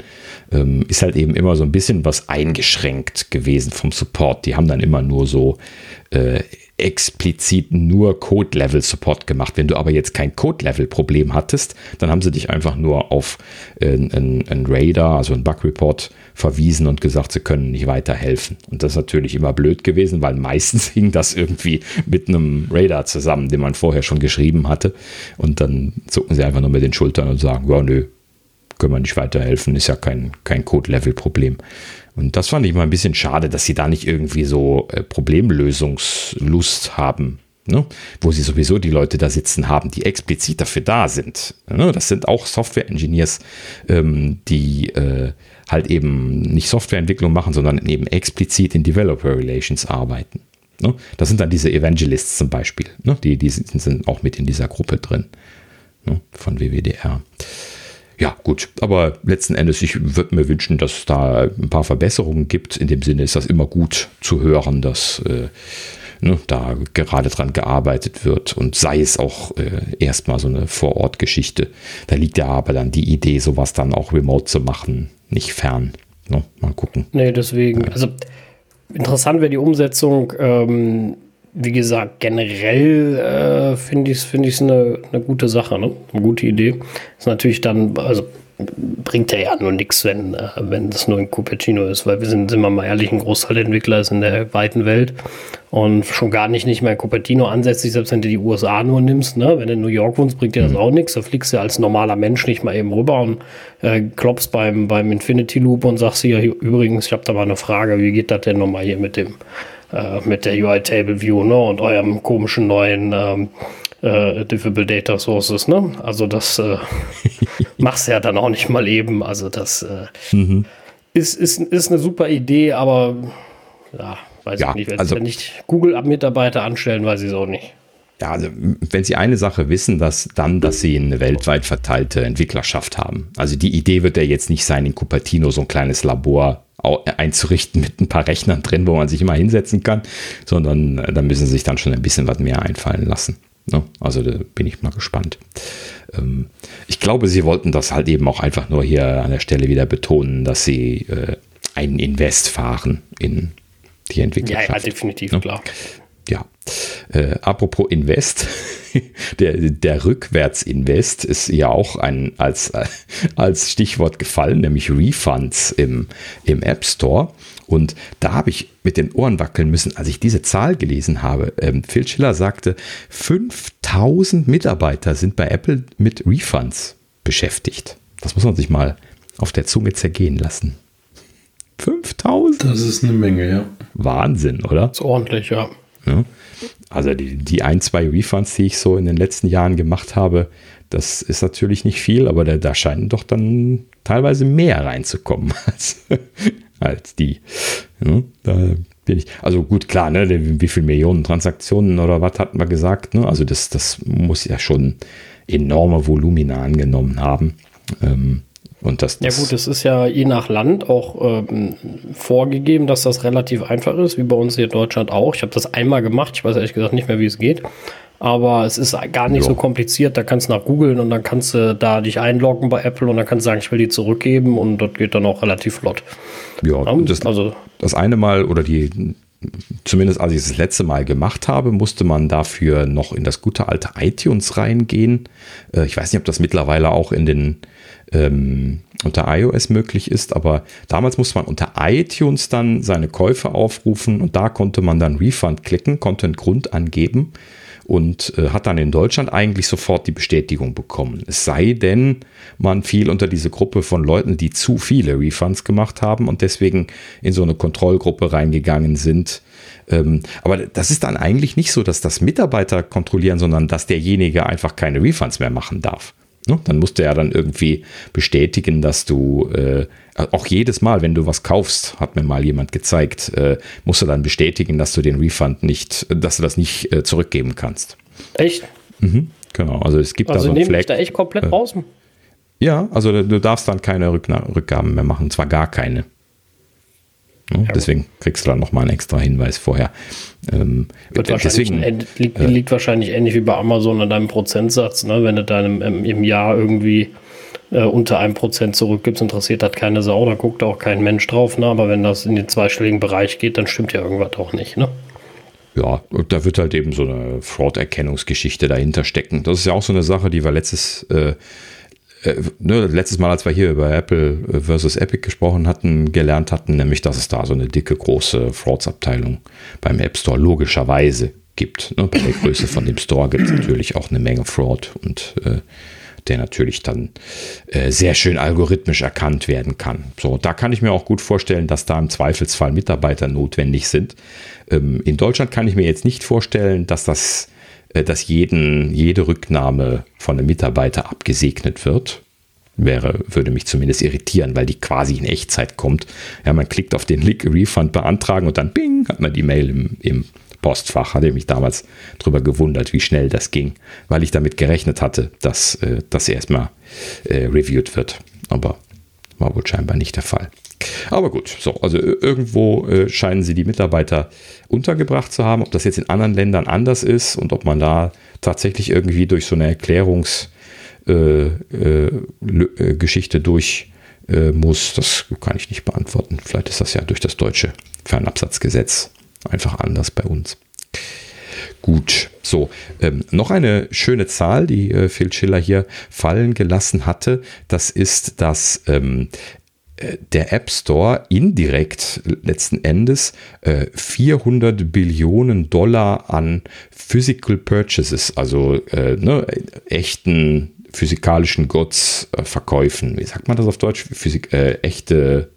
S1: Ähm, ist halt eben immer so ein bisschen was eingeschränkt gewesen vom Support. Die haben dann immer nur so äh, explizit nur Code-Level-Support gemacht. Wenn du aber jetzt kein Code-Level-Problem hattest, dann haben sie dich einfach nur auf äh, ein, ein Radar, also ein Bug-Report verwiesen und gesagt, sie können nicht weiterhelfen. Und das ist natürlich immer blöd gewesen, weil meistens hing das irgendwie mit einem Radar zusammen, den man vorher schon geschrieben hatte. Und dann zucken sie einfach nur mit den Schultern und sagen, ja, nö, können wir nicht weiterhelfen, ist ja kein, kein Code-Level-Problem. Und das fand ich mal ein bisschen schade, dass sie da nicht irgendwie so äh, Problemlösungslust haben. Ne? Wo sie sowieso die Leute da sitzen haben, die explizit dafür da sind. Ne? Das sind auch Software-Engineers, ähm, die äh, halt eben nicht Softwareentwicklung machen, sondern eben explizit in Developer Relations arbeiten. Ne? Das sind dann diese Evangelists zum Beispiel. Ne? Die, die sind, sind, auch mit in dieser Gruppe drin ne? von WWDR ja, gut, aber letzten Endes, ich würde mir wünschen, dass es da ein paar Verbesserungen gibt. In dem Sinne ist das immer gut zu hören, dass äh, ne, da gerade dran gearbeitet wird und sei es auch äh, erstmal so eine Vorortgeschichte. Da liegt ja aber dann die Idee, sowas dann auch remote zu machen, nicht fern. Ne? Mal gucken.
S2: Nee, deswegen, also interessant wäre die Umsetzung. Ähm wie gesagt, generell äh, finde ich es find eine, eine gute Sache, ne? eine gute Idee. Ist natürlich dann, also bringt ja nur nichts, wenn, äh, wenn das nur in Cupertino ist, weil wir sind, sind wir mal ehrlich, ein Großteil der Entwickler ist in der weiten Welt und schon gar nicht nicht mehr in Cupertino ansässig, selbst wenn du die USA nur nimmst, ne? wenn du in New York wohnst, bringt dir das mhm. auch nichts, da fliegst du als normaler Mensch nicht mal eben rüber und äh, klopfst beim, beim Infinity Loop und sagst hier, übrigens, ich habe da mal eine Frage, wie geht das denn nochmal hier mit dem äh, mit der UI Table View ne, und eurem komischen neuen ähm, äh, Diffable Data Sources. Ne? Also das äh, machst ja dann auch nicht mal eben. Also das äh, mhm. ist, ist, ist eine super Idee, aber ja, weiß ja, ich nicht. Wenn also, sie nicht Google-Mitarbeiter anstellen, weiß ich es auch nicht.
S1: Ja, also wenn Sie eine Sache wissen, dass dann, dass Sie eine weltweit verteilte Entwicklerschaft haben. Also die Idee wird ja jetzt nicht sein, in Cupertino so ein kleines Labor einzurichten mit ein paar Rechnern drin, wo man sich immer hinsetzen kann, sondern äh, da müssen sie sich dann schon ein bisschen was mehr einfallen lassen. Ne? Also da bin ich mal gespannt. Ähm, ich glaube, sie wollten das halt eben auch einfach nur hier an der Stelle wieder betonen, dass sie äh, einen Invest fahren in die Entwicklung. Ja, ja,
S2: definitiv, ne? klar.
S1: Ja. Äh, apropos Invest, der, der Rückwärtsinvest ist ja auch ein, als, als Stichwort gefallen, nämlich Refunds im, im App Store. Und da habe ich mit den Ohren wackeln müssen, als ich diese Zahl gelesen habe. Ähm, Phil Schiller sagte, 5000 Mitarbeiter sind bei Apple mit Refunds beschäftigt. Das muss man sich mal auf der Zunge zergehen lassen. 5000?
S3: Das ist eine Menge, ja.
S1: Wahnsinn, oder? Das
S2: ist ordentlich, ja.
S1: Ja. Also die, die ein, zwei Refunds, die ich so in den letzten Jahren gemacht habe, das ist natürlich nicht viel, aber da, da scheinen doch dann teilweise mehr reinzukommen als, als die. Ja, da bin ich. Also gut, klar, ne, wie viele Millionen Transaktionen oder was hatten wir gesagt? Ne? Also das, das muss ja schon enorme Volumina angenommen haben. Ähm, und das,
S2: das ja gut, es ist ja je nach Land auch ähm, vorgegeben, dass das relativ einfach ist, wie bei uns hier in Deutschland auch. Ich habe das einmal gemacht, ich weiß ehrlich gesagt nicht mehr, wie es geht. Aber es ist gar nicht jo. so kompliziert. Da kannst du nach googeln und dann kannst du da dich einloggen bei Apple und dann kannst du sagen, ich will die zurückgeben und das geht dann auch relativ flott.
S1: Ja, ja das, also, das eine Mal oder die zumindest als ich es das letzte Mal gemacht habe, musste man dafür noch in das gute alte iTunes reingehen. Äh, ich weiß nicht, ob das mittlerweile auch in den ähm, unter iOS möglich ist, aber damals musste man unter iTunes dann seine Käufe aufrufen und da konnte man dann Refund klicken, konnte einen Grund angeben und äh, hat dann in Deutschland eigentlich sofort die Bestätigung bekommen. Es sei denn, man fiel unter diese Gruppe von Leuten, die zu viele Refunds gemacht haben und deswegen in so eine Kontrollgruppe reingegangen sind. Ähm, aber das ist dann eigentlich nicht so, dass das Mitarbeiter kontrollieren, sondern dass derjenige einfach keine Refunds mehr machen darf. Ne? Dann musst du ja dann irgendwie bestätigen, dass du äh, auch jedes Mal, wenn du was kaufst, hat mir mal jemand gezeigt, äh, musst du dann bestätigen, dass du den Refund nicht, dass du das nicht äh, zurückgeben kannst.
S2: Echt?
S1: Mhm, genau. Also es gibt
S2: also
S1: da so
S2: ein Flag. Ich da echt komplett äh, raus.
S1: Ja, also du darfst dann keine Rückna Rückgaben mehr machen, zwar gar keine. Ne? Ja, deswegen kriegst du dann nochmal einen extra Hinweis vorher.
S2: Ähm, deswegen, liegt, äh, liegt, wahrscheinlich ähnlich wie bei Amazon an deinem Prozentsatz. Ne? Wenn du deinem im, im Jahr irgendwie äh, unter einem Prozent zurückgibst, interessiert das keine Sau, da guckt auch kein Mensch drauf. Ne? Aber wenn das in den zweistelligen Bereich geht, dann stimmt ja irgendwas auch nicht. Ne?
S1: Ja, da wird halt eben so eine Fraud-Erkennungsgeschichte dahinter stecken. Das ist ja auch so eine Sache, die wir letztes, äh, äh, ne, letztes Mal, als wir hier über Apple versus Epic gesprochen hatten, gelernt hatten, nämlich, dass es da so eine dicke, große Frauds-Abteilung beim App Store logischerweise gibt. Ne? Bei der Größe von dem Store gibt es natürlich auch eine Menge Fraud und äh, der natürlich dann äh, sehr schön algorithmisch erkannt werden kann. So, da kann ich mir auch gut vorstellen, dass da im Zweifelsfall Mitarbeiter notwendig sind. Ähm, in Deutschland kann ich mir jetzt nicht vorstellen, dass das, äh, dass jeden, jede Rücknahme von einem Mitarbeiter abgesegnet wird. Wäre, würde mich zumindest irritieren, weil die quasi in Echtzeit kommt. Ja, man klickt auf den Link Refund beantragen und dann bing, hat man die Mail im, im Postfach. Hatte mich damals darüber gewundert, wie schnell das ging, weil ich damit gerechnet hatte, dass äh, das erstmal äh, reviewed wird. Aber war wohl scheinbar nicht der Fall. Aber gut, so, also irgendwo äh, scheinen sie die Mitarbeiter untergebracht zu haben. Ob das jetzt in anderen Ländern anders ist und ob man da tatsächlich irgendwie durch so eine Erklärungsgeschichte äh, äh, durch äh, muss, das kann ich nicht beantworten. Vielleicht ist das ja durch das deutsche Fernabsatzgesetz einfach anders bei uns. Gut, so, ähm, noch eine schöne Zahl, die äh, Phil Schiller hier fallen gelassen hatte, das ist, dass ähm, äh, der App Store indirekt letzten Endes äh, 400 Billionen Dollar an Physical Purchases, also äh, ne, echten physikalischen Goods äh, verkäufen. Wie sagt man das auf Deutsch? Physik, äh, echte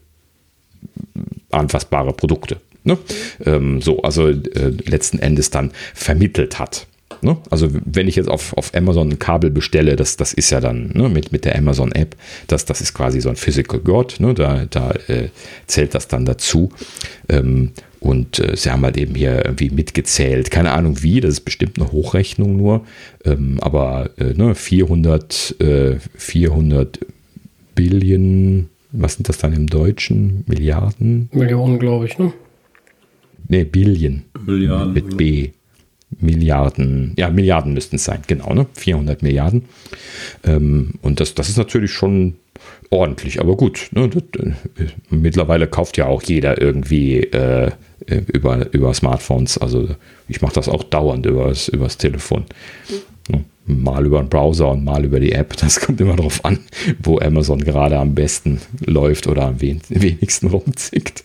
S1: anfassbare Produkte Ne? Ähm, so, also äh, letzten Endes dann vermittelt hat. Ne? Also wenn ich jetzt auf, auf Amazon ein Kabel bestelle, das, das ist ja dann ne, mit, mit der Amazon-App, das, das ist quasi so ein Physical God, ne? da, da äh, zählt das dann dazu. Ähm, und äh, sie haben halt eben hier irgendwie mitgezählt. Keine Ahnung wie, das ist bestimmt eine Hochrechnung nur. Ähm, aber äh, ne, 400, äh, 400 Billion, was sind das dann im Deutschen? Milliarden?
S2: Millionen, glaube ich, ne?
S1: nee, Billion. Milliarden. Mit B. Milliarden, ja, Milliarden müssten es sein, genau, ne? 400 Milliarden. Ähm, und das, das ist natürlich schon ordentlich, aber gut. Ne? Äh, mittlerweile kauft ja auch jeder irgendwie äh, über, über Smartphones. Also ich mache das auch dauernd übers, übers Telefon. Ne? Mal über den Browser und mal über die App. Das kommt immer darauf an, wo Amazon gerade am besten läuft oder am wenigsten rumzickt.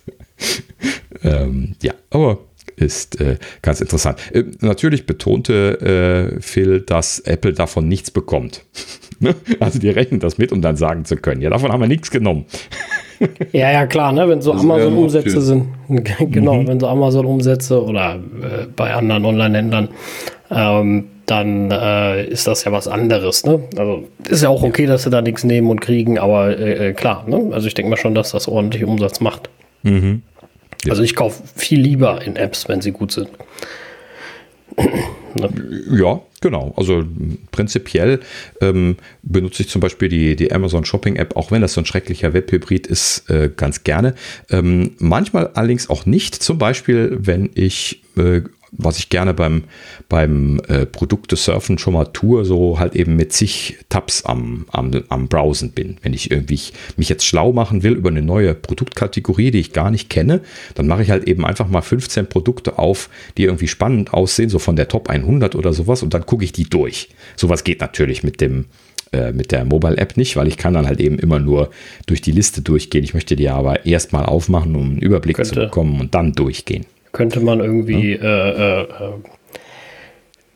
S1: ähm, ja, aber ist äh, ganz interessant. Äh, natürlich betonte äh, Phil, dass Apple davon nichts bekommt. Ne? also die rechnen das mit, um dann sagen zu können, ja, davon haben wir nichts genommen.
S2: ja, ja, klar, ne? wenn so Amazon-Umsätze sind, genau, mhm. wenn so Amazon-Umsätze oder äh, bei anderen Online-Händlern, ähm, dann äh, ist das ja was anderes. Ne? Also ist ja auch okay, dass sie da nichts nehmen und kriegen, aber äh, klar, ne? also ich denke mal schon, dass das ordentlich Umsatz macht. Mhm. Ja. Also ich kaufe viel lieber in Apps, wenn sie gut sind.
S1: ne? Ja, genau. Also prinzipiell ähm, benutze ich zum Beispiel die, die Amazon Shopping App, auch wenn das so ein schrecklicher Webhybrid ist, äh, ganz gerne. Ähm, manchmal allerdings auch nicht. Zum Beispiel, wenn ich äh, was ich gerne beim, beim äh, Produkte surfen schon mal tue, so halt eben mit zig Tabs am, am, am Browsen bin. Wenn ich irgendwie mich jetzt schlau machen will über eine neue Produktkategorie, die ich gar nicht kenne, dann mache ich halt eben einfach mal 15 Produkte auf, die irgendwie spannend aussehen, so von der Top 100 oder sowas und dann gucke ich die durch. Sowas geht natürlich mit dem äh, mit der Mobile App nicht, weil ich kann dann halt eben immer nur durch die Liste durchgehen. Ich möchte die aber erstmal aufmachen, um einen Überblick Könnte. zu bekommen und dann durchgehen
S2: könnte man irgendwie ja. äh, äh, äh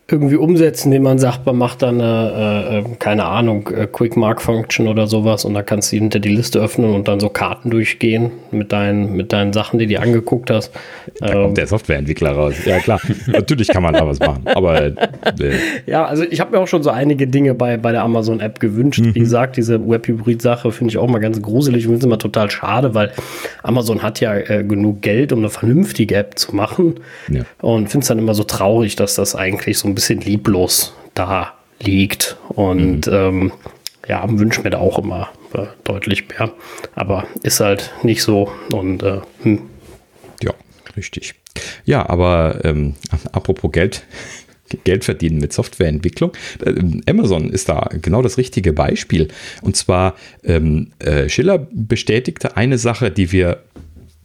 S2: irgendwie umsetzen, indem man sagt, man macht dann eine, äh, äh, keine Ahnung, äh, Quick Mark Function oder sowas und da kannst du hinter die Liste öffnen und dann so Karten durchgehen mit deinen, mit deinen Sachen, die du angeguckt hast.
S1: Da ähm, kommt der Softwareentwickler raus. Ja klar, natürlich kann man da was machen, aber äh,
S2: ja, also ich habe mir auch schon so einige Dinge bei, bei der Amazon App gewünscht. Mhm. Wie gesagt, diese Web-Hybrid-Sache finde ich auch mal ganz gruselig. Ich finde es immer total schade, weil Amazon hat ja äh, genug Geld, um eine vernünftige App zu machen ja. und finde es dann immer so traurig, dass das eigentlich so ein bisschen lieblos da liegt. Und mhm. ähm, ja, wünsche mir da auch immer äh, deutlich mehr. Aber ist halt nicht so und äh, hm.
S1: Ja, richtig. Ja, aber ähm, apropos Geld, Geld verdienen mit Softwareentwicklung. Ähm, Amazon ist da genau das richtige Beispiel. Und zwar, ähm, äh, Schiller bestätigte eine Sache, die wir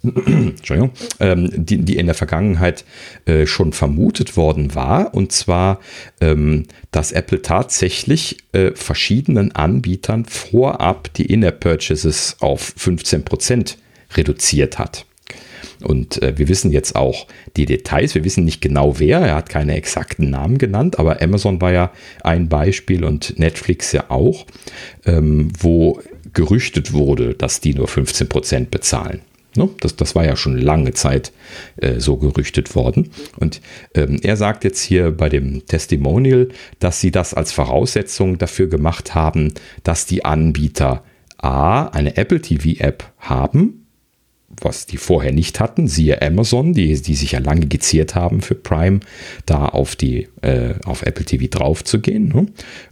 S1: Entschuldigung, ähm, die, die in der Vergangenheit äh, schon vermutet worden war, und zwar, ähm, dass Apple tatsächlich äh, verschiedenen Anbietern vorab die In-App-Purchases auf 15% reduziert hat. Und äh, wir wissen jetzt auch die Details. Wir wissen nicht genau wer. Er hat keine exakten Namen genannt, aber Amazon war ja ein Beispiel und Netflix ja auch, ähm, wo gerüchtet wurde, dass die nur 15% bezahlen. Ne? Das, das war ja schon lange Zeit äh, so gerüchtet worden. Und ähm, er sagt jetzt hier bei dem Testimonial, dass sie das als Voraussetzung dafür gemacht haben, dass die Anbieter A, eine Apple TV-App haben, was die vorher nicht hatten, siehe Amazon, die, die sich ja lange geziert haben für Prime, da auf die äh, auf Apple TV drauf zu gehen. Ne?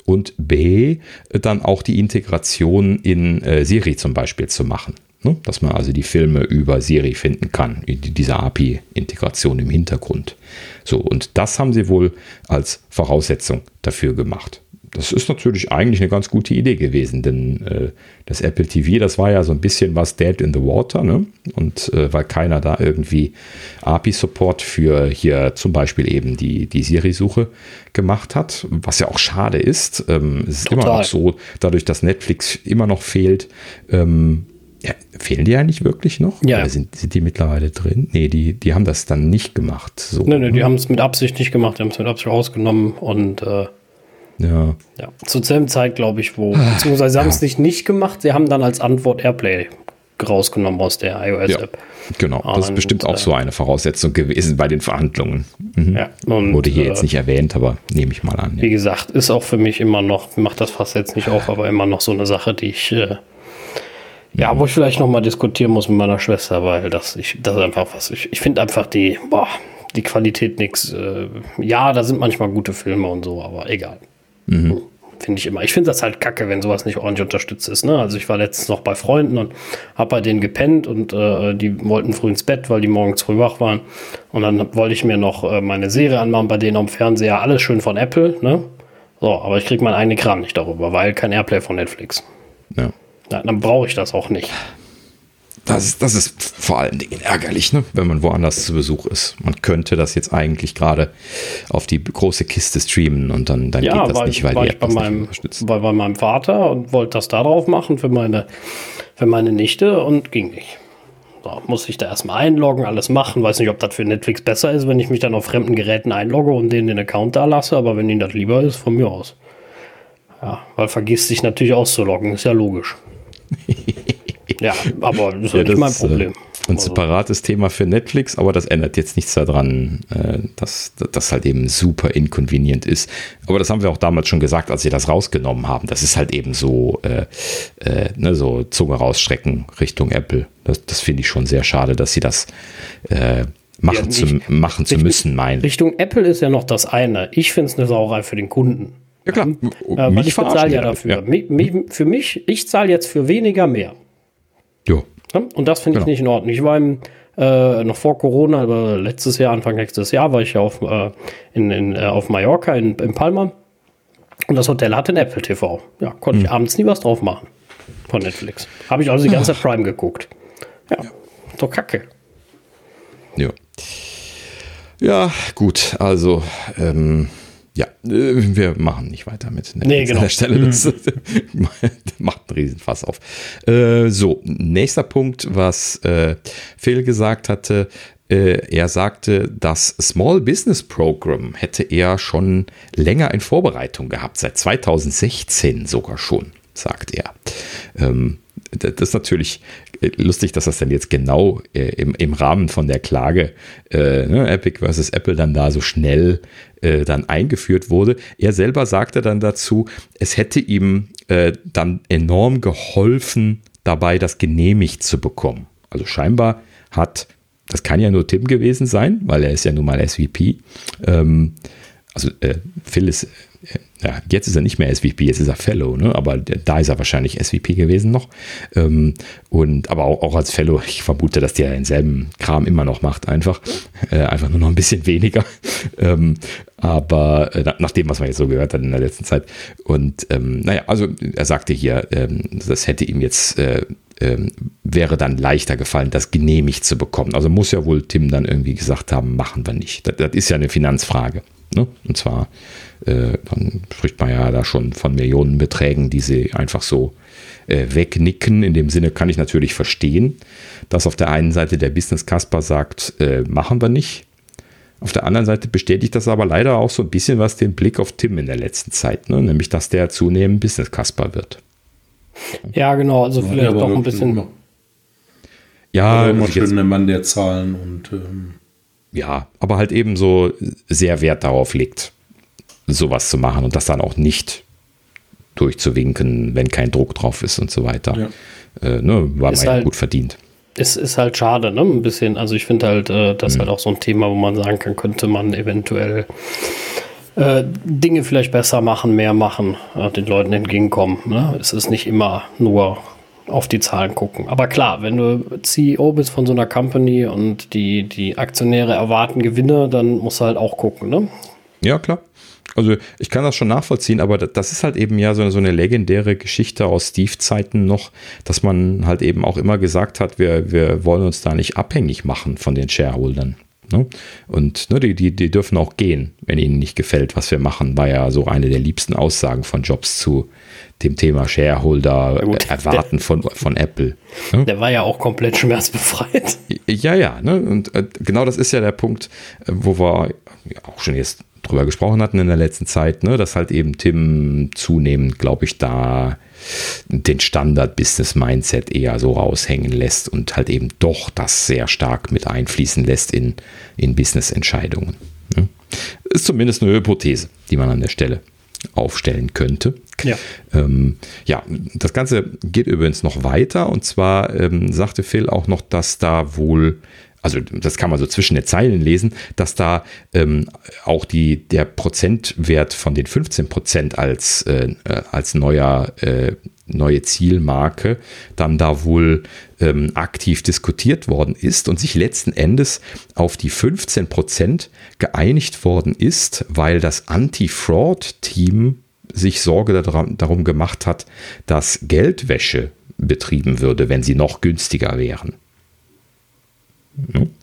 S1: Und B, dann auch die Integration in äh, Siri zum Beispiel zu machen. Ne? Dass man also die Filme über Siri finden kann, diese API-Integration im Hintergrund. So, und das haben sie wohl als Voraussetzung dafür gemacht das ist natürlich eigentlich eine ganz gute Idee gewesen, denn äh, das Apple TV, das war ja so ein bisschen was Dead in the Water, ne? Und äh, weil keiner da irgendwie API-Support für hier zum Beispiel eben die, die Siri-Suche gemacht hat, was ja auch schade ist. Ähm, es ist Total. immer noch so, dadurch, dass Netflix immer noch fehlt, ähm, ja, fehlen die eigentlich wirklich noch?
S2: Ja.
S1: Oder sind, sind die mittlerweile drin? Nee, die, die haben das dann nicht gemacht.
S2: So, nee, nee, die haben es mit Absicht nicht gemacht, die haben es mit Absicht rausgenommen und äh
S1: ja.
S2: ja. Zur selben Zeit, glaube ich, wo. Ah, beziehungsweise sie haben es nicht nicht gemacht, sie haben dann als Antwort Airplay rausgenommen aus der iOS-App.
S1: Ja, genau, das und, ist bestimmt auch äh, so eine Voraussetzung gewesen bei den Verhandlungen. Mhm. Ja, und, Wurde hier äh, jetzt nicht erwähnt, aber nehme ich mal an.
S2: Ja. Wie gesagt, ist auch für mich immer noch, macht das fast jetzt nicht auf, aber immer noch so eine Sache, die ich, äh, ja, wo ich vielleicht noch mal diskutieren muss mit meiner Schwester, weil das, ich, das ist einfach was, ich, ich finde einfach die, boah, die Qualität nix. Äh, ja, da sind manchmal gute Filme und so, aber egal. Mhm. Finde ich immer. Ich finde das halt kacke, wenn sowas nicht ordentlich unterstützt ist. Ne? Also ich war letztens noch bei Freunden und habe bei denen gepennt und äh, die wollten früh ins Bett, weil die morgens früh wach waren. Und dann wollte ich mir noch äh, meine Serie anmachen bei denen am Fernseher. Alles schön von Apple. Ne? So, aber ich kriege meinen eigenen Kram nicht darüber, weil kein Airplay von Netflix. Ja. Ja dann brauche ich das auch nicht.
S1: Das, das ist vor allen Dingen ärgerlich, ne? wenn man woanders zu Besuch ist. Man könnte das jetzt eigentlich gerade auf die große Kiste streamen und dann, dann
S2: ja, geht das nicht, weil die App bei meinem. War bei meinem Vater und wollte das da drauf machen für meine, für meine Nichte und ging nicht. So, muss ich da erstmal einloggen, alles machen. Weiß nicht, ob das für Netflix besser ist, wenn ich mich dann auf fremden Geräten einlogge und denen den Account da lasse, aber wenn ihnen das lieber ist, von mir aus. Ja, weil vergisst sich natürlich auszuloggen, ist ja logisch. Ja, aber das ist ja, nicht mein äh, Problem.
S1: Ein also separates Thema für Netflix, aber das ändert jetzt nichts daran, äh, dass das halt eben super inconvenient ist. Aber das haben wir auch damals schon gesagt, als sie das rausgenommen haben. Das ist halt eben so, äh, äh, ne, so Zunge rausstrecken Richtung Apple. Das, das finde ich schon sehr schade, dass sie das äh, machen, ja, zu, machen zu müssen, meinen.
S2: Richtung Apple ist ja noch das eine. Ich finde es eine Sauerei für den Kunden.
S1: Ja klar.
S2: Äh, mich ich bezahle ja dafür. Ja. Für mich, ich zahle jetzt für weniger mehr.
S1: Jo.
S2: Und das finde ich genau. nicht in Ordnung. Ich war im, äh, noch vor Corona, aber letztes Jahr, Anfang nächstes Jahr, war ich ja auf, äh, in, in, äh, auf Mallorca, in, in Palma. Und das Hotel hatte ein Apple TV. Ja, konnte hm. ich abends nie was drauf machen. Von Netflix. Habe ich also die ganze Ach. Prime geguckt. Ja, ja. doch kacke.
S1: Ja. Ja, gut, also, ähm, ja, äh, wir machen nicht weiter mit
S2: Netflix nee, genau. an der
S1: Stelle. Das mhm. macht einen Riesenfass auf. Äh, so, nächster Punkt, was äh, Phil gesagt hatte. Äh, er sagte, das Small Business Program hätte er schon länger in Vorbereitung gehabt, seit 2016 sogar schon, sagt er. Ähm, das ist natürlich lustig, dass das dann jetzt genau äh, im, im Rahmen von der Klage äh, ne, Epic versus Apple dann da so schnell äh, dann eingeführt wurde. Er selber sagte dann dazu, es hätte ihm äh, dann enorm geholfen, dabei das genehmigt zu bekommen. Also scheinbar hat, das kann ja nur Tim gewesen sein, weil er ist ja nun mal SVP, ähm, also äh, Phil ist, äh, ja, jetzt ist er nicht mehr SVP, jetzt ist er Fellow, ne? aber da ist er wahrscheinlich SVP gewesen noch. Ähm, und aber auch, auch, als Fellow, ich vermute, dass der denselben Kram immer noch macht, einfach. Äh, einfach nur noch ein bisschen weniger. ähm, aber äh, nach dem, was man jetzt so gehört hat in der letzten Zeit. Und ähm, naja, also er sagte hier, ähm, das hätte ihm jetzt äh, ähm, wäre dann leichter gefallen, das genehmigt zu bekommen. Also muss ja wohl Tim dann irgendwie gesagt haben, machen wir nicht. Das, das ist ja eine Finanzfrage. Ne? Und zwar, äh, dann spricht man ja da schon von Millionenbeträgen, die sie einfach so äh, wegnicken. In dem Sinne kann ich natürlich verstehen, dass auf der einen Seite der Business Casper sagt, äh, machen wir nicht. Auf der anderen Seite bestätigt das aber leider auch so ein bisschen was den Blick auf Tim in der letzten Zeit, ne? nämlich dass der zunehmend Business Casper wird.
S2: Ja, genau, also vielleicht ja, doch ein bisschen. Immer,
S3: ja, immer schön der Mann der Zahlen und ähm,
S1: ja, aber halt eben so sehr Wert darauf legt, sowas zu machen und das dann auch nicht durchzuwinken, wenn kein Druck drauf ist und so weiter. Ja. Äh, ne, war ist man halt, gut verdient.
S2: Es ist halt schade, ne? Ein bisschen. Also ich finde halt, äh, das ist mhm. halt auch so ein Thema, wo man sagen kann, könnte man eventuell äh, Dinge vielleicht besser machen, mehr machen, äh, den Leuten entgegenkommen. Ne? Es ist nicht immer nur auf die Zahlen gucken. Aber klar, wenn du CEO bist von so einer Company und die, die Aktionäre erwarten Gewinne, dann musst du halt auch gucken, ne?
S1: Ja, klar. Also ich kann das schon nachvollziehen, aber das ist halt eben ja so, so eine legendäre Geschichte aus Steve-Zeiten noch, dass man halt eben auch immer gesagt hat, wir, wir wollen uns da nicht abhängig machen von den Shareholdern. Ne? Und ne, die, die, die dürfen auch gehen, wenn ihnen nicht gefällt, was wir machen, war ja so eine der liebsten Aussagen von Jobs zu dem Thema Shareholder gut, erwarten der, von, von Apple.
S2: Ne? Der war ja auch komplett schmerzbefreit.
S1: Ja, ja, ne? und äh, genau das ist ja der Punkt, äh, wo wir auch schon jetzt drüber gesprochen hatten in der letzten Zeit, ne? dass halt eben Tim zunehmend, glaube ich, da den Standard-Business-Mindset eher so raushängen lässt und halt eben doch das sehr stark mit einfließen lässt in, in Business-Entscheidungen. Ne? Ist zumindest eine Hypothese, die man an der Stelle aufstellen könnte. Ja. Ähm, ja, das Ganze geht übrigens noch weiter und zwar ähm, sagte Phil auch noch, dass da wohl also das kann man so zwischen den Zeilen lesen, dass da ähm, auch die, der Prozentwert von den 15 Prozent als, äh, äh, als neuer, äh, neue Zielmarke dann da wohl ähm, aktiv diskutiert worden ist und sich letzten Endes auf die 15 Prozent geeinigt worden ist, weil das Anti-Fraud-Team sich Sorge darum, darum gemacht hat, dass Geldwäsche betrieben würde, wenn sie noch günstiger wären.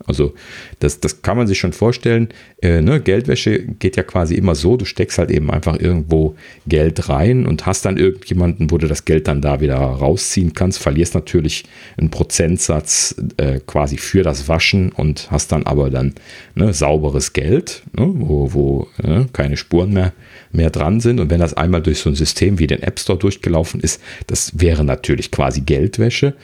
S1: Also das, das kann man sich schon vorstellen. Äh, ne? Geldwäsche geht ja quasi immer so, du steckst halt eben einfach irgendwo Geld rein und hast dann irgendjemanden, wo du das Geld dann da wieder rausziehen kannst, verlierst natürlich einen Prozentsatz äh, quasi für das Waschen und hast dann aber dann ne, sauberes Geld, ne? wo, wo ne, keine Spuren mehr mehr dran sind. Und wenn das einmal durch so ein System wie den App Store durchgelaufen ist, das wäre natürlich quasi Geldwäsche.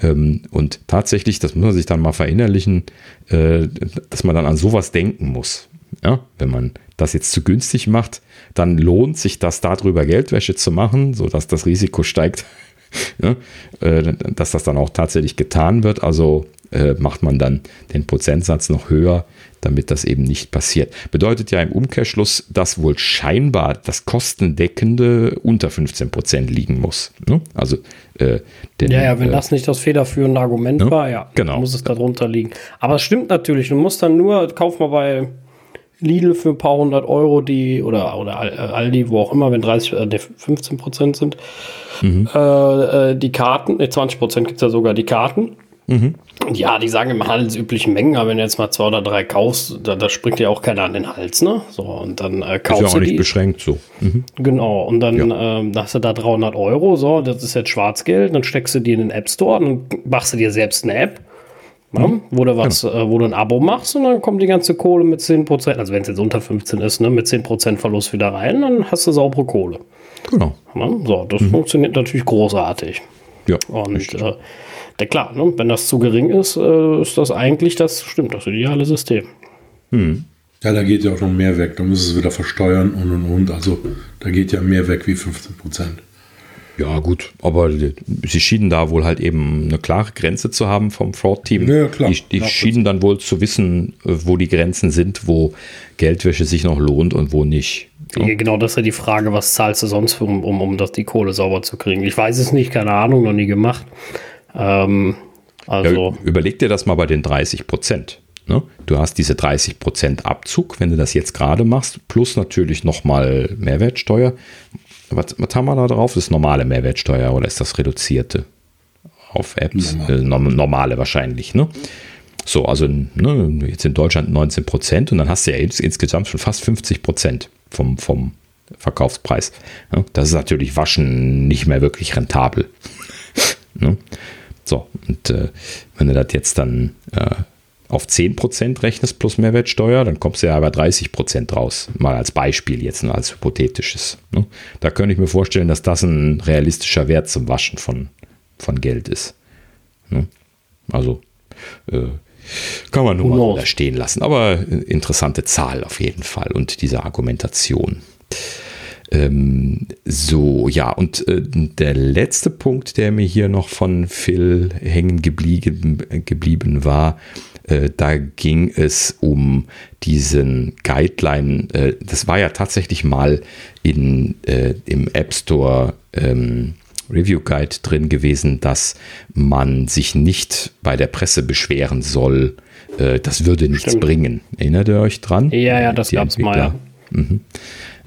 S1: Ähm, und tatsächlich, das muss man sich dann mal verinnerlichen, äh, dass man dann an sowas denken muss. Ja, wenn man das jetzt zu günstig macht, dann lohnt sich das darüber Geldwäsche zu machen, sodass das Risiko steigt, ja, äh, dass das dann auch tatsächlich getan wird. Also äh, macht man dann den Prozentsatz noch höher, damit das eben nicht passiert. Bedeutet ja im Umkehrschluss, dass wohl scheinbar das Kostendeckende unter 15 Prozent liegen muss. Ne? Also
S2: äh, den, ja, ja, wenn äh, das nicht das federführende Argument ne? war, ja,
S1: genau.
S2: muss es darunter liegen. Aber es stimmt natürlich, du musst dann nur, kauf mal bei Lidl für ein paar hundert Euro die, oder, oder Aldi, wo auch immer, wenn 30, äh, 15 Prozent sind, mhm. äh, äh die Karten, 20 äh, Prozent gibt es ja sogar die Karten. Mhm. Ja, die sagen im handelsüblichen Mengen, aber wenn du jetzt mal zwei oder drei kaufst, da, da springt ja auch keiner an den Hals, ne? So, und dann äh, kaufst ist ja auch
S1: nicht die. beschränkt so.
S2: Mhm. Genau, und dann ja. ähm, hast du da 300 Euro, so, das ist jetzt Schwarzgeld, dann steckst du die in den App Store, dann machst du dir selbst eine App, ne? mhm. wo du was, genau. äh, wo du ein Abo machst und dann kommt die ganze Kohle mit 10%, also wenn es jetzt unter 15 ist, ne, mit 10% Verlust wieder rein, dann hast du saubere Kohle.
S1: Genau.
S2: Ne? So, das mhm. funktioniert natürlich großartig.
S1: Ja.
S2: Und äh, ja klar, ne? wenn das zu gering ist, äh, ist das eigentlich das, stimmt, das ideale System.
S3: Hm. Ja, da geht ja auch noch mehr weg. Da muss es wieder versteuern und und und. Also da geht ja mehr weg wie 15 Prozent.
S1: Ja, gut, aber sie schienen da wohl halt eben eine klare Grenze zu haben vom Fraud-Team.
S3: Ja, klar.
S1: Die, die schienen dann wohl zu wissen, äh, wo die Grenzen sind, wo Geldwäsche sich noch lohnt und wo nicht.
S2: Ja. Genau, das ist ja die Frage, was zahlst du sonst, um, um, um das, die Kohle sauber zu kriegen? Ich weiß es nicht, keine Ahnung, noch nie gemacht. Ähm, also.
S1: Ja, überleg dir das mal bei den 30 Prozent. Ne? Du hast diese 30 Prozent Abzug, wenn du das jetzt gerade machst, plus natürlich nochmal Mehrwertsteuer. Was, was haben wir da drauf? Das ist normale Mehrwertsteuer oder ist das reduzierte? Auf Apps? Normale, äh, normale wahrscheinlich, ne? So, also ne, jetzt in Deutschland 19 Prozent und dann hast du ja jetzt insgesamt schon fast 50 Prozent vom, vom Verkaufspreis. Ja, das ist natürlich Waschen nicht mehr wirklich rentabel. Ne? So, und äh, wenn du das jetzt dann äh, auf 10% rechnest plus Mehrwertsteuer, dann kommst du ja bei 30% raus. Mal als Beispiel jetzt, nur als hypothetisches. Ne? Da könnte ich mir vorstellen, dass das ein realistischer Wert zum Waschen von, von Geld ist. Ne? Also äh, kann man nur mal da stehen lassen. Aber interessante Zahl auf jeden Fall und diese Argumentation. Ähm, so, ja, und äh, der letzte Punkt, der mir hier noch von Phil hängen geblieben, geblieben war, äh, da ging es um diesen Guideline. Äh, das war ja tatsächlich mal in, äh, im App Store ähm, Review Guide drin gewesen, dass man sich nicht bei der Presse beschweren soll. Äh, das würde nichts Stimmt. bringen. Erinnert ihr euch dran?
S2: Ja, ja, das gab es mal. Ja. Mhm.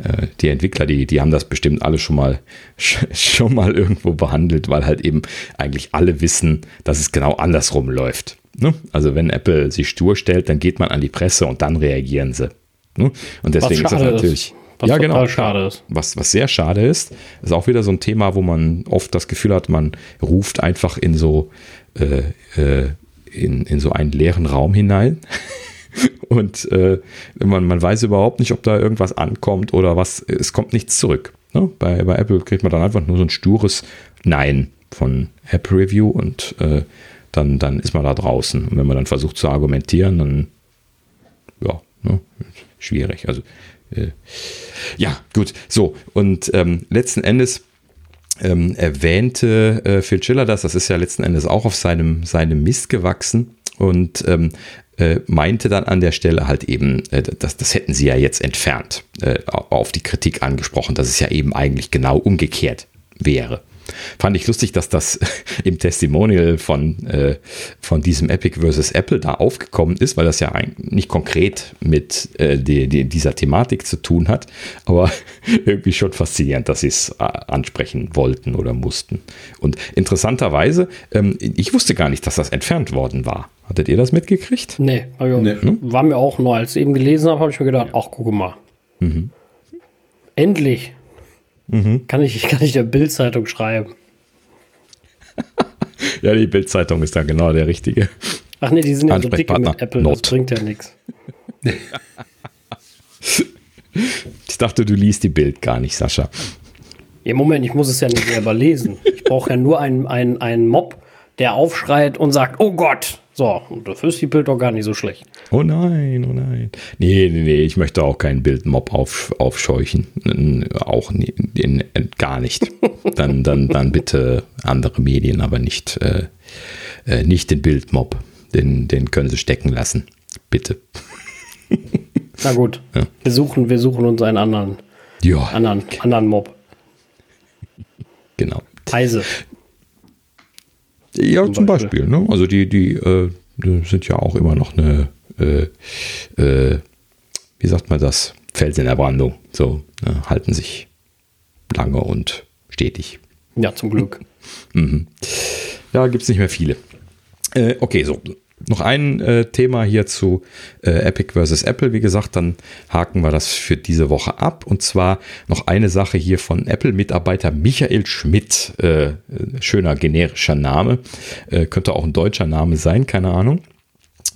S1: Äh, die Entwickler, die, die haben das bestimmt alle schon mal, schon mal irgendwo behandelt, weil halt eben eigentlich alle wissen, dass es genau andersrum läuft. Ne? Also wenn Apple sich stur stellt, dann geht man an die Presse und dann reagieren sie. Ne? Und deswegen ist das natürlich. Ist.
S2: Was ja, genau. schade ist.
S1: Was, was sehr schade ist, ist auch wieder so ein Thema, wo man oft das Gefühl hat, man ruft einfach in so, äh, äh, in, in so einen leeren Raum hinein. und äh, man, man weiß überhaupt nicht, ob da irgendwas ankommt oder was. Es kommt nichts zurück. Ne? Bei, bei Apple kriegt man dann einfach nur so ein stures Nein von App Review und äh, dann, dann ist man da draußen. Und wenn man dann versucht zu argumentieren, dann ja, ne, schwierig. Also äh, ja, gut. So, und ähm, letzten Endes ähm, erwähnte äh, Phil Schiller das, das ist ja letzten Endes auch auf seinem, seinem Mist gewachsen und ähm, äh, meinte dann an der Stelle halt eben, äh, das, das hätten sie ja jetzt entfernt, äh, auf die Kritik angesprochen, dass es ja eben eigentlich genau umgekehrt wäre. Fand ich lustig, dass das im Testimonial von, äh, von diesem Epic versus Apple da aufgekommen ist, weil das ja nicht konkret mit äh, die, die, dieser Thematik zu tun hat, aber irgendwie schon faszinierend, dass sie es äh, ansprechen wollten oder mussten. Und interessanterweise, ähm, ich wusste gar nicht, dass das entfernt worden war. Hattet ihr das mitgekriegt?
S2: Nee, also nee. war mir auch neu. Als ich eben gelesen habe, habe ich mir gedacht, ach, guck mal. Mhm. Endlich. Mhm. Kann, ich, kann ich der Bildzeitung schreiben.
S1: ja, die Bildzeitung ist da genau der richtige.
S2: Ach nee, die sind ja so dicke mit Apple, Not. das bringt ja nichts.
S1: ich dachte, du liest die Bild gar nicht, Sascha.
S2: Ja, Moment, ich muss es ja nicht selber lesen. Ich brauche ja nur einen, einen, einen Mob, der aufschreit und sagt, oh Gott, so, dafür ist die Bild doch gar nicht so schlecht.
S1: Oh nein, oh nein. Nee, nee, nee, ich möchte auch keinen Bildmob auf, aufscheuchen. Auch nie, den, gar nicht. Dann, dann, dann bitte andere Medien, aber nicht, äh, äh, nicht den Bildmob. Den, den können sie stecken lassen. Bitte.
S2: Na gut. Ja. Wir, suchen, wir suchen uns einen anderen, ja. anderen, anderen Mob.
S1: Genau.
S2: Heise.
S1: Ja, zum, zum Beispiel. Beispiel ne? Also die, die, äh, sind ja auch immer noch eine, äh, äh, wie sagt man das, Fels in der Brandung. So, ne? halten sich lange und stetig.
S2: Ja, zum Glück.
S1: mhm. Ja, gibt es nicht mehr viele. Äh, okay, so, noch ein äh, Thema hier zu äh, Epic versus Apple. Wie gesagt, dann haken wir das für diese Woche ab. Und zwar noch eine Sache hier von Apple-Mitarbeiter Michael Schmidt. Äh, schöner generischer Name. Äh, könnte auch ein deutscher Name sein, keine Ahnung.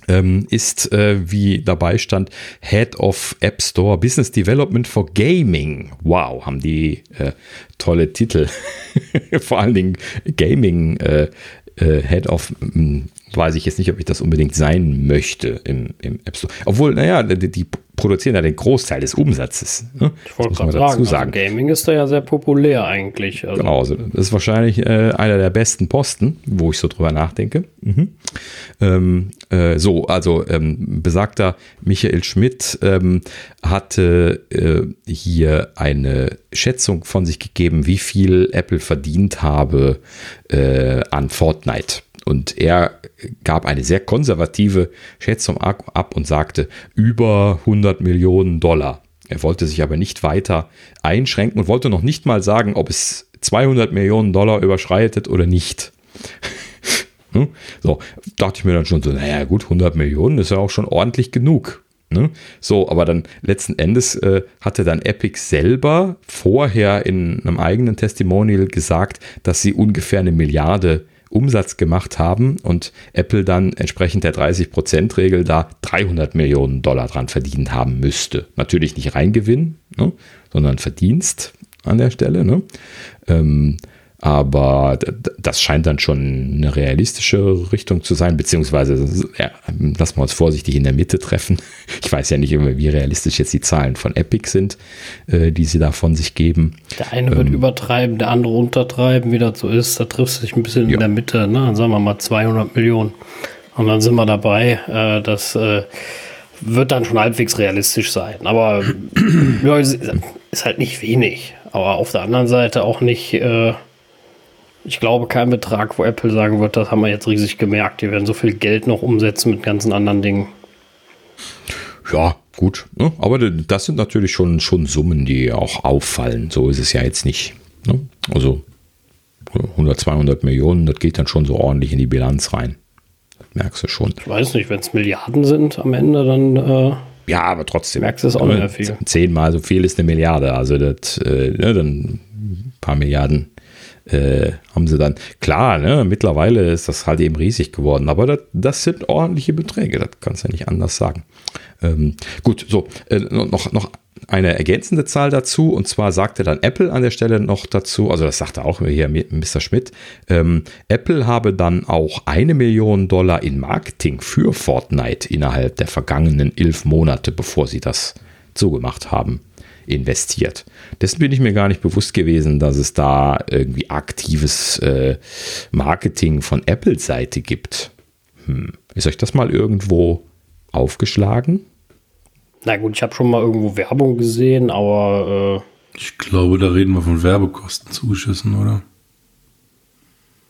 S1: Ähm, ist, äh, wie dabei stand, Head of App Store Business Development for Gaming. Wow, haben die äh, tolle Titel. Vor allen Dingen Gaming Head of weiß ich jetzt nicht, ob ich das unbedingt sein möchte im, im App Store. Obwohl, naja, die, die produzieren ja den Großteil des Umsatzes. Ne?
S2: Ich wollte gerade sagen, sagen. Also Gaming ist da ja sehr populär eigentlich.
S1: Also. Genau, also das ist wahrscheinlich äh, einer der besten Posten, wo ich so drüber nachdenke. Mhm. Ähm, äh, so, also ähm, besagter Michael Schmidt ähm, hatte äh, hier eine Schätzung von sich gegeben, wie viel Apple verdient habe äh, an Fortnite. Und er gab eine sehr konservative Schätzung ab und sagte über 100 Millionen Dollar. Er wollte sich aber nicht weiter einschränken und wollte noch nicht mal sagen, ob es 200 Millionen Dollar überschreitet oder nicht. Hm? so, dachte ich mir dann schon so, naja gut, 100 Millionen ist ja auch schon ordentlich genug. Ne? So, aber dann letzten Endes äh, hatte dann Epic selber vorher in einem eigenen Testimonial gesagt, dass sie ungefähr eine Milliarde Umsatz gemacht haben und Apple dann entsprechend der 30%-Regel da 300 Millionen Dollar dran verdient haben müsste. Natürlich nicht Reingewinn, ne, sondern Verdienst an der Stelle. Ne? Ähm, aber das scheint dann schon eine realistische Richtung zu sein, beziehungsweise ja, lassen wir uns vorsichtig in der Mitte treffen. Ich weiß ja nicht immer, wie realistisch jetzt die Zahlen von Epic sind, äh, die sie da von sich geben.
S2: Der eine wird ähm, übertreiben, der andere untertreiben, wie das so ist. Da trifft sich ein bisschen ja. in der Mitte, ne? dann sagen wir mal 200 Millionen. Und dann sind wir dabei. Äh, das äh, wird dann schon halbwegs realistisch sein. Aber ja, ist halt nicht wenig. Aber auf der anderen Seite auch nicht äh, ich glaube, kein Betrag, wo Apple sagen wird, das haben wir jetzt riesig gemerkt. Die werden so viel Geld noch umsetzen mit ganzen anderen Dingen.
S1: Ja, gut. Ne? Aber das sind natürlich schon, schon Summen, die auch auffallen. So ist es ja jetzt nicht. Ne? Also 100, 200 Millionen, das geht dann schon so ordentlich in die Bilanz rein. Das merkst du schon.
S2: Ich weiß nicht, wenn es Milliarden sind am Ende, dann. Äh
S1: ja, aber trotzdem.
S2: Merkst du es auch nicht mehr viel.
S1: Zehnmal so viel ist eine Milliarde. Also das, äh, ne, dann ein paar Milliarden äh, haben sie dann, klar, ne, mittlerweile ist das halt eben riesig geworden, aber das, das sind ordentliche Beträge, das kannst du ja nicht anders sagen. Ähm, gut, so, äh, noch, noch eine ergänzende Zahl dazu, und zwar sagte dann Apple an der Stelle noch dazu, also das sagte auch hier Mr. Schmidt, ähm, Apple habe dann auch eine Million Dollar in Marketing für Fortnite innerhalb der vergangenen elf Monate, bevor sie das zugemacht haben, investiert. Dessen bin ich mir gar nicht bewusst gewesen, dass es da irgendwie aktives äh, Marketing von Apple-Seite gibt. Hm. Ist euch das mal irgendwo aufgeschlagen?
S2: Na gut, ich habe schon mal irgendwo Werbung gesehen, aber.
S3: Äh ich glaube, da reden wir von Werbekostenzuschüssen, oder?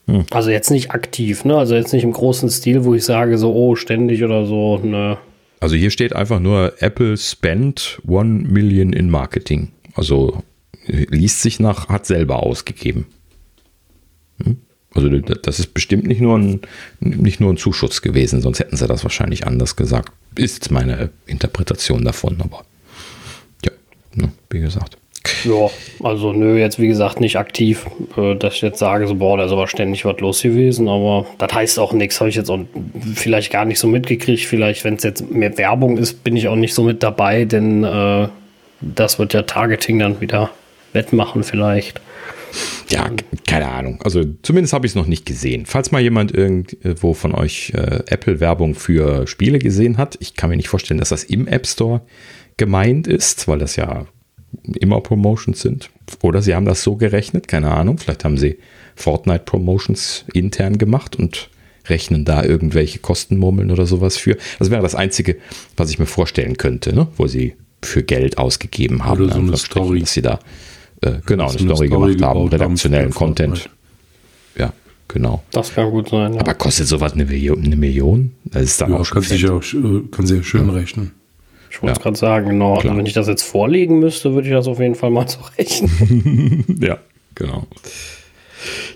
S2: Hm. Also jetzt nicht aktiv, ne? Also jetzt nicht im großen Stil, wo ich sage, so, oh, ständig oder so, ne.
S1: Also hier steht einfach nur Apple spent one million in Marketing. Also liest sich nach, hat selber ausgegeben. Hm? Also das ist bestimmt nicht nur, ein, nicht nur ein Zuschuss gewesen, sonst hätten sie das wahrscheinlich anders gesagt. Ist meine Interpretation davon, aber ja, ne, wie gesagt.
S2: Ja, also nö, jetzt wie gesagt nicht aktiv, äh, dass ich jetzt sage, so boah, da ist aber ständig was los gewesen, aber das heißt auch nichts, habe ich jetzt auch vielleicht gar nicht so mitgekriegt. Vielleicht, wenn es jetzt mehr Werbung ist, bin ich auch nicht so mit dabei, denn äh, das wird ja Targeting dann wieder wettmachen vielleicht.
S1: Ja, keine Ahnung. Also zumindest habe ich es noch nicht gesehen. Falls mal jemand irgendwo von euch äh, Apple-Werbung für Spiele gesehen hat, ich kann mir nicht vorstellen, dass das im App Store gemeint ist, weil das ja immer Promotions sind. Oder sie haben das so gerechnet, keine Ahnung. Vielleicht haben sie Fortnite Promotions intern gemacht und rechnen da irgendwelche Kostenmurmeln oder sowas für. Das wäre das Einzige, was ich mir vorstellen könnte, ne? wo sie für Geld ausgegeben haben.
S3: Oder so eine Story.
S1: Dass sie da äh, genau eine, Story, Story gemacht haben, redaktionellen Content. Ja, genau.
S2: Das kann gut sein.
S1: Ja. Aber kostet sowas eine Million? Eine Million? Das ist dann
S3: ja, auch schon kann, sich auch, kann sehr schön ja. rechnen.
S2: Ich wollte ja. gerade sagen, genau. Also wenn ich das jetzt vorlegen müsste, würde ich das auf jeden Fall mal so rechnen.
S1: ja, genau.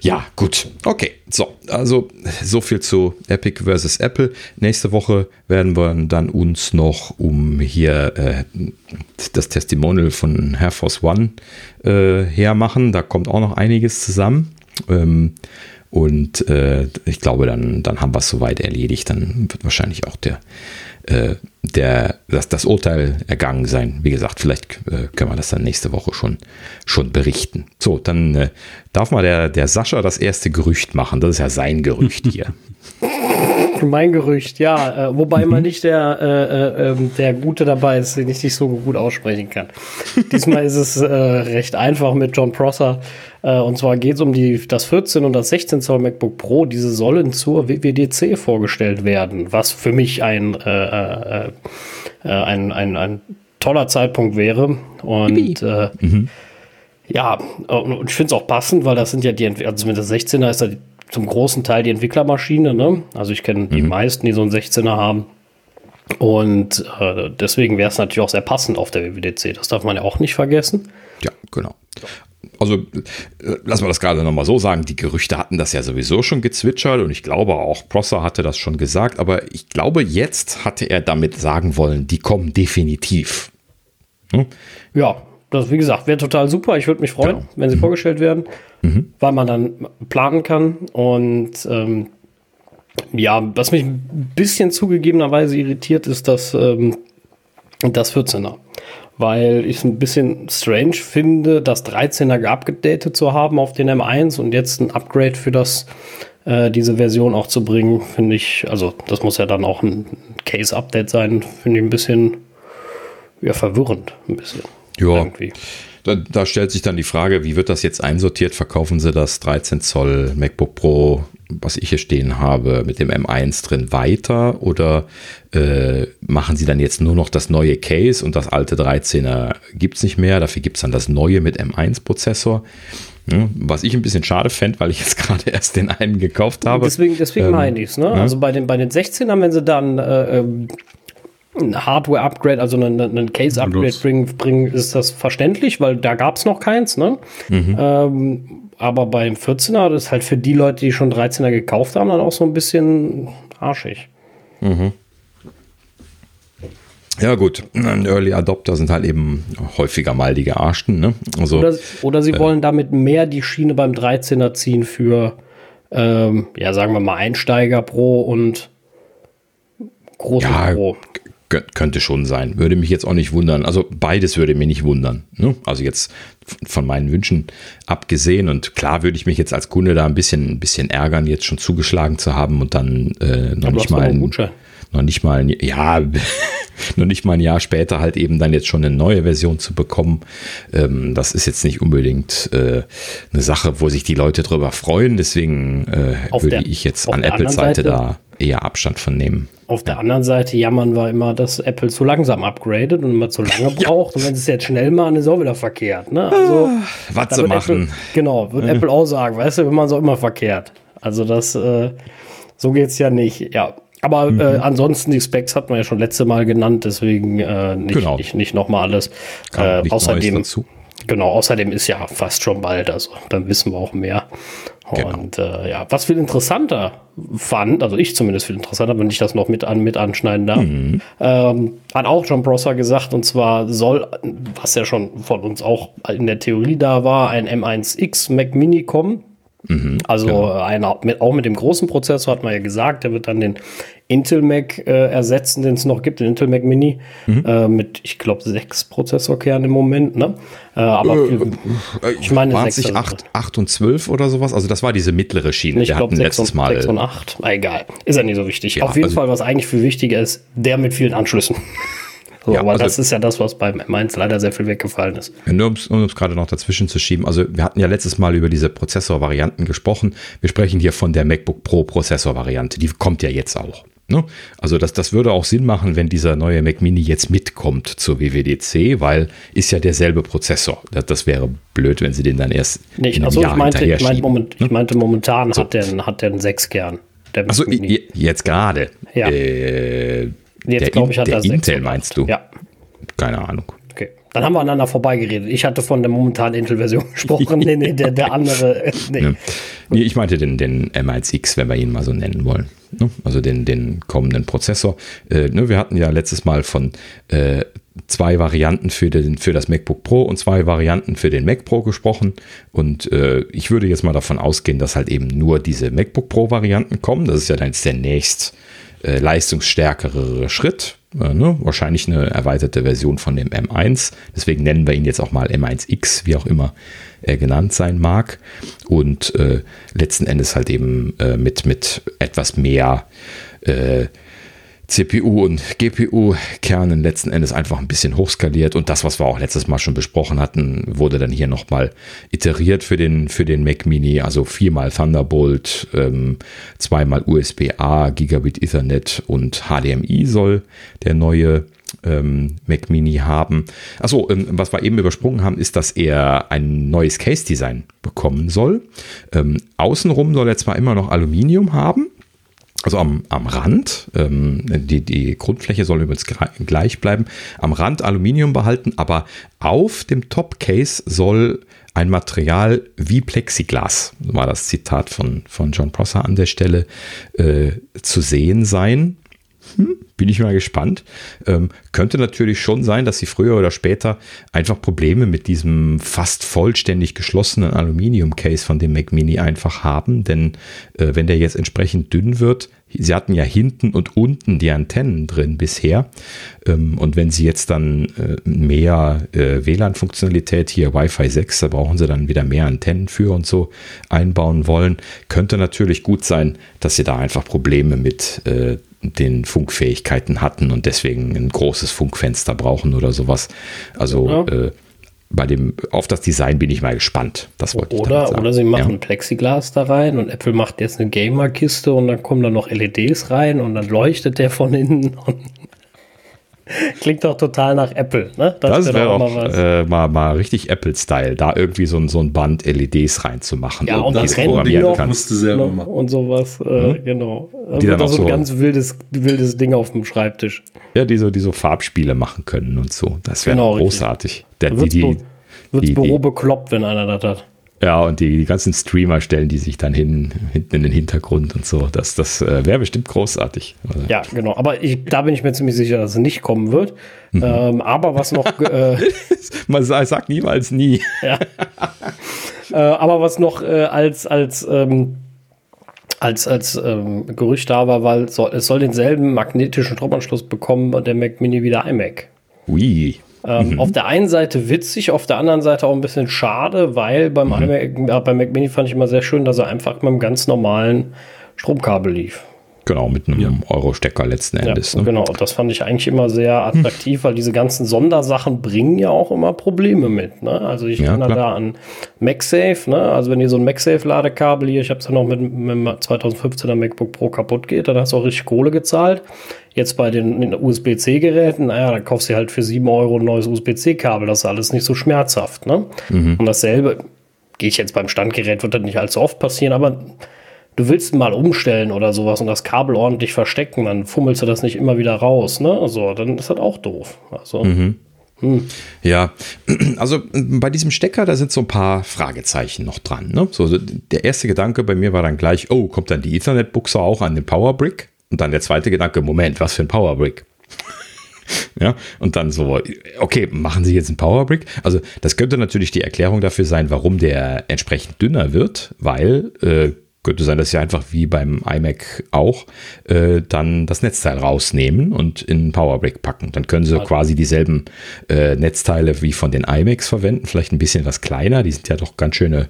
S1: Ja, gut. Okay. So, also so viel zu Epic versus Apple. Nächste Woche werden wir dann uns noch um hier äh, das Testimonial von Air Force One äh, hermachen. Da kommt auch noch einiges zusammen. Ähm, und äh, ich glaube, dann, dann haben wir es soweit erledigt. Dann wird wahrscheinlich auch der äh, der, das, das Urteil ergangen sein. Wie gesagt, vielleicht äh, können wir das dann nächste Woche schon, schon berichten. So, dann äh, darf mal der, der Sascha das erste Gerücht machen. Das ist ja sein Gerücht hier.
S2: mein Gerücht, ja. Äh, wobei mhm. mal nicht der, äh, äh, ähm, der Gute dabei ist, den ich nicht so gut aussprechen kann. Diesmal ist es äh, recht einfach mit John Prosser. Äh, und zwar geht es um die, das 14 und das 16 Zoll MacBook Pro. Diese sollen zur WWDC vorgestellt werden, was für mich ein, äh, ein, ein, ein toller Zeitpunkt wäre. Und mhm. ja, und ich finde es auch passend, weil das sind ja die, also mit der 16er ist da die zum großen Teil die Entwicklermaschine. Ne? Also ich kenne die mhm. meisten, die so einen 16er haben. Und äh, deswegen wäre es natürlich auch sehr passend auf der WWDC. Das darf man ja auch nicht vergessen.
S1: Ja, genau. Also äh, lassen wir das gerade nochmal so sagen, die Gerüchte hatten das ja sowieso schon gezwitschert und ich glaube auch Prosser hatte das schon gesagt, aber ich glaube jetzt hatte er damit sagen wollen, die kommen definitiv.
S2: Hm? Ja, das, wie gesagt, wäre total super. Ich würde mich freuen, genau. wenn sie mhm. vorgestellt werden, mhm. weil man dann planen kann. Und ähm, ja, was mich ein bisschen zugegebenerweise irritiert, ist dass ähm, das 14er. Weil ich es ein bisschen strange finde, das 13er geupdatet zu haben auf den M1 und jetzt ein Upgrade für das äh, diese Version auch zu bringen, finde ich, also das muss ja dann auch ein Case-Update sein, finde ich ein bisschen ja, verwirrend, ein bisschen.
S1: Ja. Irgendwie. Da, da, stellt sich dann die Frage, wie wird das jetzt einsortiert? Verkaufen sie das 13 Zoll MacBook Pro, was ich hier stehen habe, mit dem M1 drin weiter? Oder äh, machen sie dann jetzt nur noch das neue Case und das alte 13er gibt es nicht mehr? Dafür gibt es dann das neue mit M1-Prozessor. Hm, was ich ein bisschen schade fände, weil ich jetzt gerade erst den einen gekauft habe.
S2: Deswegen, deswegen ähm, meine ich es. Ne? Ja. Also bei den, bei den 16ern, wenn sie dann äh, ähm, ein Hardware-Upgrade, also ein, ein Case-Upgrade bringen, bringen, ist das verständlich, weil da gab es noch keins. Ne? Mhm. Ähm, aber beim 14er das ist halt für die Leute, die schon 13er gekauft haben, dann auch so ein bisschen arschig. Mhm.
S1: Ja, gut. Early Adopter sind halt eben häufiger mal die Gearschten. Ne?
S2: Also, oder, oder sie äh, wollen damit mehr die Schiene beim 13er ziehen für, ähm, ja, sagen wir mal, Einsteiger Pro und großes ja, Pro
S1: könnte schon sein. Würde mich jetzt auch nicht wundern. Also beides würde mich nicht wundern. Ne? Also jetzt von meinen Wünschen abgesehen. Und klar würde ich mich jetzt als Kunde da ein bisschen, ein bisschen ärgern, jetzt schon zugeschlagen zu haben und dann äh, noch, nicht mal ein, noch nicht mal ein, ja, noch nicht mal ein Jahr später halt eben dann jetzt schon eine neue Version zu bekommen. Ähm, das ist jetzt nicht unbedingt äh, eine Sache, wo sich die Leute drüber freuen. Deswegen äh, würde der, ich jetzt an Apples Seite da eher Abstand von nehmen.
S2: Auf der anderen Seite jammern wir immer, dass Apple zu langsam upgradet und immer zu lange braucht. ja. Und wenn sie es jetzt schnell machen, ist auch wieder verkehrt. Ne? Also,
S1: ah, was zu machen.
S2: Apple, genau, wird ja. Apple auch sagen, weißt du, wenn man so immer verkehrt. Also das, äh, so es ja nicht. Ja, aber äh, mhm. äh, ansonsten, die Specs hat man ja schon letzte Mal genannt, deswegen äh, nicht, genau. nicht, nicht nochmal alles. Äh, außerdem, genau, außerdem ist ja fast schon bald, also dann wissen wir auch mehr. Genau. Und äh, ja, was viel interessanter fand, also ich zumindest viel interessanter, wenn ich das noch mit, an, mit anschneiden darf, mhm. ähm, hat auch John Prosser gesagt, und zwar soll, was ja schon von uns auch in der Theorie da war, ein M1X Mac Mini kommen. Mhm, also genau. einer, mit, auch mit dem großen Prozessor hat man ja gesagt, der wird dann den Intel Mac äh, ersetzen, den es noch gibt, den Intel Mac Mini, mhm. äh, mit, ich glaube, sechs Prozessorkernen im Moment. Ne? Äh, aber äh,
S1: äh ich meine, waren es nicht 8, 8 und 12 oder sowas? Also, das war diese mittlere Schiene.
S2: Ich glaube, letztes Mal. 6 und 8. Egal, ist ja nicht so wichtig. Ja, Auf jeden also, Fall, was eigentlich viel wichtiger ist, der mit vielen Anschlüssen. So, ja, aber also, das ist ja das, was beim M1 leider sehr viel weggefallen ist.
S1: Nur um es gerade noch dazwischen zu schieben. Also wir hatten ja letztes Mal über diese Prozessorvarianten gesprochen. Wir sprechen hier von der MacBook Pro Prozessorvariante. Die kommt ja jetzt auch. Ne? Also das, das würde auch Sinn machen, wenn dieser neue Mac Mini jetzt mitkommt zur WWDC, weil ist ja derselbe Prozessor. Das, das wäre blöd, wenn sie den dann erst
S2: nee, in also Jahr ich meinte, ich meinte, moment, ne? ich meinte momentan so. hat der, hat der einen 6 Kern.
S1: Also jetzt gerade.
S2: Ja.
S1: Äh, jetzt glaube ich hat der Intel meinst du?
S2: Ja.
S1: Keine Ahnung.
S2: Dann haben wir aneinander vorbeigeredet. Ich hatte von der momentanen Intel-Version gesprochen. nee, nee, der, der andere. Nee.
S1: Ja. nee. ich meinte den, den M1X, wenn wir ihn mal so nennen wollen. Ne? Also den, den kommenden Prozessor. Äh, ne, wir hatten ja letztes Mal von äh, zwei Varianten für, den, für das MacBook Pro und zwei Varianten für den Mac Pro gesprochen. Und äh, ich würde jetzt mal davon ausgehen, dass halt eben nur diese MacBook Pro-Varianten kommen. Das ist ja dann jetzt der nächst äh, leistungsstärkere Schritt. Äh, ne? Wahrscheinlich eine erweiterte Version von dem M1. Deswegen nennen wir ihn jetzt auch mal M1X, wie auch immer er genannt sein mag. Und äh, letzten Endes halt eben äh, mit, mit etwas mehr äh, CPU und GPU-Kernen letzten Endes einfach ein bisschen hochskaliert und das, was wir auch letztes Mal schon besprochen hatten, wurde dann hier nochmal iteriert für den, für den Mac Mini, also viermal Thunderbolt, ähm, zweimal USB-A, Gigabit Ethernet und HDMI soll der neue ähm, Mac Mini haben. Achso, ähm, was wir eben übersprungen haben, ist, dass er ein neues Case-Design bekommen soll. Ähm, außenrum soll er zwar immer noch Aluminium haben, also am, am Rand, ähm, die, die Grundfläche soll übrigens gleich bleiben, am Rand Aluminium behalten, aber auf dem Top-Case soll ein Material wie Plexiglas, war das Zitat von, von John Prosser an der Stelle, äh, zu sehen sein. Hm, bin ich mal gespannt. Ähm, könnte natürlich schon sein, dass sie früher oder später einfach Probleme mit diesem fast vollständig geschlossenen Aluminium-Case von dem Mac Mini einfach haben, denn äh, wenn der jetzt entsprechend dünn wird, sie hatten ja hinten und unten die Antennen drin bisher. Ähm, und wenn sie jetzt dann äh, mehr äh, WLAN-Funktionalität hier Wi-Fi 6, da brauchen sie dann wieder mehr Antennen für und so einbauen wollen, könnte natürlich gut sein, dass sie da einfach Probleme mit äh, den Funkfähigkeiten hatten und deswegen ein großes Funkfenster brauchen oder sowas. Also ja. äh, bei dem, auf das Design bin ich mal gespannt. Das wollte
S2: oder, ich sagen. Oder sie machen ja. Plexiglas da rein und Apple macht jetzt eine Gamer-Kiste und dann kommen da noch LEDs rein und dann leuchtet der von innen und Klingt doch total nach Apple, ne?
S1: Das, das wäre wär auch mal, äh, mal, mal, richtig Apple-Style, da irgendwie so ein, so ein Band LEDs reinzumachen.
S2: Ja, und das programmieren noch, musst du selber machen. Und sowas, äh, mhm. genau. Die dann auch so ein ganz wildes, wildes Ding auf dem Schreibtisch.
S1: Ja, die so, die so Farbspiele machen können und so. Das wäre genau, großartig.
S2: Der, die, die, wird's Büro bekloppt, wenn einer das hat.
S1: Ja, und die, die, ganzen Streamer stellen die sich dann hin, hinten in den Hintergrund und so. Das, das äh, wäre bestimmt großartig.
S2: Also ja, genau. Aber ich, da bin ich mir ziemlich sicher, dass es nicht kommen wird. Mhm. Ähm, aber was noch. Äh,
S1: Man sagt niemals nie.
S2: ja. äh, aber was noch äh, als, als, ähm, als, als ähm, Gerücht da war, weil soll, es soll denselben magnetischen Stromanschluss bekommen und der Mac Mini wieder iMac.
S1: Ui.
S2: Ähm, mhm. Auf der einen Seite witzig, auf der anderen Seite auch ein bisschen schade, weil beim, mhm. iMac, beim Mac Mini fand ich immer sehr schön, dass er einfach mit einem ganz normalen Stromkabel lief.
S1: Genau, mit einem ja. Euro-Stecker letzten Endes.
S2: Ja, ne? Genau, das fand ich eigentlich immer sehr attraktiv, hm. weil diese ganzen Sondersachen bringen ja auch immer Probleme mit. Ne? Also ich ja, erinnere da an MagSafe, ne? also wenn ihr so ein MagSafe-Ladekabel hier, ich habe es ja noch mit, mit dem 2015er MacBook Pro kaputt geht, dann hast du auch richtig Kohle gezahlt. Jetzt bei den USB-C-Geräten, naja, dann kaufst du halt für 7 Euro ein neues USB-C-Kabel, das ist alles nicht so schmerzhaft. Ne? Mhm. Und dasselbe, gehe ich jetzt beim Standgerät, wird das nicht allzu oft passieren, aber du willst mal umstellen oder sowas und das Kabel ordentlich verstecken, dann fummelst du das nicht immer wieder raus, ne? Also, dann ist das auch doof. Also.
S1: Mhm. Hm. Ja, also bei diesem Stecker, da sind so ein paar Fragezeichen noch dran. Ne? So, der erste Gedanke bei mir war dann gleich, oh, kommt dann die Ethernet-Buchse auch an den Powerbrick? Und dann der zweite Gedanke, Moment, was für ein Powerbrick? ja, und dann so, okay, machen Sie jetzt ein Powerbrick? Also das könnte natürlich die Erklärung dafür sein, warum der entsprechend dünner wird, weil äh, könnte sein, dass sie einfach wie beim iMac auch äh, dann das Netzteil rausnehmen und in Powerbrick packen. Dann können sie ja. quasi dieselben äh, Netzteile wie von den iMacs verwenden, vielleicht ein bisschen was kleiner. Die sind ja doch ganz schöne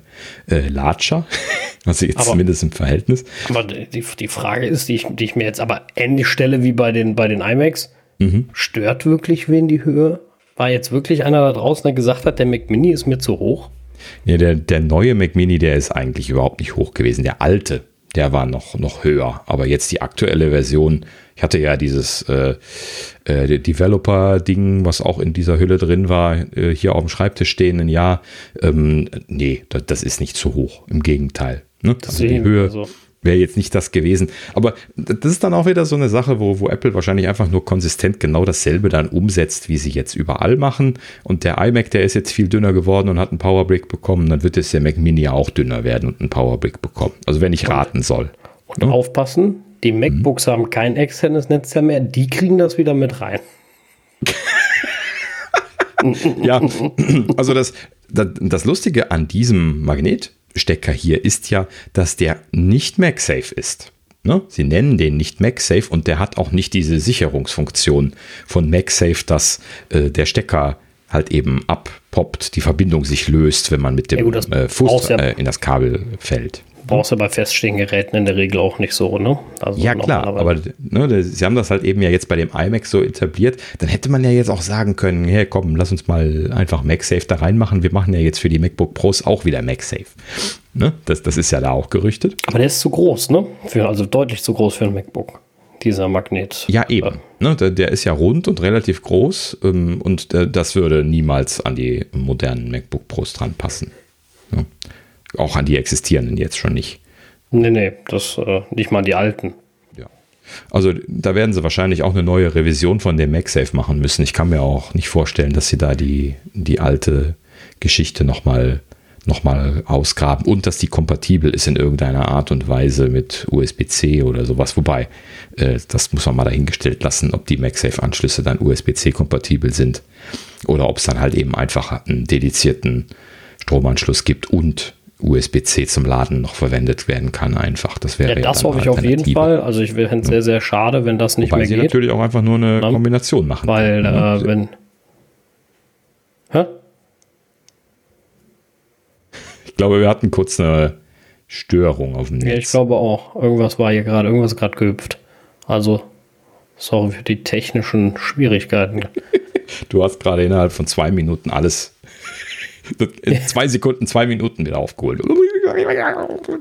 S1: äh, Latscher, also jetzt aber, zumindest im Verhältnis.
S2: Aber die, die Frage ist, die ich, die ich mir jetzt aber ähnlich stelle wie bei den, bei den iMacs, mhm. stört wirklich wen die Höhe? War jetzt wirklich einer da draußen, der gesagt hat, der Mac Mini ist mir zu hoch?
S1: Ja, der, der neue Mac Mini, der ist eigentlich überhaupt nicht hoch gewesen. Der alte, der war noch, noch höher. Aber jetzt die aktuelle Version, ich hatte ja dieses äh, äh, Developer-Ding, was auch in dieser Hülle drin war, äh, hier auf dem Schreibtisch stehen, ein Jahr. Ähm, nee, das, das, ist nicht zu hoch. Im Gegenteil. Ne? Also die Höhe, also wäre jetzt nicht das gewesen. Aber das ist dann auch wieder so eine Sache, wo, wo Apple wahrscheinlich einfach nur konsistent genau dasselbe dann umsetzt, wie sie jetzt überall machen. Und der iMac, der ist jetzt viel dünner geworden und hat einen Powerbrick bekommen. Dann wird jetzt der Mac Mini auch dünner werden und einen Powerbrick bekommen. Also wenn ich raten soll.
S2: Und ja? aufpassen, die MacBooks mhm. haben kein externes Netzteil mehr. Die kriegen das wieder mit rein.
S1: ja, also das, das, das Lustige an diesem Magnet Stecker hier ist ja, dass der nicht MagSafe ist. Ne? Sie nennen den nicht MagSafe und der hat auch nicht diese Sicherungsfunktion von MagSafe, dass äh, der Stecker halt eben abpoppt, die Verbindung sich löst, wenn man mit dem ja, gut, äh, Fuß ja, äh, in das Kabel fällt.
S2: Brauchst du bei feststehenden Geräten in der Regel auch nicht so, ne?
S1: Also ja, klar, aber ne, sie haben das halt eben ja jetzt bei dem iMac so etabliert. Dann hätte man ja jetzt auch sagen können, hey, komm, lass uns mal einfach MagSafe da reinmachen. Wir machen ja jetzt für die MacBook Pros auch wieder MagSafe. Ne? Das, das ist ja da auch gerüchtet.
S2: Aber der ist zu groß, ne? Für, also deutlich zu groß für ein MacBook dieser Magnet.
S1: Ja, eben. Ne, der, der, ist ja rund und relativ groß ähm, und der, das würde niemals an die modernen MacBook Pros dran passen. Ne? Auch an die existierenden jetzt schon nicht.
S2: Nee, nee, das äh, nicht mal die alten.
S1: Ja. Also da werden sie wahrscheinlich auch eine neue Revision von dem MagSafe machen müssen. Ich kann mir auch nicht vorstellen, dass sie da die, die alte Geschichte nochmal nochmal ausgraben und dass die kompatibel ist in irgendeiner Art und Weise mit USB-C oder sowas. Wobei, äh, das muss man mal dahingestellt lassen, ob die MagSafe-Anschlüsse dann USB-C kompatibel sind oder ob es dann halt eben einfach einen dedizierten Stromanschluss gibt und USB-C zum Laden noch verwendet werden kann, einfach. Das wäre
S2: ja, das ja hoffe ich auf jeden Fall. Also ich fände es sehr, sehr schade, wenn das nicht Wobei mehr sie geht.
S1: natürlich auch einfach nur eine ja. Kombination machen.
S2: Weil, äh, wenn. Hä?
S1: Ich glaube, wir hatten kurz eine Störung auf dem Netz.
S2: Ja, ich glaube auch. Irgendwas war hier gerade, irgendwas gerade gehüpft. Also, sorry für die technischen Schwierigkeiten.
S1: du hast gerade innerhalb von zwei Minuten alles zwei Sekunden, zwei Minuten wieder aufgeholt.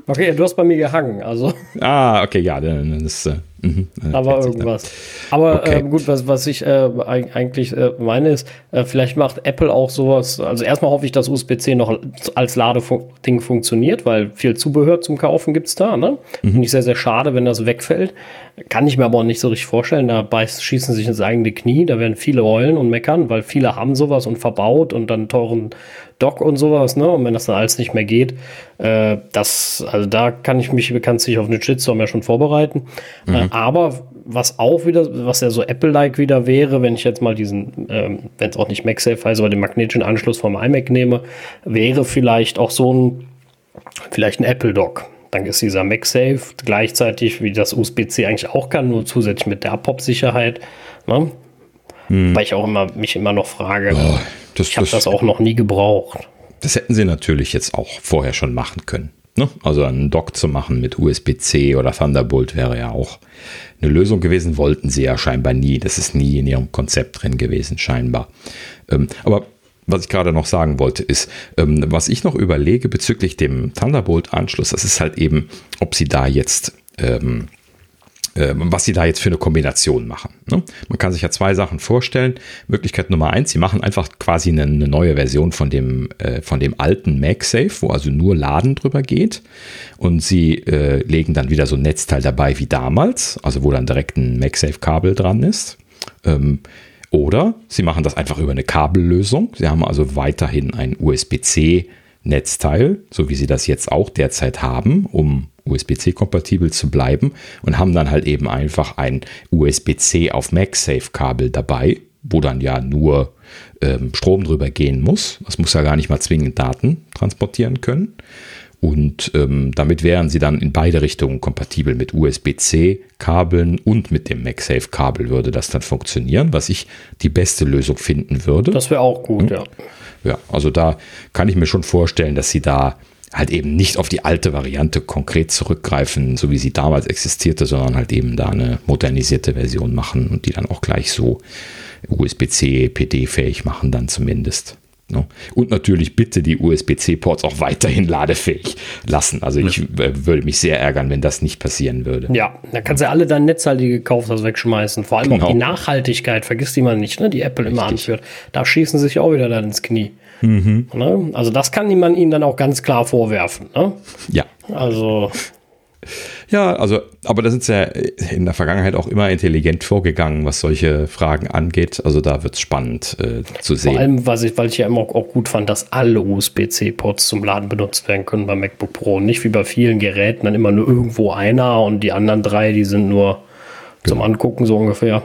S2: Okay, du hast bei mir gehangen, also.
S1: Ah, okay, ja, dann ist. Äh,
S2: mhm, Aber irgendwas. Aber okay. äh, gut, was, was ich äh, eigentlich äh, meine ist, äh, vielleicht macht Apple auch sowas. Also erstmal hoffe ich, dass USB-C noch als Ladeding funktioniert, weil viel Zubehör zum Kaufen gibt es da. Ne? Mhm. Finde ich sehr, sehr schade, wenn das wegfällt. Kann ich mir aber auch nicht so richtig vorstellen. Da schießen sich ins eigene Knie. Da werden viele heulen und meckern, weil viele haben sowas und verbaut und dann teuren Dock und sowas. Ne? Und wenn das dann alles nicht mehr geht, äh, das, also da kann ich mich, kann sich auf eine Shitstorm ja schon vorbereiten. Mhm. Aber was auch wieder, was ja so Apple-like wieder wäre, wenn ich jetzt mal diesen, ähm, wenn es auch nicht MagSafe heißt, aber den magnetischen Anschluss vom iMac nehme, wäre vielleicht auch so ein, vielleicht ein Apple-Dock. Dann ist dieser MagSafe gleichzeitig, wie das USB-C eigentlich auch kann, nur zusätzlich mit der POP-Sicherheit. Ne? Hm. Weil ich auch immer, mich immer noch frage, oh, das, ich habe das, das auch noch nie gebraucht.
S1: Das hätten sie natürlich jetzt auch vorher schon machen können. Ne? Also einen Dock zu machen mit USB-C oder Thunderbolt wäre ja auch eine Lösung gewesen. Wollten sie ja scheinbar nie. Das ist nie in ihrem Konzept drin gewesen, scheinbar. Ähm, aber was ich gerade noch sagen wollte, ist, ähm, was ich noch überlege bezüglich dem Thunderbolt-Anschluss, das ist halt eben, ob sie da jetzt ähm, was sie da jetzt für eine Kombination machen. Ne? Man kann sich ja zwei Sachen vorstellen. Möglichkeit Nummer eins, sie machen einfach quasi eine, neue Version von dem, äh, von dem alten MagSafe, wo also nur Laden drüber geht. Und sie äh, legen dann wieder so ein Netzteil dabei wie damals, also wo dann direkt ein MagSafe-Kabel dran ist. Ähm, oder sie machen das einfach über eine Kabellösung. Sie haben also weiterhin ein USB-C Netzteil, so wie sie das jetzt auch derzeit haben, um USB-C-kompatibel zu bleiben und haben dann halt eben einfach ein USB-C auf MagSafe-Kabel dabei, wo dann ja nur ähm, Strom drüber gehen muss. Das muss ja gar nicht mal zwingend Daten transportieren können. Und ähm, damit wären sie dann in beide Richtungen kompatibel mit USB-C-Kabeln und mit dem MagSafe-Kabel würde das dann funktionieren, was ich die beste Lösung finden würde.
S2: Das wäre auch gut, hm? ja.
S1: Ja, also da kann ich mir schon vorstellen, dass sie da halt eben nicht auf die alte Variante konkret zurückgreifen, so wie sie damals existierte, sondern halt eben da eine modernisierte Version machen und die dann auch gleich so USB-C, PD-fähig machen dann zumindest. Ne? Und natürlich bitte die USB-C-Ports auch weiterhin ladefähig lassen. Also ich äh, würde mich sehr ärgern, wenn das nicht passieren würde.
S2: Ja, da kannst du ja alle deine Netzteile, die gekauft hast, wegschmeißen. Vor allem genau. auch die Nachhaltigkeit, vergisst die man nicht, ne? die Apple Richtig. immer anführt. Da schießen sie sich auch wieder dann ins Knie. Mhm. Ne? Also das kann man ihnen dann auch ganz klar vorwerfen. Ne?
S1: Ja.
S2: Also.
S1: Ja, also, aber da sind sie ja in der Vergangenheit auch immer intelligent vorgegangen, was solche Fragen angeht. Also da wird es spannend äh, zu sehen.
S2: Vor allem, was ich, weil ich ja immer auch gut fand, dass alle USB-C-Ports zum Laden benutzt werden können beim MacBook Pro. Nicht wie bei vielen Geräten, dann immer nur irgendwo einer und die anderen drei, die sind nur genau. zum Angucken so ungefähr.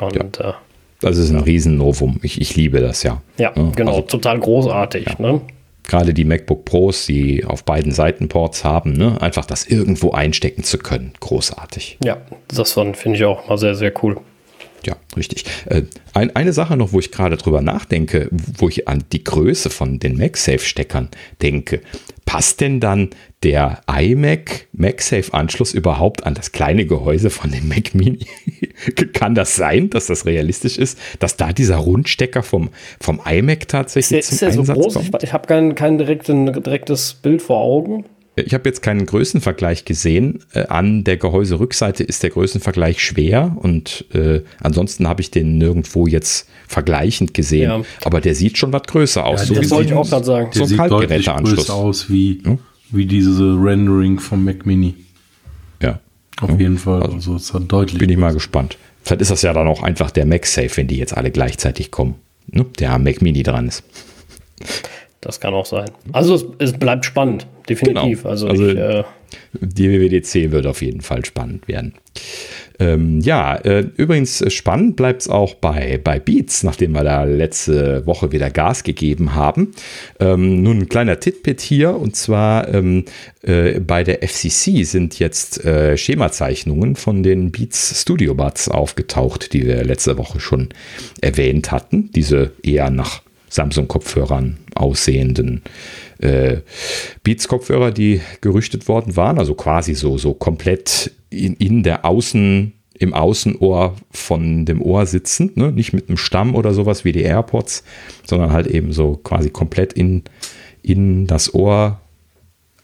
S2: Und ja. äh,
S1: das ist ein Riesennovum. Ich, ich liebe das ja.
S2: Ja, genau, also, total großartig. Ja. Ne?
S1: Gerade die MacBook Pros, die auf beiden Seiten Ports haben, ne, einfach das irgendwo einstecken zu können. Großartig.
S2: Ja, das finde ich auch mal sehr, sehr cool.
S1: Ja, richtig. Äh, ein, eine Sache noch, wo ich gerade drüber nachdenke, wo ich an die Größe von den MagSafe-Steckern denke. Passt denn dann der iMac MagSafe-Anschluss überhaupt an das kleine Gehäuse von dem Mac Mini? Kann das sein, dass das realistisch ist, dass da dieser Rundstecker vom, vom iMac tatsächlich
S2: ist der, zum ist der Einsatz so groß? Kommt? Ich habe kein, kein direktes Bild vor Augen.
S1: Ich habe jetzt keinen Größenvergleich gesehen. Äh, an der Gehäuserückseite ist der Größenvergleich schwer und äh, ansonsten habe ich den nirgendwo jetzt vergleichend gesehen. Ja. Aber der sieht schon was größer aus. Ja,
S2: so das wollte ich auch gerade sagen.
S3: Der so sieht deutlich größer aus wie, hm? wie diese Rendering vom Mac Mini.
S1: Ja.
S3: Auf ja. jeden Fall. Also, also es hat deutlich.
S1: Bin ich mal gespannt. Vielleicht ist das ja dann auch einfach der MagSafe, wenn die jetzt alle gleichzeitig kommen. Ne? Der am Mac Mini dran ist.
S2: Das kann auch sein. Also es, es bleibt spannend, definitiv. Genau. Also, also ich, äh,
S1: die WWDC wird auf jeden Fall spannend werden. Ähm, ja, äh, übrigens spannend bleibt es auch bei, bei Beats, nachdem wir da letzte Woche wieder Gas gegeben haben. Ähm, nun ein kleiner Titbit hier und zwar ähm, äh, bei der FCC sind jetzt äh, Schemazeichnungen von den Beats Studio Buds aufgetaucht, die wir letzte Woche schon erwähnt hatten. Diese eher nach Samsung-Kopfhörern aussehenden äh, Beats-Kopfhörer, die gerüchtet worden waren, also quasi so, so komplett in, in der Außen, im Außenohr von dem Ohr sitzend, ne? nicht mit einem Stamm oder sowas wie die AirPods, sondern halt eben so quasi komplett in, in das Ohr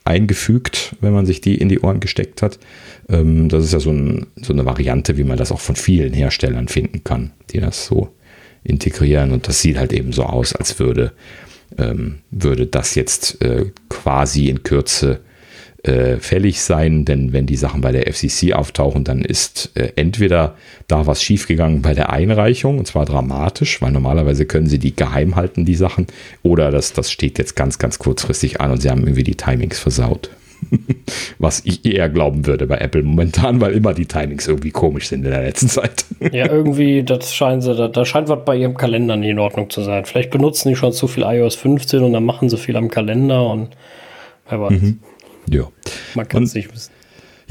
S1: eingefügt, wenn man sich die in die Ohren gesteckt hat. Ähm, das ist ja so, ein, so eine Variante, wie man das auch von vielen Herstellern finden kann, die das so integrieren. Und das sieht halt eben so aus, als würde, ähm, würde das jetzt äh, quasi in Kürze äh, fällig sein, denn wenn die Sachen bei der FCC auftauchen, dann ist äh, entweder da was schiefgegangen bei der Einreichung, und zwar dramatisch, weil normalerweise können sie die geheim halten, die Sachen, oder das, das steht jetzt ganz, ganz kurzfristig an und sie haben irgendwie die Timings versaut. Was ich eher glauben würde bei Apple momentan, weil immer die Timings irgendwie komisch sind in der letzten Zeit.
S2: Ja, irgendwie, das scheint sie, da, da scheint was bei ihrem Kalender nicht in Ordnung zu sein. Vielleicht benutzen die schon zu viel iOS 15 und dann machen sie viel am Kalender und wer weiß. Mhm.
S1: Ja.
S2: Man kann es nicht wissen.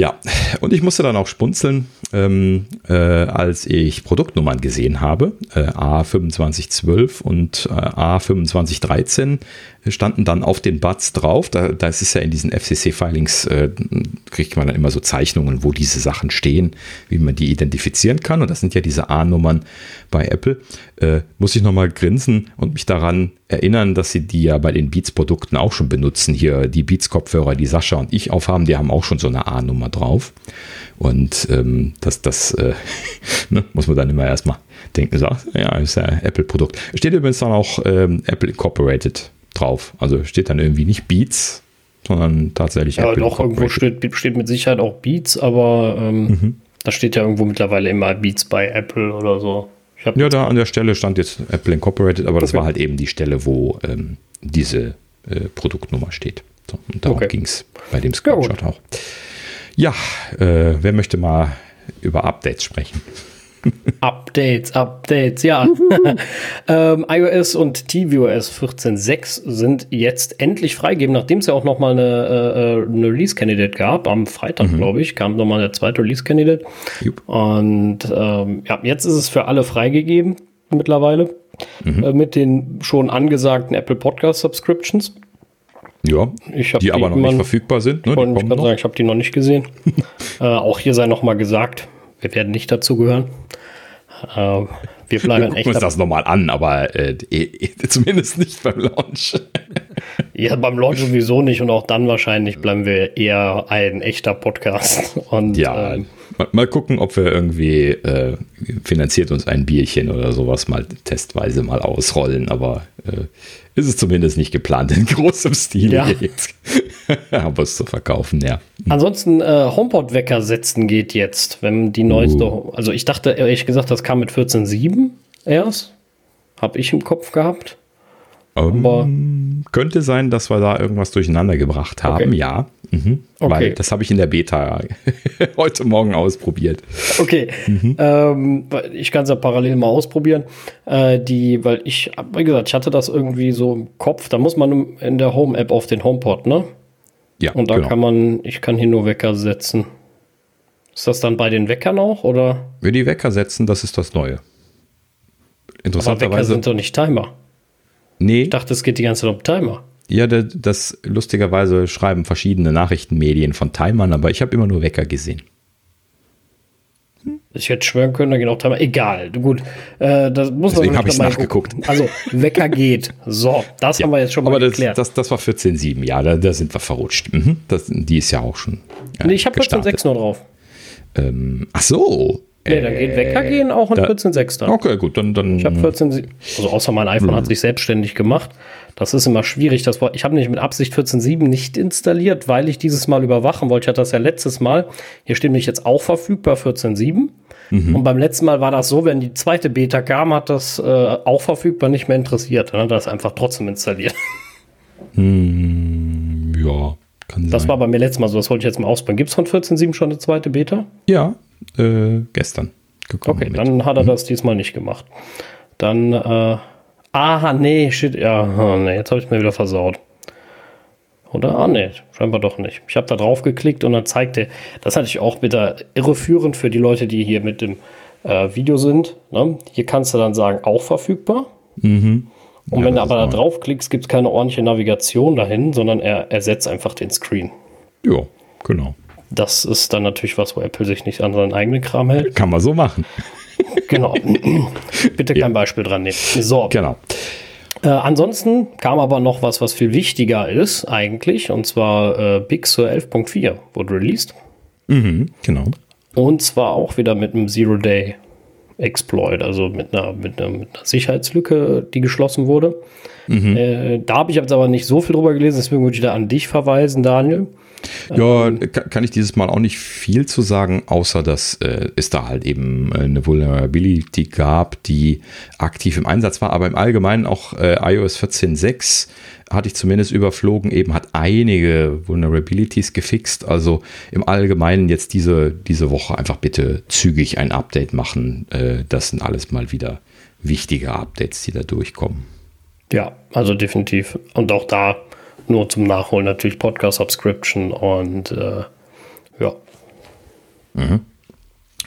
S1: Ja, und ich musste dann auch spunzeln, ähm, äh, als ich Produktnummern gesehen habe. Äh, A2512 und äh, A2513 standen dann auf den Buds drauf. Da, da ist ja in diesen FCC-Filings, äh, kriegt man dann immer so Zeichnungen, wo diese Sachen stehen, wie man die identifizieren kann. Und das sind ja diese A-Nummern bei Apple. Äh, muss ich nochmal grinsen und mich daran erinnern, dass sie die ja bei den Beats-Produkten auch schon benutzen. Hier die Beats-Kopfhörer, die Sascha und ich aufhaben, die haben auch schon so eine A-Nummer drauf. Und ähm, das, das äh, ne, muss man dann immer erstmal denken, so, ja, ist ja Apple-Produkt. Steht übrigens dann auch ähm, Apple Incorporated drauf. Also steht dann irgendwie nicht Beats, sondern tatsächlich
S2: ja, Apple doch, irgendwo steht, steht mit Sicherheit auch Beats, aber ähm, mhm. da steht ja irgendwo mittlerweile immer Beats bei Apple oder so.
S1: Ja, da an der Stelle stand jetzt Apple Incorporated, aber okay. das war halt eben die Stelle, wo ähm, diese äh, Produktnummer steht. So, und darum okay. ging es bei dem Screenshot ja, auch. Ja, äh, wer möchte mal über Updates sprechen?
S2: Updates, Updates, ja. ähm, iOS und tvOS 14.6 sind jetzt endlich freigegeben, nachdem es ja auch noch mal eine, äh, eine Release-Candidate gab. Am Freitag, mhm. glaube ich, kam noch mal der zweite Release-Candidate. Und ähm, ja, jetzt ist es für alle freigegeben mittlerweile mhm. äh, mit den schon angesagten Apple Podcast Subscriptions.
S1: Ja, die, die, aber noch nicht verfügbar sind.
S2: Ne? Ich, sagen, ich habe die noch nicht gesehen. äh, auch hier sei noch mal gesagt, wir werden nicht dazu gehören.
S1: Äh, wir bleiben wir gucken uns das nochmal an, aber äh, zumindest nicht beim Launch.
S2: ja, beim Launch sowieso nicht und auch dann wahrscheinlich bleiben wir eher ein echter Podcast. Und,
S1: ja, ähm, mal, mal, gucken, ob wir irgendwie äh, finanziert uns ein Bierchen oder sowas mal testweise mal ausrollen, aber äh, ist es zumindest nicht geplant in großem Stil ja. jetzt. Aber es zu verkaufen, ja.
S2: Ansonsten äh, HomePod-Wecker setzen geht jetzt, wenn die neueste. Uh. Also ich dachte ehrlich gesagt, das kam mit 14.7 erst. Habe ich im Kopf gehabt.
S1: Um, ähm, könnte sein, dass wir da irgendwas durcheinander gebracht haben, okay. ja. Mhm. Okay. Weil das habe ich in der Beta heute Morgen ausprobiert.
S2: Okay. Mhm. Ähm, ich kann es ja parallel mal ausprobieren. Äh, die, weil ich, wie gesagt, ich hatte das irgendwie so im Kopf. Da muss man in der Home-App auf den HomePod, ne? Ja. Und da genau. kann man, ich kann hier nur Wecker setzen. Ist das dann bei den Weckern auch, oder?
S1: Wir die Wecker setzen, das ist das Neue.
S2: Interessanterweise. Aber Wecker sind doch nicht Timer. Nee. Ich dachte, es geht die ganze Zeit um Timer.
S1: Ja, das lustigerweise schreiben verschiedene Nachrichtenmedien von Timern, aber ich habe immer nur Wecker gesehen.
S2: Ich hätte schwören können, da geht auch Timer. Egal, gut. Äh, das muss
S1: Deswegen habe ich nachgeguckt.
S2: Also, Wecker geht. So, das ja, haben wir jetzt schon mal
S1: aber geklärt. Das, das, das war 14.7, ja, da, da, sind wir verrutscht. Mhm, das, die ist ja auch schon.
S2: Äh, nee, ich habe 14.6 nur drauf.
S1: Ähm, ach so.
S2: Nee, da geht Wecker gehen auch in 14.6
S1: dann. Okay, gut, dann. dann
S2: ich habe 14, also außer mein iPhone hat sich selbstständig gemacht. Das ist immer schwierig. Das war, ich habe nämlich mit Absicht 14.7 nicht installiert, weil ich dieses Mal überwachen wollte. Ich hatte das ja letztes Mal. Hier steht nämlich jetzt auch verfügbar 14.7. Mhm. Und beim letzten Mal war das so, wenn die zweite Beta kam, hat das äh, auch verfügbar nicht mehr interessiert. Dann hat das einfach trotzdem installiert.
S1: Hm, ja,
S2: kann sein. Das war bei mir letztes Mal so. Das wollte ich jetzt mal ausprobieren. Gibt es von 14.7 schon eine zweite Beta?
S1: Ja, äh, gestern
S2: gekommen. Okay, mit. dann hat er mhm. das diesmal nicht gemacht. Dann, äh, aha, nee, shit, ja, oh, nee, jetzt habe ich mir wieder versaut. Oder? Ah, nee, scheinbar doch nicht. Ich habe da drauf geklickt und dann zeigt er, das ist natürlich auch wieder irreführend für die Leute, die hier mit dem äh, Video sind. Ne? Hier kannst du dann sagen, auch verfügbar. Mhm. Und ja, wenn du aber da draufklickst, gibt es keine ordentliche Navigation dahin, sondern er ersetzt einfach den Screen.
S1: Ja, genau.
S2: Das ist dann natürlich was, wo Apple sich nicht an seinen eigenen Kram hält.
S1: Kann man so machen.
S2: Genau. Bitte kein ja. Beispiel dran nehmen.
S1: So. Genau.
S2: Äh, ansonsten kam aber noch was, was viel wichtiger ist eigentlich, und zwar äh, Big Sur 11.4 wurde released.
S1: Mhm, genau.
S2: Und zwar auch wieder mit einem Zero-Day Exploit, also mit einer, mit, einer, mit einer, Sicherheitslücke, die geschlossen wurde. Mhm. Äh, da habe ich jetzt aber nicht so viel drüber gelesen, deswegen würde ich da an dich verweisen, Daniel.
S1: Ja, kann ich dieses Mal auch nicht viel zu sagen, außer dass äh, es da halt eben äh, eine Vulnerability gab, die aktiv im Einsatz war, aber im Allgemeinen auch äh, iOS 14.6 hatte ich zumindest überflogen, eben hat einige Vulnerabilities gefixt. Also im Allgemeinen jetzt diese, diese Woche einfach bitte zügig ein Update machen. Äh, das sind alles mal wieder wichtige Updates, die da durchkommen.
S2: Ja, also definitiv. Und auch da nur zum Nachholen natürlich Podcast-Subscription und äh, ja.
S1: Mhm.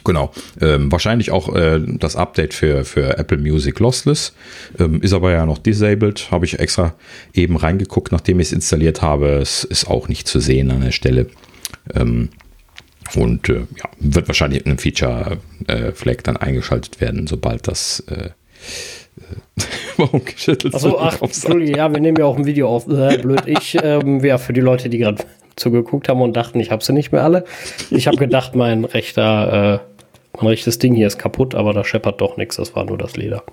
S1: Genau. Ähm, wahrscheinlich auch äh, das Update für, für Apple Music Lossless. Ähm, ist aber ja noch disabled. Habe ich extra eben reingeguckt, nachdem ich es installiert habe. Es ist auch nicht zu sehen an der Stelle. Ähm, und äh, ja, wird wahrscheinlich in einem Feature-Flag äh, dann eingeschaltet werden, sobald das
S2: Warum geschüttelt Achso, ach, Entschuldige, ja, wir nehmen ja auch ein Video auf. Äh, blöd. Ich, ähm, ja, für die Leute, die gerade zugeguckt haben und dachten, ich habe sie nicht mehr alle. Ich habe gedacht, mein rechter, äh, mein rechtes Ding hier ist kaputt, aber da scheppert doch nichts. Das war nur das Leder.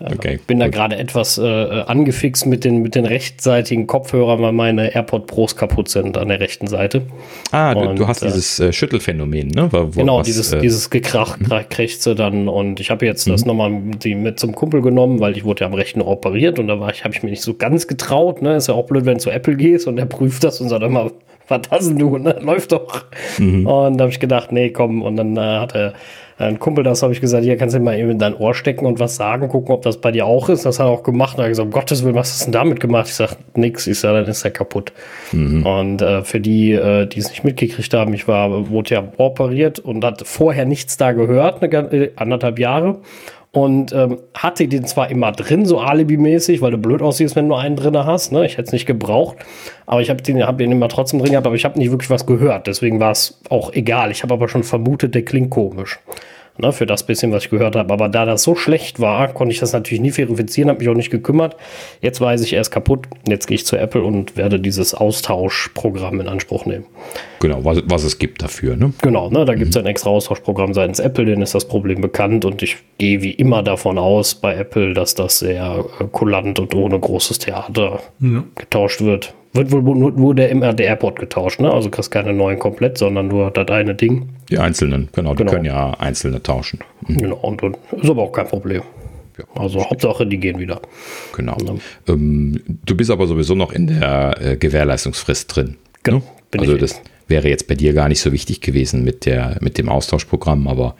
S2: Okay, bin gut. da gerade etwas äh, angefixt mit den, mit den rechtseitigen Kopfhörern, weil meine AirPod Pros kaputt sind an der rechten Seite.
S1: Ah, und, du hast äh, dieses äh, Schüttelphänomen, ne?
S2: Wo, genau, was, dieses, äh, dieses Gekrach mhm. krächzte dann und ich habe jetzt mhm. das nochmal mit zum Kumpel genommen, weil ich wurde ja am rechten operiert und da war ich, habe ich mir nicht so ganz getraut, ne? Ist ja auch blöd, wenn du zu Apple gehst und er prüft das und sagt immer, was hast du, ne? Läuft doch. Mhm. Und da habe ich gedacht, nee, komm, und dann äh, hat er ein Kumpel, das habe ich gesagt, hier kannst du mal eben in dein Ohr stecken und was sagen, gucken, ob das bei dir auch ist. Das hat er auch gemacht. Und er hat gesagt, um Gottes Willen, was hast du denn damit gemacht? Ich sage, nix. Ich sage, dann ist er kaputt. Mhm. Und äh, für die, äh, die es nicht mitgekriegt haben, ich war, wurde ja operiert und hat vorher nichts da gehört, eine, äh, anderthalb Jahre und ähm, hatte den zwar immer drin, so alibimäßig, weil du blöd aussiehst, wenn du einen drin hast. Ne? Ich hätte es nicht gebraucht, aber ich habe den, hab den immer trotzdem drin gehabt, aber ich habe nicht wirklich was gehört. Deswegen war es auch egal. Ich habe aber schon vermutet, der klingt komisch ne, für das bisschen, was ich gehört habe. Aber da das so schlecht war, konnte ich das natürlich nie verifizieren, habe mich auch nicht gekümmert. Jetzt weiß ich, er ist kaputt. Jetzt gehe ich zu Apple und werde dieses Austauschprogramm in Anspruch nehmen.
S1: Genau, was, was es gibt dafür. Ne?
S2: Genau, ne, da gibt es mhm. ein extra Austauschprogramm seitens Apple, denen ist das Problem bekannt und ich gehe wie immer davon aus bei Apple, dass das sehr äh, kulant und ohne großes Theater ja. getauscht wird. Wird wohl nur, nur der MRD-Airport getauscht, ne? Also kriegst keine neuen komplett, sondern nur das eine Ding.
S1: Die einzelnen, genau, die genau. können ja einzelne tauschen.
S2: Mhm. Genau, und, und ist aber auch kein Problem. ja. Also Hauptsache, die gehen wieder.
S1: Genau. Ähm, du bist aber sowieso noch in der äh, Gewährleistungsfrist drin.
S2: Genau.
S1: also das wäre jetzt bei dir gar nicht so wichtig gewesen mit, der, mit dem Austauschprogramm, aber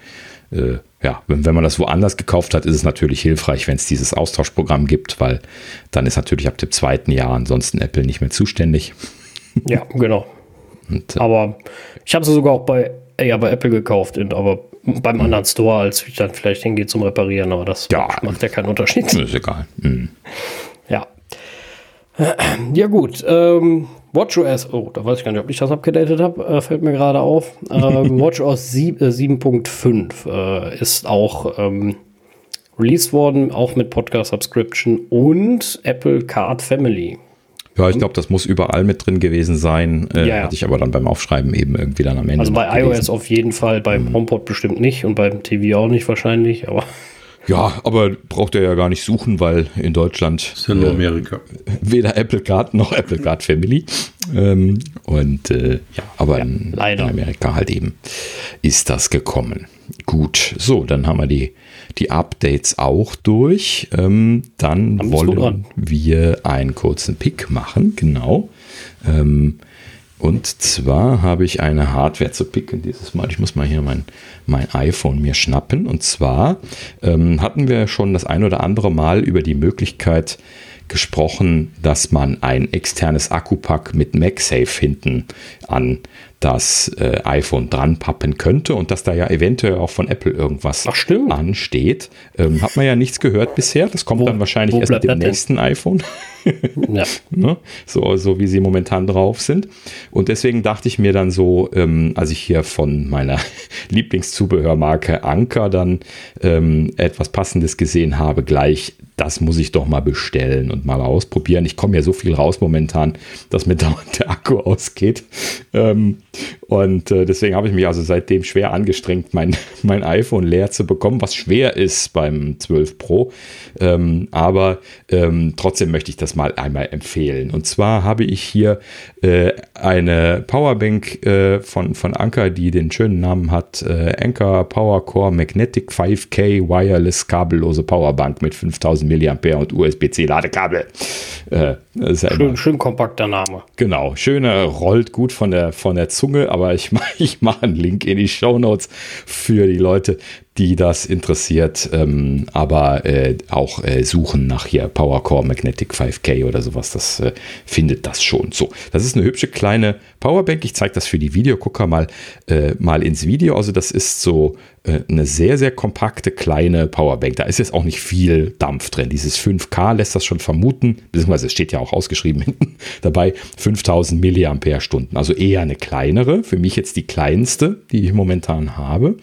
S1: äh, ja, wenn, wenn man das woanders gekauft hat, ist es natürlich hilfreich, wenn es dieses Austauschprogramm gibt, weil dann ist natürlich ab dem zweiten Jahr ansonsten Apple nicht mehr zuständig.
S2: Ja, genau. Und, äh, aber ich habe sie sogar auch bei, ja, bei Apple gekauft, aber beim anderen Store, als ich dann vielleicht hingehe zum Reparieren, aber das ja, macht ja keinen Unterschied.
S1: Ist egal. Mhm.
S2: Ja. Ja, gut. Ähm, WatchOS, oh, da weiß ich gar nicht, ob ich das abgedatet habe, äh, fällt mir gerade auf. Ähm, WatchOS 7.5 äh, ist auch ähm, released worden, auch mit Podcast Subscription und Apple Card Family.
S1: Ja, ich glaube, das muss überall mit drin gewesen sein. Äh, ja, ja. Hatte ich aber dann beim Aufschreiben eben irgendwie dann am Ende.
S2: Also bei iOS auf jeden Fall, beim mhm. HomePod bestimmt nicht und beim TV auch nicht wahrscheinlich, aber.
S1: Ja, aber braucht er ja gar nicht suchen, weil in Deutschland
S3: ist ja nur äh, Amerika.
S1: Weder Apple Card noch Apple Card Family. Ähm, und äh, ja, aber ja, in, in, Amerika halt eben ist das gekommen. Gut, so, dann haben wir die, die Updates auch durch. Ähm, dann, dann wollen wir einen kurzen Pick machen, genau. Ähm, und zwar habe ich eine Hardware zu picken dieses Mal. Ich muss mal hier mein, mein iPhone mir schnappen. Und zwar ähm, hatten wir schon das ein oder andere Mal über die Möglichkeit gesprochen, dass man ein externes Akkupack mit MagSafe hinten an das äh, iPhone dran pappen könnte und dass da ja eventuell auch von Apple irgendwas
S2: Ach,
S1: ansteht. Ähm, hat man ja nichts gehört bisher. Das kommt wo, dann wahrscheinlich erst mit dem nächsten iPhone. ja. ne? so, so wie sie momentan drauf sind. Und deswegen dachte ich mir dann so, ähm, als ich hier von meiner Lieblingszubehörmarke Anker dann ähm, etwas Passendes gesehen habe, gleich das muss ich doch mal bestellen und mal ausprobieren. Ich komme ja so viel raus momentan, dass mir dauernd der Akku ausgeht. Ähm, und äh, deswegen habe ich mich also seitdem schwer angestrengt, mein, mein iPhone leer zu bekommen, was schwer ist beim 12 Pro. Ähm, aber ähm, trotzdem möchte ich das mal einmal empfehlen. Und zwar habe ich hier äh, eine Powerbank äh, von, von Anker, die den schönen Namen hat: Anker Power Core Magnetic 5K Wireless kabellose Powerbank mit 5000 mAh und USB-C Ladekabel.
S2: Äh, schön, schön kompakter Name.
S1: Genau, schöner, rollt gut von der, von der Zunge, aber ich, ich mache einen Link in die Show Notes für die Leute, die das interessiert, ähm, aber äh, auch äh, suchen nach hier Powercore Magnetic 5K oder sowas, das äh, findet das schon. So, das ist eine hübsche kleine Powerbank. Ich zeige das für die Videogucker mal, äh, mal ins Video. Also das ist so äh, eine sehr, sehr kompakte kleine Powerbank. Da ist jetzt auch nicht viel Dampf drin. Dieses 5K lässt das schon vermuten, beziehungsweise es steht ja auch ausgeschrieben hinten dabei, 5000 Milliampere-Stunden. Also eher eine kleinere, für mich jetzt die kleinste, die ich momentan habe.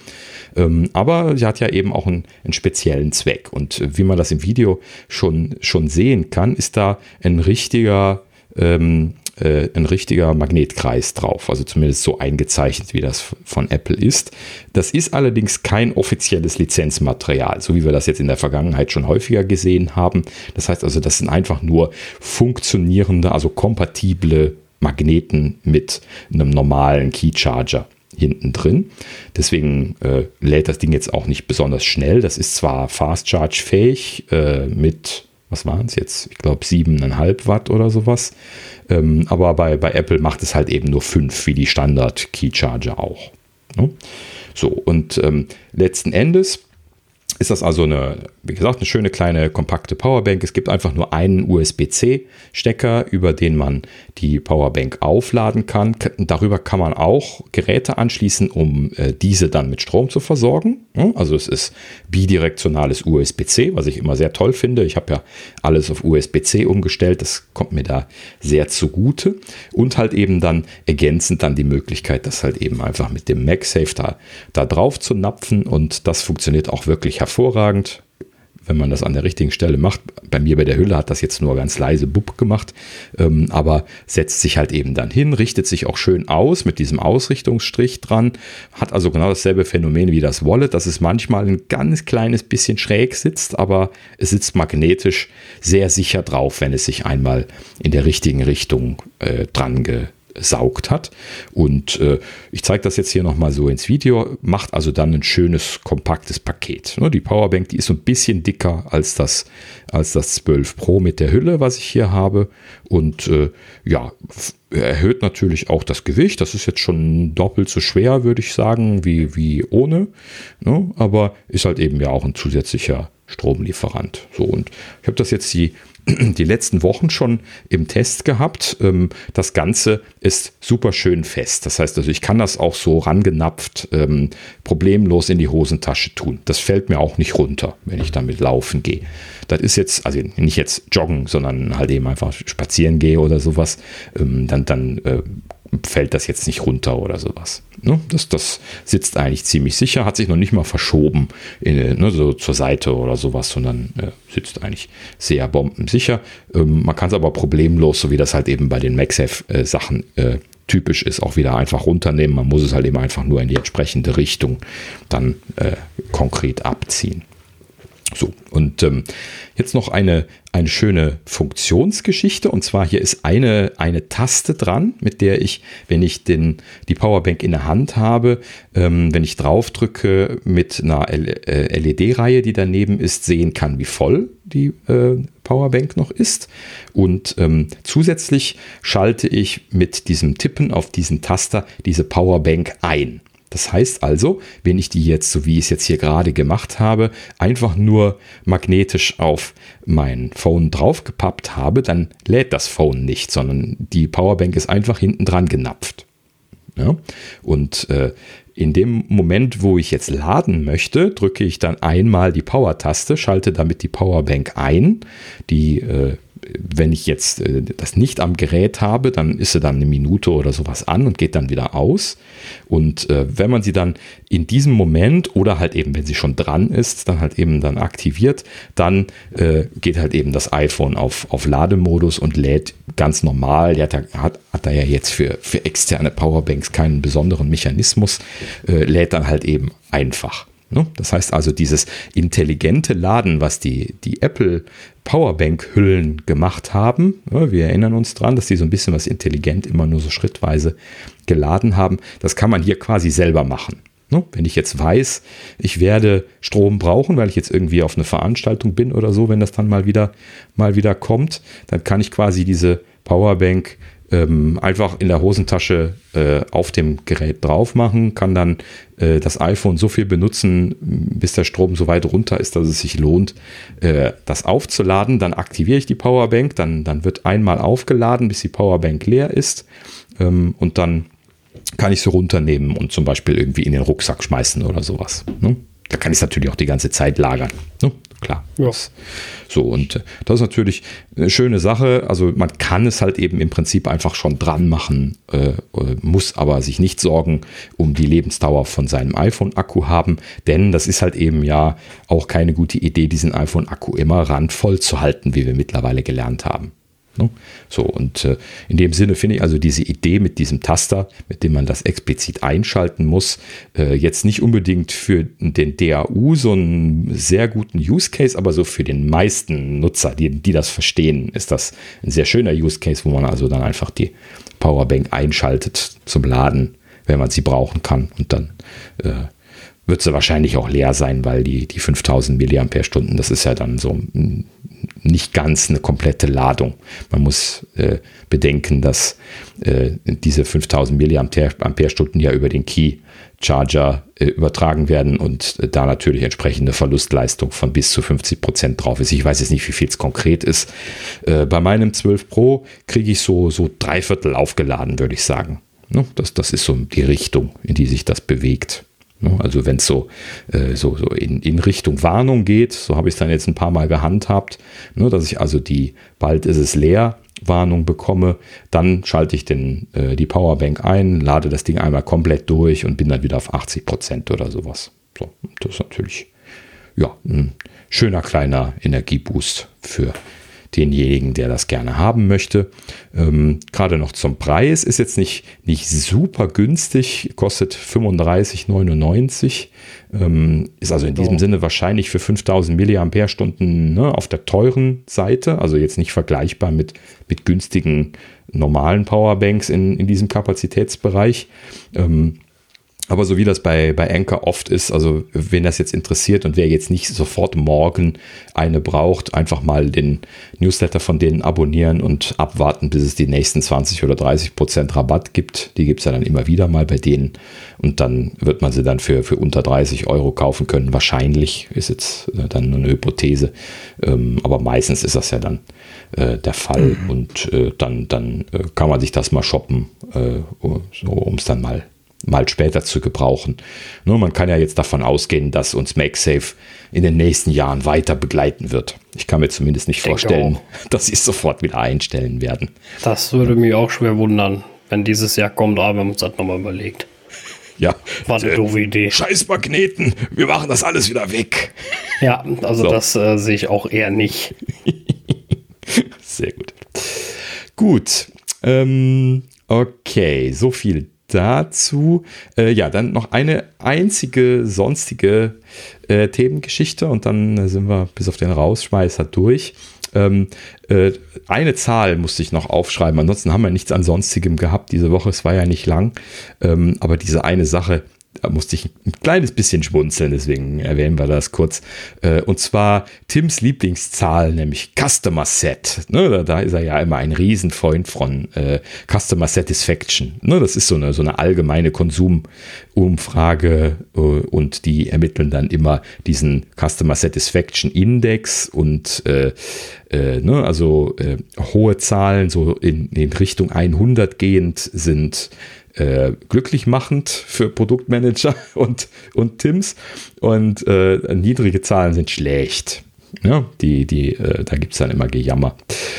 S1: Ähm, aber sie hat ja eben auch einen, einen, speziellen Zweck. Und wie man das im Video schon, schon sehen kann, ist da ein richtiger, ähm, äh, ein richtiger Magnetkreis drauf. Also zumindest so eingezeichnet, wie das von Apple ist. Das ist allerdings kein offizielles Lizenzmaterial, so wie wir das jetzt in der Vergangenheit schon häufiger gesehen haben. Das heißt also, das sind einfach nur funktionierende, also kompatible Magneten mit einem normalen Keycharger hinten drin. Deswegen äh, lädt das Ding jetzt auch nicht besonders schnell. Das ist zwar Fast Charge fähig äh, mit, was waren es jetzt? Ich glaube 7,5 Watt oder sowas. Ähm, aber bei, bei Apple macht es halt eben nur 5, wie die Standard Key Charger auch. Ne? So, und ähm, letzten Endes ist das also eine, wie gesagt, eine schöne kleine kompakte Powerbank. Es gibt einfach nur einen USB-C-Stecker, über den man die Powerbank aufladen kann. Darüber kann man auch Geräte anschließen, um äh, diese dann mit Strom zu versorgen. Also es ist bidirektionales USB-C, was ich immer sehr toll finde. Ich habe ja alles auf USB-C umgestellt. Das kommt mir da sehr zugute. Und halt eben dann ergänzend dann die Möglichkeit, das halt eben einfach mit dem MagSafe da, da drauf zu napfen. Und das funktioniert auch wirklich hervorragend, wenn man das an der richtigen Stelle macht. Bei mir bei der Hülle hat das jetzt nur ganz leise Bub gemacht, ähm, aber setzt sich halt eben dann hin, richtet sich auch schön aus mit diesem Ausrichtungsstrich dran, hat also genau dasselbe Phänomen wie das Wallet, dass es manchmal ein ganz kleines bisschen schräg sitzt, aber es sitzt magnetisch sehr sicher drauf, wenn es sich einmal in der richtigen Richtung äh, dran ge saugt hat. Und äh, ich zeige das jetzt hier nochmal so ins Video, macht also dann ein schönes, kompaktes Paket. Ne, die Powerbank, die ist so ein bisschen dicker als das, als das 12 Pro mit der Hülle, was ich hier habe. Und äh, ja, erhöht natürlich auch das Gewicht. Das ist jetzt schon doppelt so schwer, würde ich sagen, wie, wie ohne. Ne, aber ist halt eben ja auch ein zusätzlicher Stromlieferant. So, und ich habe das jetzt die die letzten Wochen schon im Test gehabt. Ähm, das Ganze ist super schön fest. Das heißt also, ich kann das auch so rangenapft ähm, problemlos in die Hosentasche tun. Das fällt mir auch nicht runter, wenn ich damit laufen gehe. Das ist jetzt, also nicht jetzt joggen, sondern halt eben einfach spazieren gehe oder sowas. Ähm, dann dann äh, fällt das jetzt nicht runter oder sowas. Ne? Das, das sitzt eigentlich ziemlich sicher, hat sich noch nicht mal verschoben in, ne, so zur Seite oder sowas, sondern äh, sitzt eigentlich sehr bombensicher. Ähm, man kann es aber problemlos, so wie das halt eben bei den MagSafe-Sachen äh, typisch ist, auch wieder einfach runternehmen. Man muss es halt eben einfach nur in die entsprechende Richtung dann äh, konkret abziehen. So, und ähm, jetzt noch eine, eine schöne Funktionsgeschichte. Und zwar hier ist eine, eine Taste dran, mit der ich, wenn ich den, die Powerbank in der Hand habe, ähm, wenn ich drauf drücke mit einer LED-Reihe, äh, die daneben ist, sehen kann, wie voll die äh, Powerbank noch ist. Und ähm, zusätzlich schalte ich mit diesem Tippen auf diesen Taster diese Powerbank ein. Das heißt also, wenn ich die jetzt, so wie ich es jetzt hier gerade gemacht habe, einfach nur magnetisch auf mein Phone draufgepappt habe, dann lädt das Phone nicht, sondern die Powerbank ist einfach hinten dran genapft. Ja? Und äh, in dem Moment, wo ich jetzt laden möchte, drücke ich dann einmal die Power-Taste, schalte damit die Powerbank ein. Die äh, wenn ich jetzt äh, das nicht am Gerät habe, dann ist sie dann eine Minute oder sowas an und geht dann wieder aus. Und äh, wenn man sie dann in diesem Moment oder halt eben, wenn sie schon dran ist, dann halt eben dann aktiviert, dann äh, geht halt eben das iPhone auf, auf Lademodus und lädt ganz normal. Der hat, hat, hat da ja jetzt für, für externe Powerbanks keinen besonderen Mechanismus, äh, lädt dann halt eben einfach. Ne? Das heißt also, dieses intelligente Laden, was die, die Apple Powerbank-Hüllen gemacht haben, wir erinnern uns dran, dass die so ein bisschen was intelligent immer nur so schrittweise geladen haben, das kann man hier quasi selber machen. Ne? Wenn ich jetzt weiß, ich werde Strom brauchen, weil ich jetzt irgendwie auf eine Veranstaltung bin oder so, wenn das dann mal wieder, mal wieder kommt, dann kann ich quasi diese Powerbank ähm, einfach in der Hosentasche äh, auf dem Gerät drauf machen, kann dann äh, das iPhone so viel benutzen, bis der Strom so weit runter ist, dass es sich lohnt, äh, das aufzuladen. Dann aktiviere ich die Powerbank, dann, dann wird einmal aufgeladen, bis die Powerbank leer ist ähm, und dann kann ich sie runternehmen und zum Beispiel irgendwie in den Rucksack schmeißen oder sowas. Ne? Da kann ich es natürlich auch die ganze Zeit lagern. Ne? Klar. Ja. So, und äh, das ist natürlich eine schöne Sache. Also man kann es halt eben im Prinzip einfach schon dran machen, äh, äh muss aber sich nicht Sorgen um die Lebensdauer von seinem iPhone-Akku haben, denn das ist halt eben ja auch keine gute Idee, diesen iPhone-Akku immer randvoll zu halten, wie wir mittlerweile gelernt haben. Ne? So, und äh, in dem Sinne finde ich also diese Idee mit diesem Taster, mit dem man das explizit einschalten muss, äh, jetzt nicht unbedingt für den DAU so einen sehr guten Use Case, aber so für den meisten Nutzer, die, die das verstehen, ist das ein sehr schöner Use Case, wo man also dann einfach die Powerbank einschaltet zum Laden, wenn man sie brauchen kann und dann äh, wird sie wahrscheinlich auch leer sein, weil die, die 5000 mAh, das ist ja dann so nicht ganz eine komplette Ladung. Man muss äh, bedenken, dass äh, diese 5000 mAh ja über den Key Charger äh, übertragen werden und äh, da natürlich entsprechende Verlustleistung von bis zu 50 Prozent drauf ist. Ich weiß jetzt nicht, wie viel es konkret ist. Äh, bei meinem 12 Pro kriege ich so, so drei Viertel aufgeladen, würde ich sagen. Ne? Das, das ist so die Richtung, in die sich das bewegt. Ne? Also wenn es so, äh, so, so in, in Richtung Warnung geht, so habe ich es dann jetzt ein paar Mal gehandhabt, ne, dass ich also die bald ist es leer Warnung bekomme, dann schalte ich den, äh, die Powerbank ein, lade das Ding einmal komplett durch und bin dann wieder auf 80 Prozent oder sowas. So, das ist natürlich ja, ein schöner kleiner Energieboost für denjenigen, der das gerne haben möchte. Ähm, Gerade noch zum Preis ist jetzt nicht, nicht super günstig, kostet 35,99. Ähm, ist also in diesem oh. Sinne wahrscheinlich für 5000 Milliampere-Stunden ne, auf der teuren Seite, also jetzt nicht vergleichbar mit, mit günstigen normalen Powerbanks in, in diesem Kapazitätsbereich. Ähm, aber so wie das bei, bei Anchor oft ist, also wen das jetzt interessiert und wer jetzt nicht sofort morgen eine braucht, einfach mal den Newsletter von denen abonnieren und abwarten, bis es die nächsten 20 oder 30 Prozent Rabatt gibt. Die gibt es ja dann immer wieder mal bei denen und dann wird man sie dann für, für unter 30 Euro kaufen können. Wahrscheinlich ist jetzt äh, dann nur eine Hypothese, ähm, aber meistens ist das ja dann äh, der Fall mhm. und äh, dann, dann kann man sich das mal shoppen, so, um es dann mal mal später zu gebrauchen. Nur man kann ja jetzt davon ausgehen, dass uns MakeSafe in den nächsten Jahren weiter begleiten wird. Ich kann mir zumindest nicht vorstellen, auch. dass sie es sofort wieder einstellen werden.
S2: Das würde mich auch schwer wundern, wenn dieses Jahr kommt, aber wir haben uns das nochmal überlegt.
S1: Ja.
S2: War eine äh, doofe Idee.
S1: Scheiß Magneten, wir machen das alles wieder weg.
S2: Ja, also so. das äh, sehe ich auch eher nicht.
S1: Sehr gut. Gut. Ähm, okay, so viel dazu. Äh, ja, dann noch eine einzige sonstige äh, Themengeschichte und dann sind wir bis auf den Rausschmeißer durch. Ähm, äh, eine Zahl musste ich noch aufschreiben, ansonsten haben wir nichts an sonstigem gehabt diese Woche. Es war ja nicht lang, ähm, aber diese eine Sache, da musste ich ein kleines bisschen schmunzeln, deswegen erwähnen wir das kurz. Äh, und zwar Tims Lieblingszahl, nämlich Customer Set. Ne, da ist er ja immer ein Riesenfreund von äh, Customer Satisfaction. Ne, das ist so eine, so eine allgemeine Konsumumfrage äh, und die ermitteln dann immer diesen Customer Satisfaction Index und ne, also hohe Zahlen, so in, in Richtung 100 gehend, sind äh, glücklich machend für Produktmanager und, und Teams und äh, niedrige Zahlen sind schlecht. Ja, die, die, äh, da gibt es dann immer Gejammer.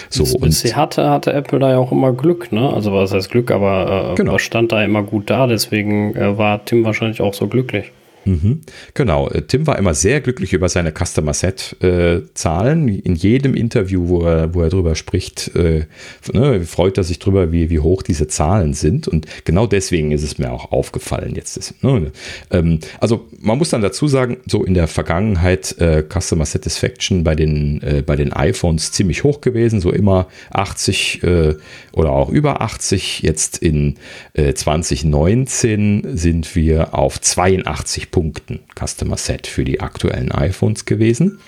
S2: So, und bisher hatte, hatte Apple da ja auch immer Glück, ne? Also was heißt Glück, aber äh, genau. stand da immer gut da, deswegen äh, war Tim wahrscheinlich auch so glücklich.
S1: Mhm. Genau, äh, Tim war immer sehr glücklich über seine Customer Set äh. In jedem Interview, wo er, wo er drüber spricht, äh, ne, freut er sich drüber, wie, wie hoch diese Zahlen sind. Und genau deswegen ist es mir auch aufgefallen jetzt. Ist, ne, ähm, also man muss dann dazu sagen, so in der Vergangenheit äh, Customer Satisfaction bei den, äh, bei den iPhones ziemlich hoch gewesen, so immer 80 äh, oder auch über 80. Jetzt in 2019 sind wir auf 82 Punkten Customer Set für die aktuellen iPhones gewesen.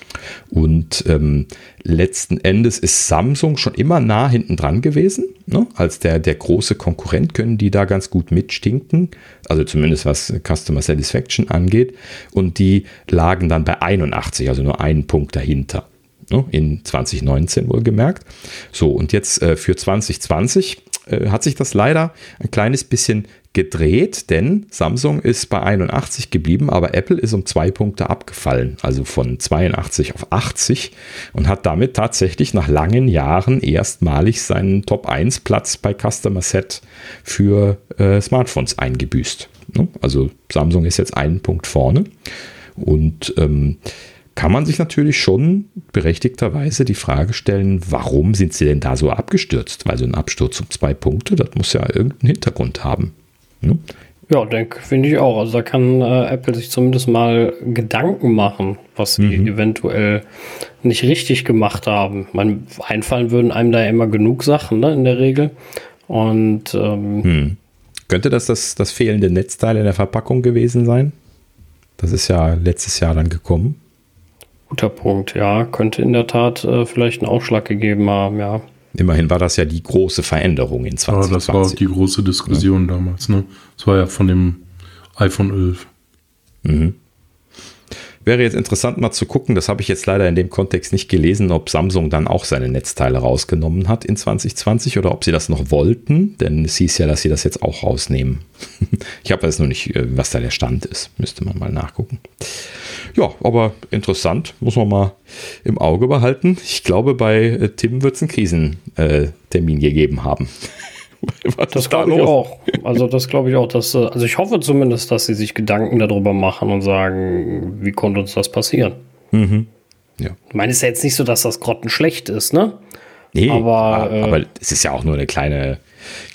S1: Und ähm, letzten Endes ist Samsung schon immer nah hinten dran gewesen. Ne? Als der, der große Konkurrent können die da ganz gut mitstinken. Also zumindest was Customer Satisfaction angeht. Und die lagen dann bei 81, also nur einen Punkt dahinter. Ne? In 2019 wohlgemerkt. So, und jetzt äh, für 2020 äh, hat sich das leider ein kleines bisschen gedreht, denn Samsung ist bei 81 geblieben, aber Apple ist um zwei Punkte abgefallen, also von 82 auf 80 und hat damit tatsächlich nach langen Jahren erstmalig seinen Top 1 Platz bei Customer Set für äh, Smartphones eingebüßt. Ne? Also Samsung ist jetzt einen Punkt vorne und ähm, kann man sich natürlich schon berechtigterweise die Frage stellen, warum sind sie denn da so abgestürzt? Weil so ein Absturz um zwei Punkte, das muss ja irgendeinen Hintergrund haben.
S2: Ne? Ja, denke, finde ich auch. Also da kann äh, Apple sich zumindest mal Gedanken machen, was sie mhm. eventuell nicht richtig gemacht haben. Man, einfallen würden einem da ja immer genug Sachen, ne, in der Regel. Und ähm, hm.
S1: könnte das, das das fehlende Netzteil in der Verpackung gewesen sein? Das ist ja letztes Jahr dann gekommen.
S2: Guter Punkt, ja. Könnte in der Tat äh, vielleicht einen Ausschlag gegeben haben, ja.
S1: Immerhin war das ja die große Veränderung in 2020. Ja,
S3: das war auch die große Diskussion ja. damals. Ne? Das war ja von dem iPhone 11. Mhm.
S1: Wäre jetzt interessant mal zu gucken, das habe ich jetzt leider in dem Kontext nicht gelesen, ob Samsung dann auch seine Netzteile rausgenommen hat in 2020 oder ob sie das noch wollten, denn es hieß ja, dass sie das jetzt auch rausnehmen. ich habe jetzt nur nicht, äh, was da der Stand ist. Müsste man mal nachgucken. Ja, aber interessant, muss man mal im Auge behalten. Ich glaube, bei äh, Tim wird es einen Krisentermin gegeben haben.
S2: Was das glaube ich auch. Also das glaube ich auch, dass, äh, also ich hoffe zumindest, dass sie sich Gedanken darüber machen und sagen, wie konnte uns das passieren? Mhm. Ja. Ich meine, es ist ja jetzt nicht so, dass das grottenschlecht ist, ne?
S1: Nee, aber, äh, aber es ist ja auch nur eine kleine,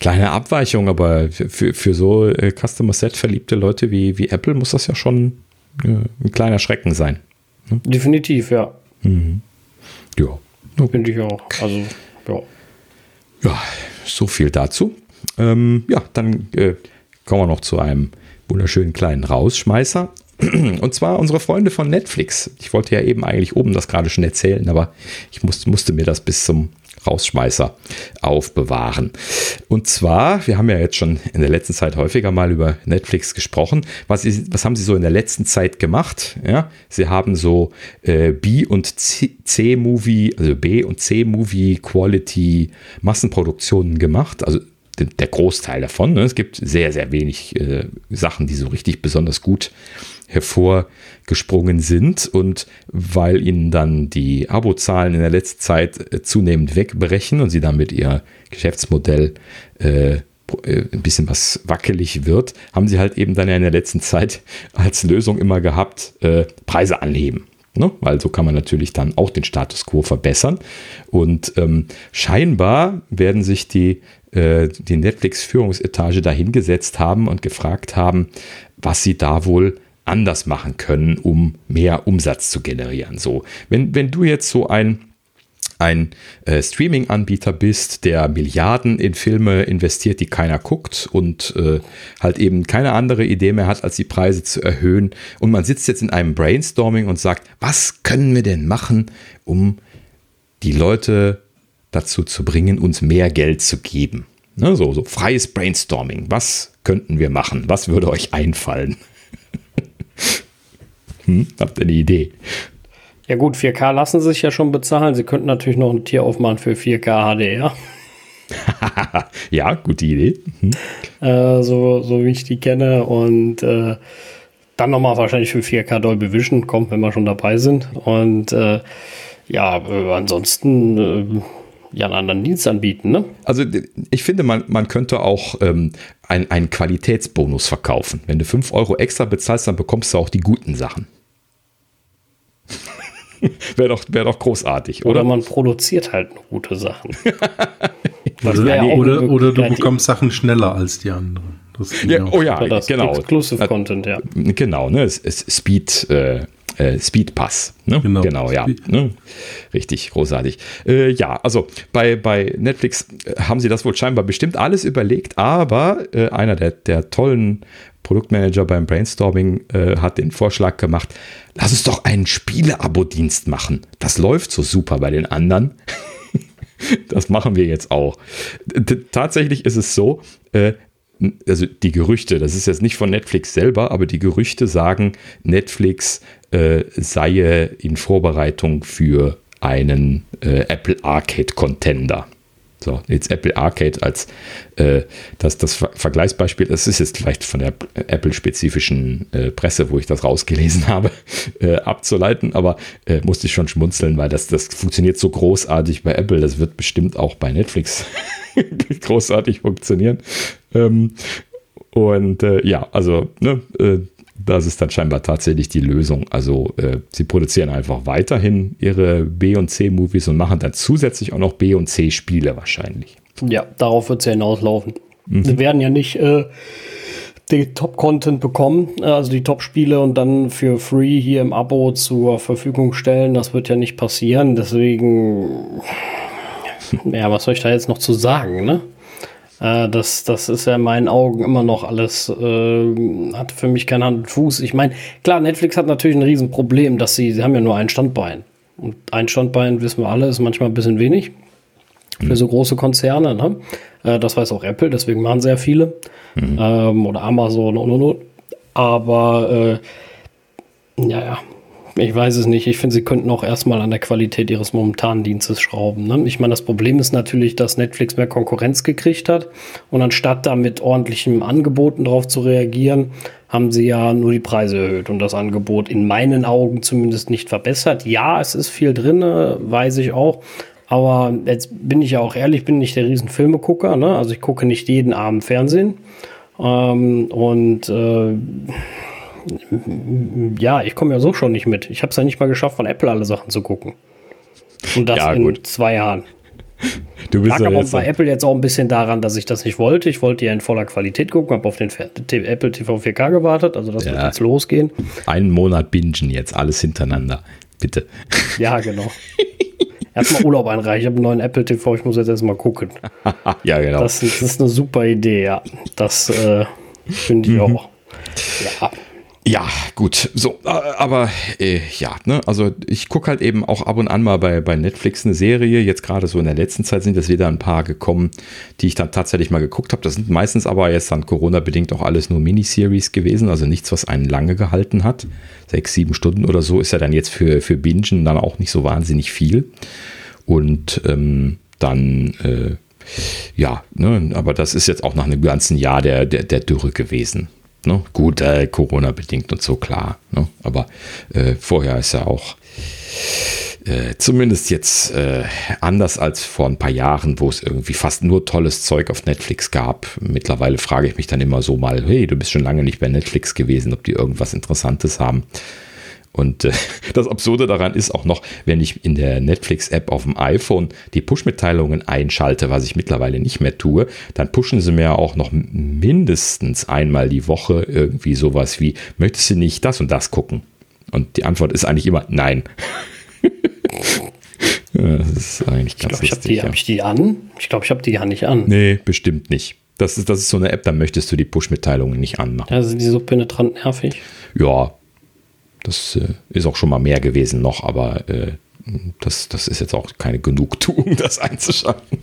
S1: kleine Abweichung, aber für, für so äh, Customer Set verliebte Leute wie, wie Apple muss das ja schon äh, ein kleiner Schrecken sein.
S2: Ne? Definitiv, ja. Mhm.
S1: Ja.
S2: Finde ich auch. Also, ja.
S1: Ja, so viel dazu. Ähm, ja, dann äh, kommen wir noch zu einem wunderschönen kleinen Rausschmeißer. Und zwar unsere Freunde von Netflix. Ich wollte ja eben eigentlich oben das gerade schon erzählen, aber ich musste, musste mir das bis zum Rausschmeißer aufbewahren. Und zwar, wir haben ja jetzt schon in der letzten Zeit häufiger mal über Netflix gesprochen. Was, ist, was haben sie so in der letzten Zeit gemacht? Ja, sie haben so äh, B- und C-Movie, also B- und C-Movie Quality Massenproduktionen gemacht. Also der Großteil davon. Ne? Es gibt sehr, sehr wenig äh, Sachen, die so richtig besonders gut hervorgesprungen sind. Und weil ihnen dann die Abozahlen in der letzten Zeit äh, zunehmend wegbrechen und sie damit ihr Geschäftsmodell äh, äh, ein bisschen was wackelig wird, haben sie halt eben dann ja in der letzten Zeit als Lösung immer gehabt, äh, Preise anheben. Ne? Weil so kann man natürlich dann auch den Status quo verbessern. Und ähm, scheinbar werden sich die, äh, die Netflix-Führungsetage dahingesetzt haben und gefragt haben, was sie da wohl anders machen können, um mehr Umsatz zu generieren. So, wenn, wenn du jetzt so ein ein äh, Streaming-Anbieter bist, der Milliarden in Filme investiert, die keiner guckt und äh, halt eben keine andere Idee mehr hat, als die Preise zu erhöhen. Und man sitzt jetzt in einem Brainstorming und sagt, was können wir denn machen, um die Leute dazu zu bringen, uns mehr Geld zu geben? Ne, so, so freies Brainstorming. Was könnten wir machen? Was würde euch einfallen? hm, habt ihr eine Idee?
S2: Ja gut, 4K lassen sich ja schon bezahlen. Sie könnten natürlich noch ein Tier aufmachen für 4K HDR.
S1: ja, gute Idee.
S2: Mhm. Äh, so, so wie ich die kenne. Und äh, dann nochmal wahrscheinlich für 4K Dolby Vision, kommt, wenn wir schon dabei sind. Und äh, ja, ansonsten äh, ja einen anderen Dienst anbieten. Ne?
S1: Also ich finde, man, man könnte auch ähm, ein, einen Qualitätsbonus verkaufen. Wenn du 5 Euro extra bezahlst, dann bekommst du auch die guten Sachen. wäre doch, wär doch großartig, oder?
S2: Oder man produziert halt gute Sachen.
S3: oder, oder, oder, du bekommst Sachen schneller als die anderen.
S1: Ja, oh ja,
S2: das
S1: genau.
S2: Exclusive Content, ja.
S1: Genau, ne? Speed, äh, äh, Speed Pass. Ne? Genau, genau ja. Ne? Richtig, großartig. Äh, ja, also bei, bei Netflix äh, haben sie das wohl scheinbar bestimmt alles überlegt, aber äh, einer der, der tollen Produktmanager beim Brainstorming äh, hat den Vorschlag gemacht, lass uns doch einen Spiele-Abo-Dienst machen. Das läuft so super bei den anderen. das machen wir jetzt auch. T tatsächlich ist es so, äh, also die Gerüchte, das ist jetzt nicht von Netflix selber, aber die Gerüchte sagen, Netflix äh, sei in Vorbereitung für einen äh, Apple Arcade Contender. So, jetzt Apple Arcade als äh, das, das Vergleichsbeispiel, das ist jetzt vielleicht von der Apple-spezifischen äh, Presse, wo ich das rausgelesen habe, äh, abzuleiten, aber äh, musste ich schon schmunzeln, weil das, das funktioniert so großartig bei Apple, das wird bestimmt auch bei Netflix großartig funktionieren. Ähm, und äh, ja, also ne, äh, das ist dann scheinbar tatsächlich die Lösung. Also äh, sie produzieren einfach weiterhin ihre B- und C-Movies und machen dann zusätzlich auch noch B- und C-Spiele wahrscheinlich.
S2: Ja, darauf wird es ja hinauslaufen. Mhm. Sie werden ja nicht äh, den Top-Content bekommen, äh, also die Top-Spiele und dann für free hier im Abo zur Verfügung stellen. Das wird ja nicht passieren. Deswegen, ja, was soll ich da jetzt noch zu sagen, ne? Äh, das, das ist ja in meinen Augen immer noch alles, äh, hat für mich keinen Hand und Fuß. Ich meine, klar, Netflix hat natürlich ein Riesenproblem, dass sie, sie haben ja nur ein Standbein. Und ein Standbein, wissen wir alle, ist manchmal ein bisschen wenig für so große Konzerne. Ne? Äh, das weiß auch Apple, deswegen machen sehr viele. Mhm. Ähm, oder Amazon und und und. Aber äh, ja, ja, ich weiß es nicht. Ich finde, sie könnten auch erstmal an der Qualität ihres momentanen Dienstes schrauben. Ne? Ich meine, das Problem ist natürlich, dass Netflix mehr Konkurrenz gekriegt hat. Und anstatt da mit ordentlichen Angeboten darauf zu reagieren, haben sie ja nur die Preise erhöht und das Angebot in meinen Augen zumindest nicht verbessert. Ja, es ist viel drin, weiß ich auch. Aber jetzt bin ich ja auch ehrlich, bin nicht der riesen Filmegucker. Ne? Also ich gucke nicht jeden Abend Fernsehen. Ähm, und äh, ja, ich komme ja so schon nicht mit. Ich habe es ja nicht mal geschafft, von Apple alle Sachen zu gucken. Und das ja, in zwei Jahren. Du bist Lag aber bei Apple jetzt auch ein bisschen daran, dass ich das nicht wollte. Ich wollte ja in voller Qualität gucken, habe auf den Apple TV 4K gewartet, also das ja. wird jetzt losgehen.
S1: Einen Monat bingen jetzt, alles hintereinander. Bitte.
S2: Ja, genau. erstmal Urlaub einreichen. Ich habe einen neuen Apple TV, ich muss jetzt erstmal gucken.
S1: ja, genau.
S2: Das, das, ist eine super Idee, ja. Das äh, finde ich mhm. auch.
S1: Ja. Ja, gut. So, aber äh, ja, ne, also ich gucke halt eben auch ab und an mal bei, bei Netflix eine Serie. Jetzt gerade so in der letzten Zeit sind jetzt wieder ein paar gekommen, die ich dann tatsächlich mal geguckt habe. Das sind meistens aber jetzt dann Corona-bedingt auch alles nur Miniseries gewesen, also nichts, was einen lange gehalten hat. Sechs, sieben Stunden oder so ist ja dann jetzt für, für Bingen dann auch nicht so wahnsinnig viel. Und ähm, dann äh, ja, ne, aber das ist jetzt auch nach einem ganzen Jahr der, der, der Dürre gewesen. Ne? Gut, äh, Corona-bedingt und so, klar. Ne? Aber äh, vorher ist ja auch äh, zumindest jetzt äh, anders als vor ein paar Jahren, wo es irgendwie fast nur tolles Zeug auf Netflix gab. Mittlerweile frage ich mich dann immer so mal, hey, du bist schon lange nicht bei Netflix gewesen, ob die irgendwas Interessantes haben. Und äh, das Absurde daran ist auch noch, wenn ich in der Netflix-App auf dem iPhone die Push-Mitteilungen einschalte, was ich mittlerweile nicht mehr tue, dann pushen sie mir auch noch mindestens einmal die Woche irgendwie sowas wie, möchtest du nicht das und das gucken? Und die Antwort ist eigentlich immer nein.
S2: das ist eigentlich ganz ich glaub, lustig. Ich habe die, hab ich die an? Ich glaube, ich habe die ja nicht an.
S1: Nee, bestimmt nicht. Das ist, das ist so eine App, da möchtest du die Push-Mitteilungen nicht anmachen.
S2: Also die so penetrant nervig.
S1: Ja, das äh, ist auch schon mal mehr gewesen noch, aber äh, das, das ist jetzt auch keine Genugtuung, das einzuschalten.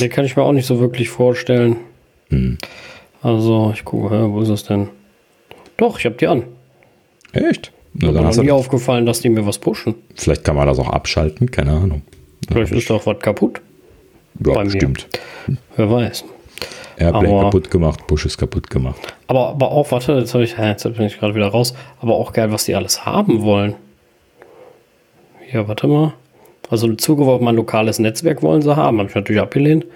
S2: Den kann ich mir auch nicht so wirklich vorstellen. Hm. Also, ich gucke, wo ist das denn? Doch, ich habe die an.
S1: Echt?
S2: Na, mir ist nie aufgefallen, dass die mir was pushen.
S1: Vielleicht kann man das auch abschalten, keine Ahnung.
S2: Vielleicht ist doch was kaputt.
S1: Ja, stimmt.
S2: Wer weiß.
S1: Airplay aber, kaputt gemacht, Bush ist kaputt gemacht.
S2: Aber, aber auch, warte, jetzt, ich, jetzt bin ich gerade wieder raus, aber auch geil, was die alles haben wollen. Hier, warte mal. Also auf mein lokales Netzwerk wollen sie haben, habe ich natürlich abgelehnt.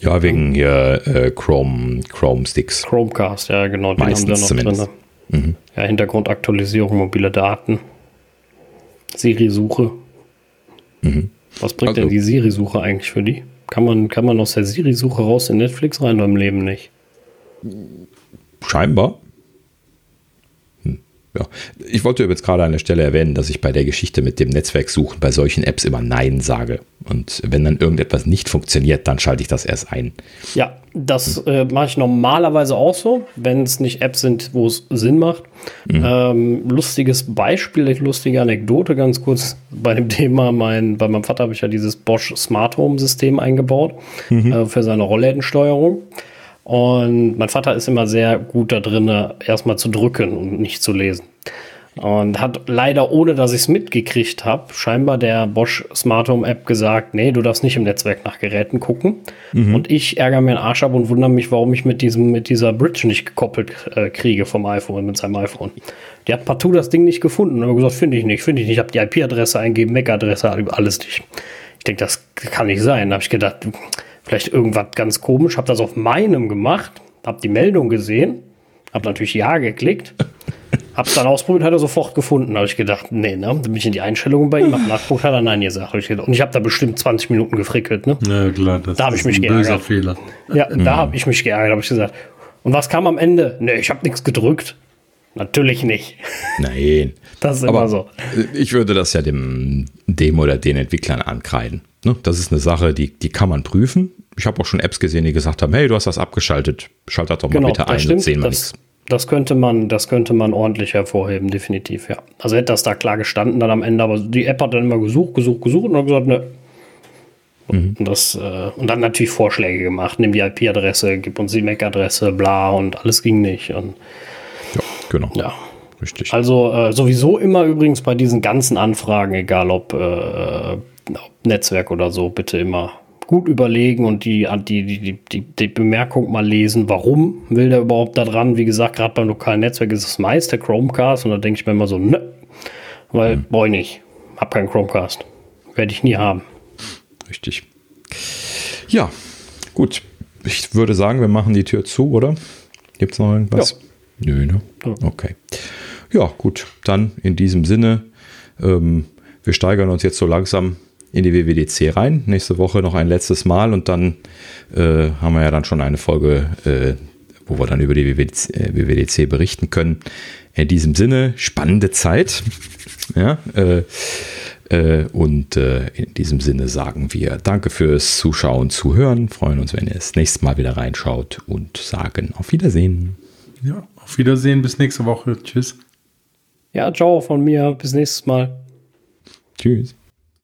S1: Ja, wegen hier äh, Chrome, Chrome Sticks.
S2: Chromecast, ja genau,
S1: Meistens haben wir noch drin.
S2: Mhm. Ja, Hintergrundaktualisierung, mobile Daten. Siri-Suche. Mhm. Was bringt also, denn die Siri-Suche eigentlich für die? Kann man, kann man aus der Siri-Suche raus in Netflix rein beim Leben nicht?
S1: Scheinbar. Ja. Ich wollte jetzt gerade an der Stelle erwähnen, dass ich bei der Geschichte mit dem Netzwerksuchen bei solchen Apps immer Nein sage. Und wenn dann irgendetwas nicht funktioniert, dann schalte ich das erst ein.
S2: Ja, das äh, mache ich normalerweise auch so, wenn es nicht Apps sind, wo es Sinn macht. Mhm. Ähm, lustiges Beispiel, lustige Anekdote ganz kurz bei dem Thema. Mein, bei meinem Vater habe ich ja dieses Bosch Smart Home System eingebaut mhm. äh, für seine Rolllädensteuerung. Und mein Vater ist immer sehr gut da drin, erstmal zu drücken und nicht zu lesen. Und hat leider, ohne dass ich es mitgekriegt habe, scheinbar der Bosch Smart Home App gesagt, nee, du darfst nicht im Netzwerk nach Geräten gucken. Mhm. Und ich ärgere mir einen Arsch ab und wundere mich, warum ich mit diesem, mit dieser Bridge nicht gekoppelt äh, kriege vom iPhone, mit seinem iPhone. Die hat partout das Ding nicht gefunden. Und habe gesagt, finde ich nicht, finde ich nicht. Ich habe die IP-Adresse eingegeben, MAC-Adresse, alles nicht. Ich denke, das kann nicht sein. Da habe ich gedacht, vielleicht irgendwas ganz komisch. Habe das auf meinem gemacht, habe die Meldung gesehen, habe natürlich Ja geklickt. Hab's dann ausprobiert, hat er sofort gefunden. habe ich gedacht, nee, ne? Dann bin ich in die Einstellungen bei ihm, hab nachgeguckt, hat er Nein gesagt. Ich gedacht, und ich habe da bestimmt 20 Minuten gefrickelt, ne?
S3: Ja, klar, das
S2: da habe ich mich ein geärgert.
S3: Fehler.
S2: Ja, mhm. da habe ich mich geärgert, habe ich gesagt. Und was kam am Ende? Nee, ich habe nichts gedrückt. Natürlich nicht.
S1: Nein.
S2: das ist Aber immer so.
S1: Ich würde das ja dem, dem oder den Entwicklern ankreiden. Ne? Das ist eine Sache, die, die kann man prüfen. Ich habe auch schon Apps gesehen, die gesagt haben, hey, du hast das abgeschaltet, schalt das doch mal genau, bitte ein,
S2: stimmt, sehen wir nichts. Das könnte man, das könnte man ordentlich hervorheben, definitiv, ja. Also hätte das da klar gestanden dann am Ende, aber die App hat dann immer gesucht, gesucht, gesucht und hat gesagt, ne. Mhm. Und, das, äh, und dann natürlich Vorschläge gemacht, nimm die IP-Adresse, gib uns die MAC-Adresse, bla und alles ging nicht. Und,
S1: genau.
S2: Ja. Richtig. Also äh, sowieso immer übrigens bei diesen ganzen Anfragen, egal ob, äh, ob Netzwerk oder so, bitte immer gut überlegen und die, die, die, die, die Bemerkung mal lesen, warum will der überhaupt da dran? Wie gesagt, gerade beim lokalen Netzwerk ist es meist der Chromecast und da denke ich mir immer so, ne, weil mhm. brauche ich nicht. Hab keinen Chromecast. Werde ich nie haben.
S1: Richtig. Ja, gut. Ich würde sagen, wir machen die Tür zu, oder? Gibt es noch irgendwas? Ja. Nö, ne? Ja. Okay. Ja, gut. Dann in diesem Sinne, ähm, wir steigern uns jetzt so langsam in die WWDC rein. Nächste Woche noch ein letztes Mal und dann äh, haben wir ja dann schon eine Folge, äh, wo wir dann über die WWDC, äh, WWDC, berichten können. In diesem Sinne, spannende Zeit. Ja, äh, Äh, und äh, in diesem Sinne sagen wir Danke fürs Zuschauen, Zuhören. Freuen uns, wenn ihr das nächste Mal wieder reinschaut und sagen auf Wiedersehen.
S3: Ja, auf Wiedersehen. Bis nächste Woche. Tschüss.
S2: Ja, ciao von mir. Bis nächstes Mal.
S1: Tschüss.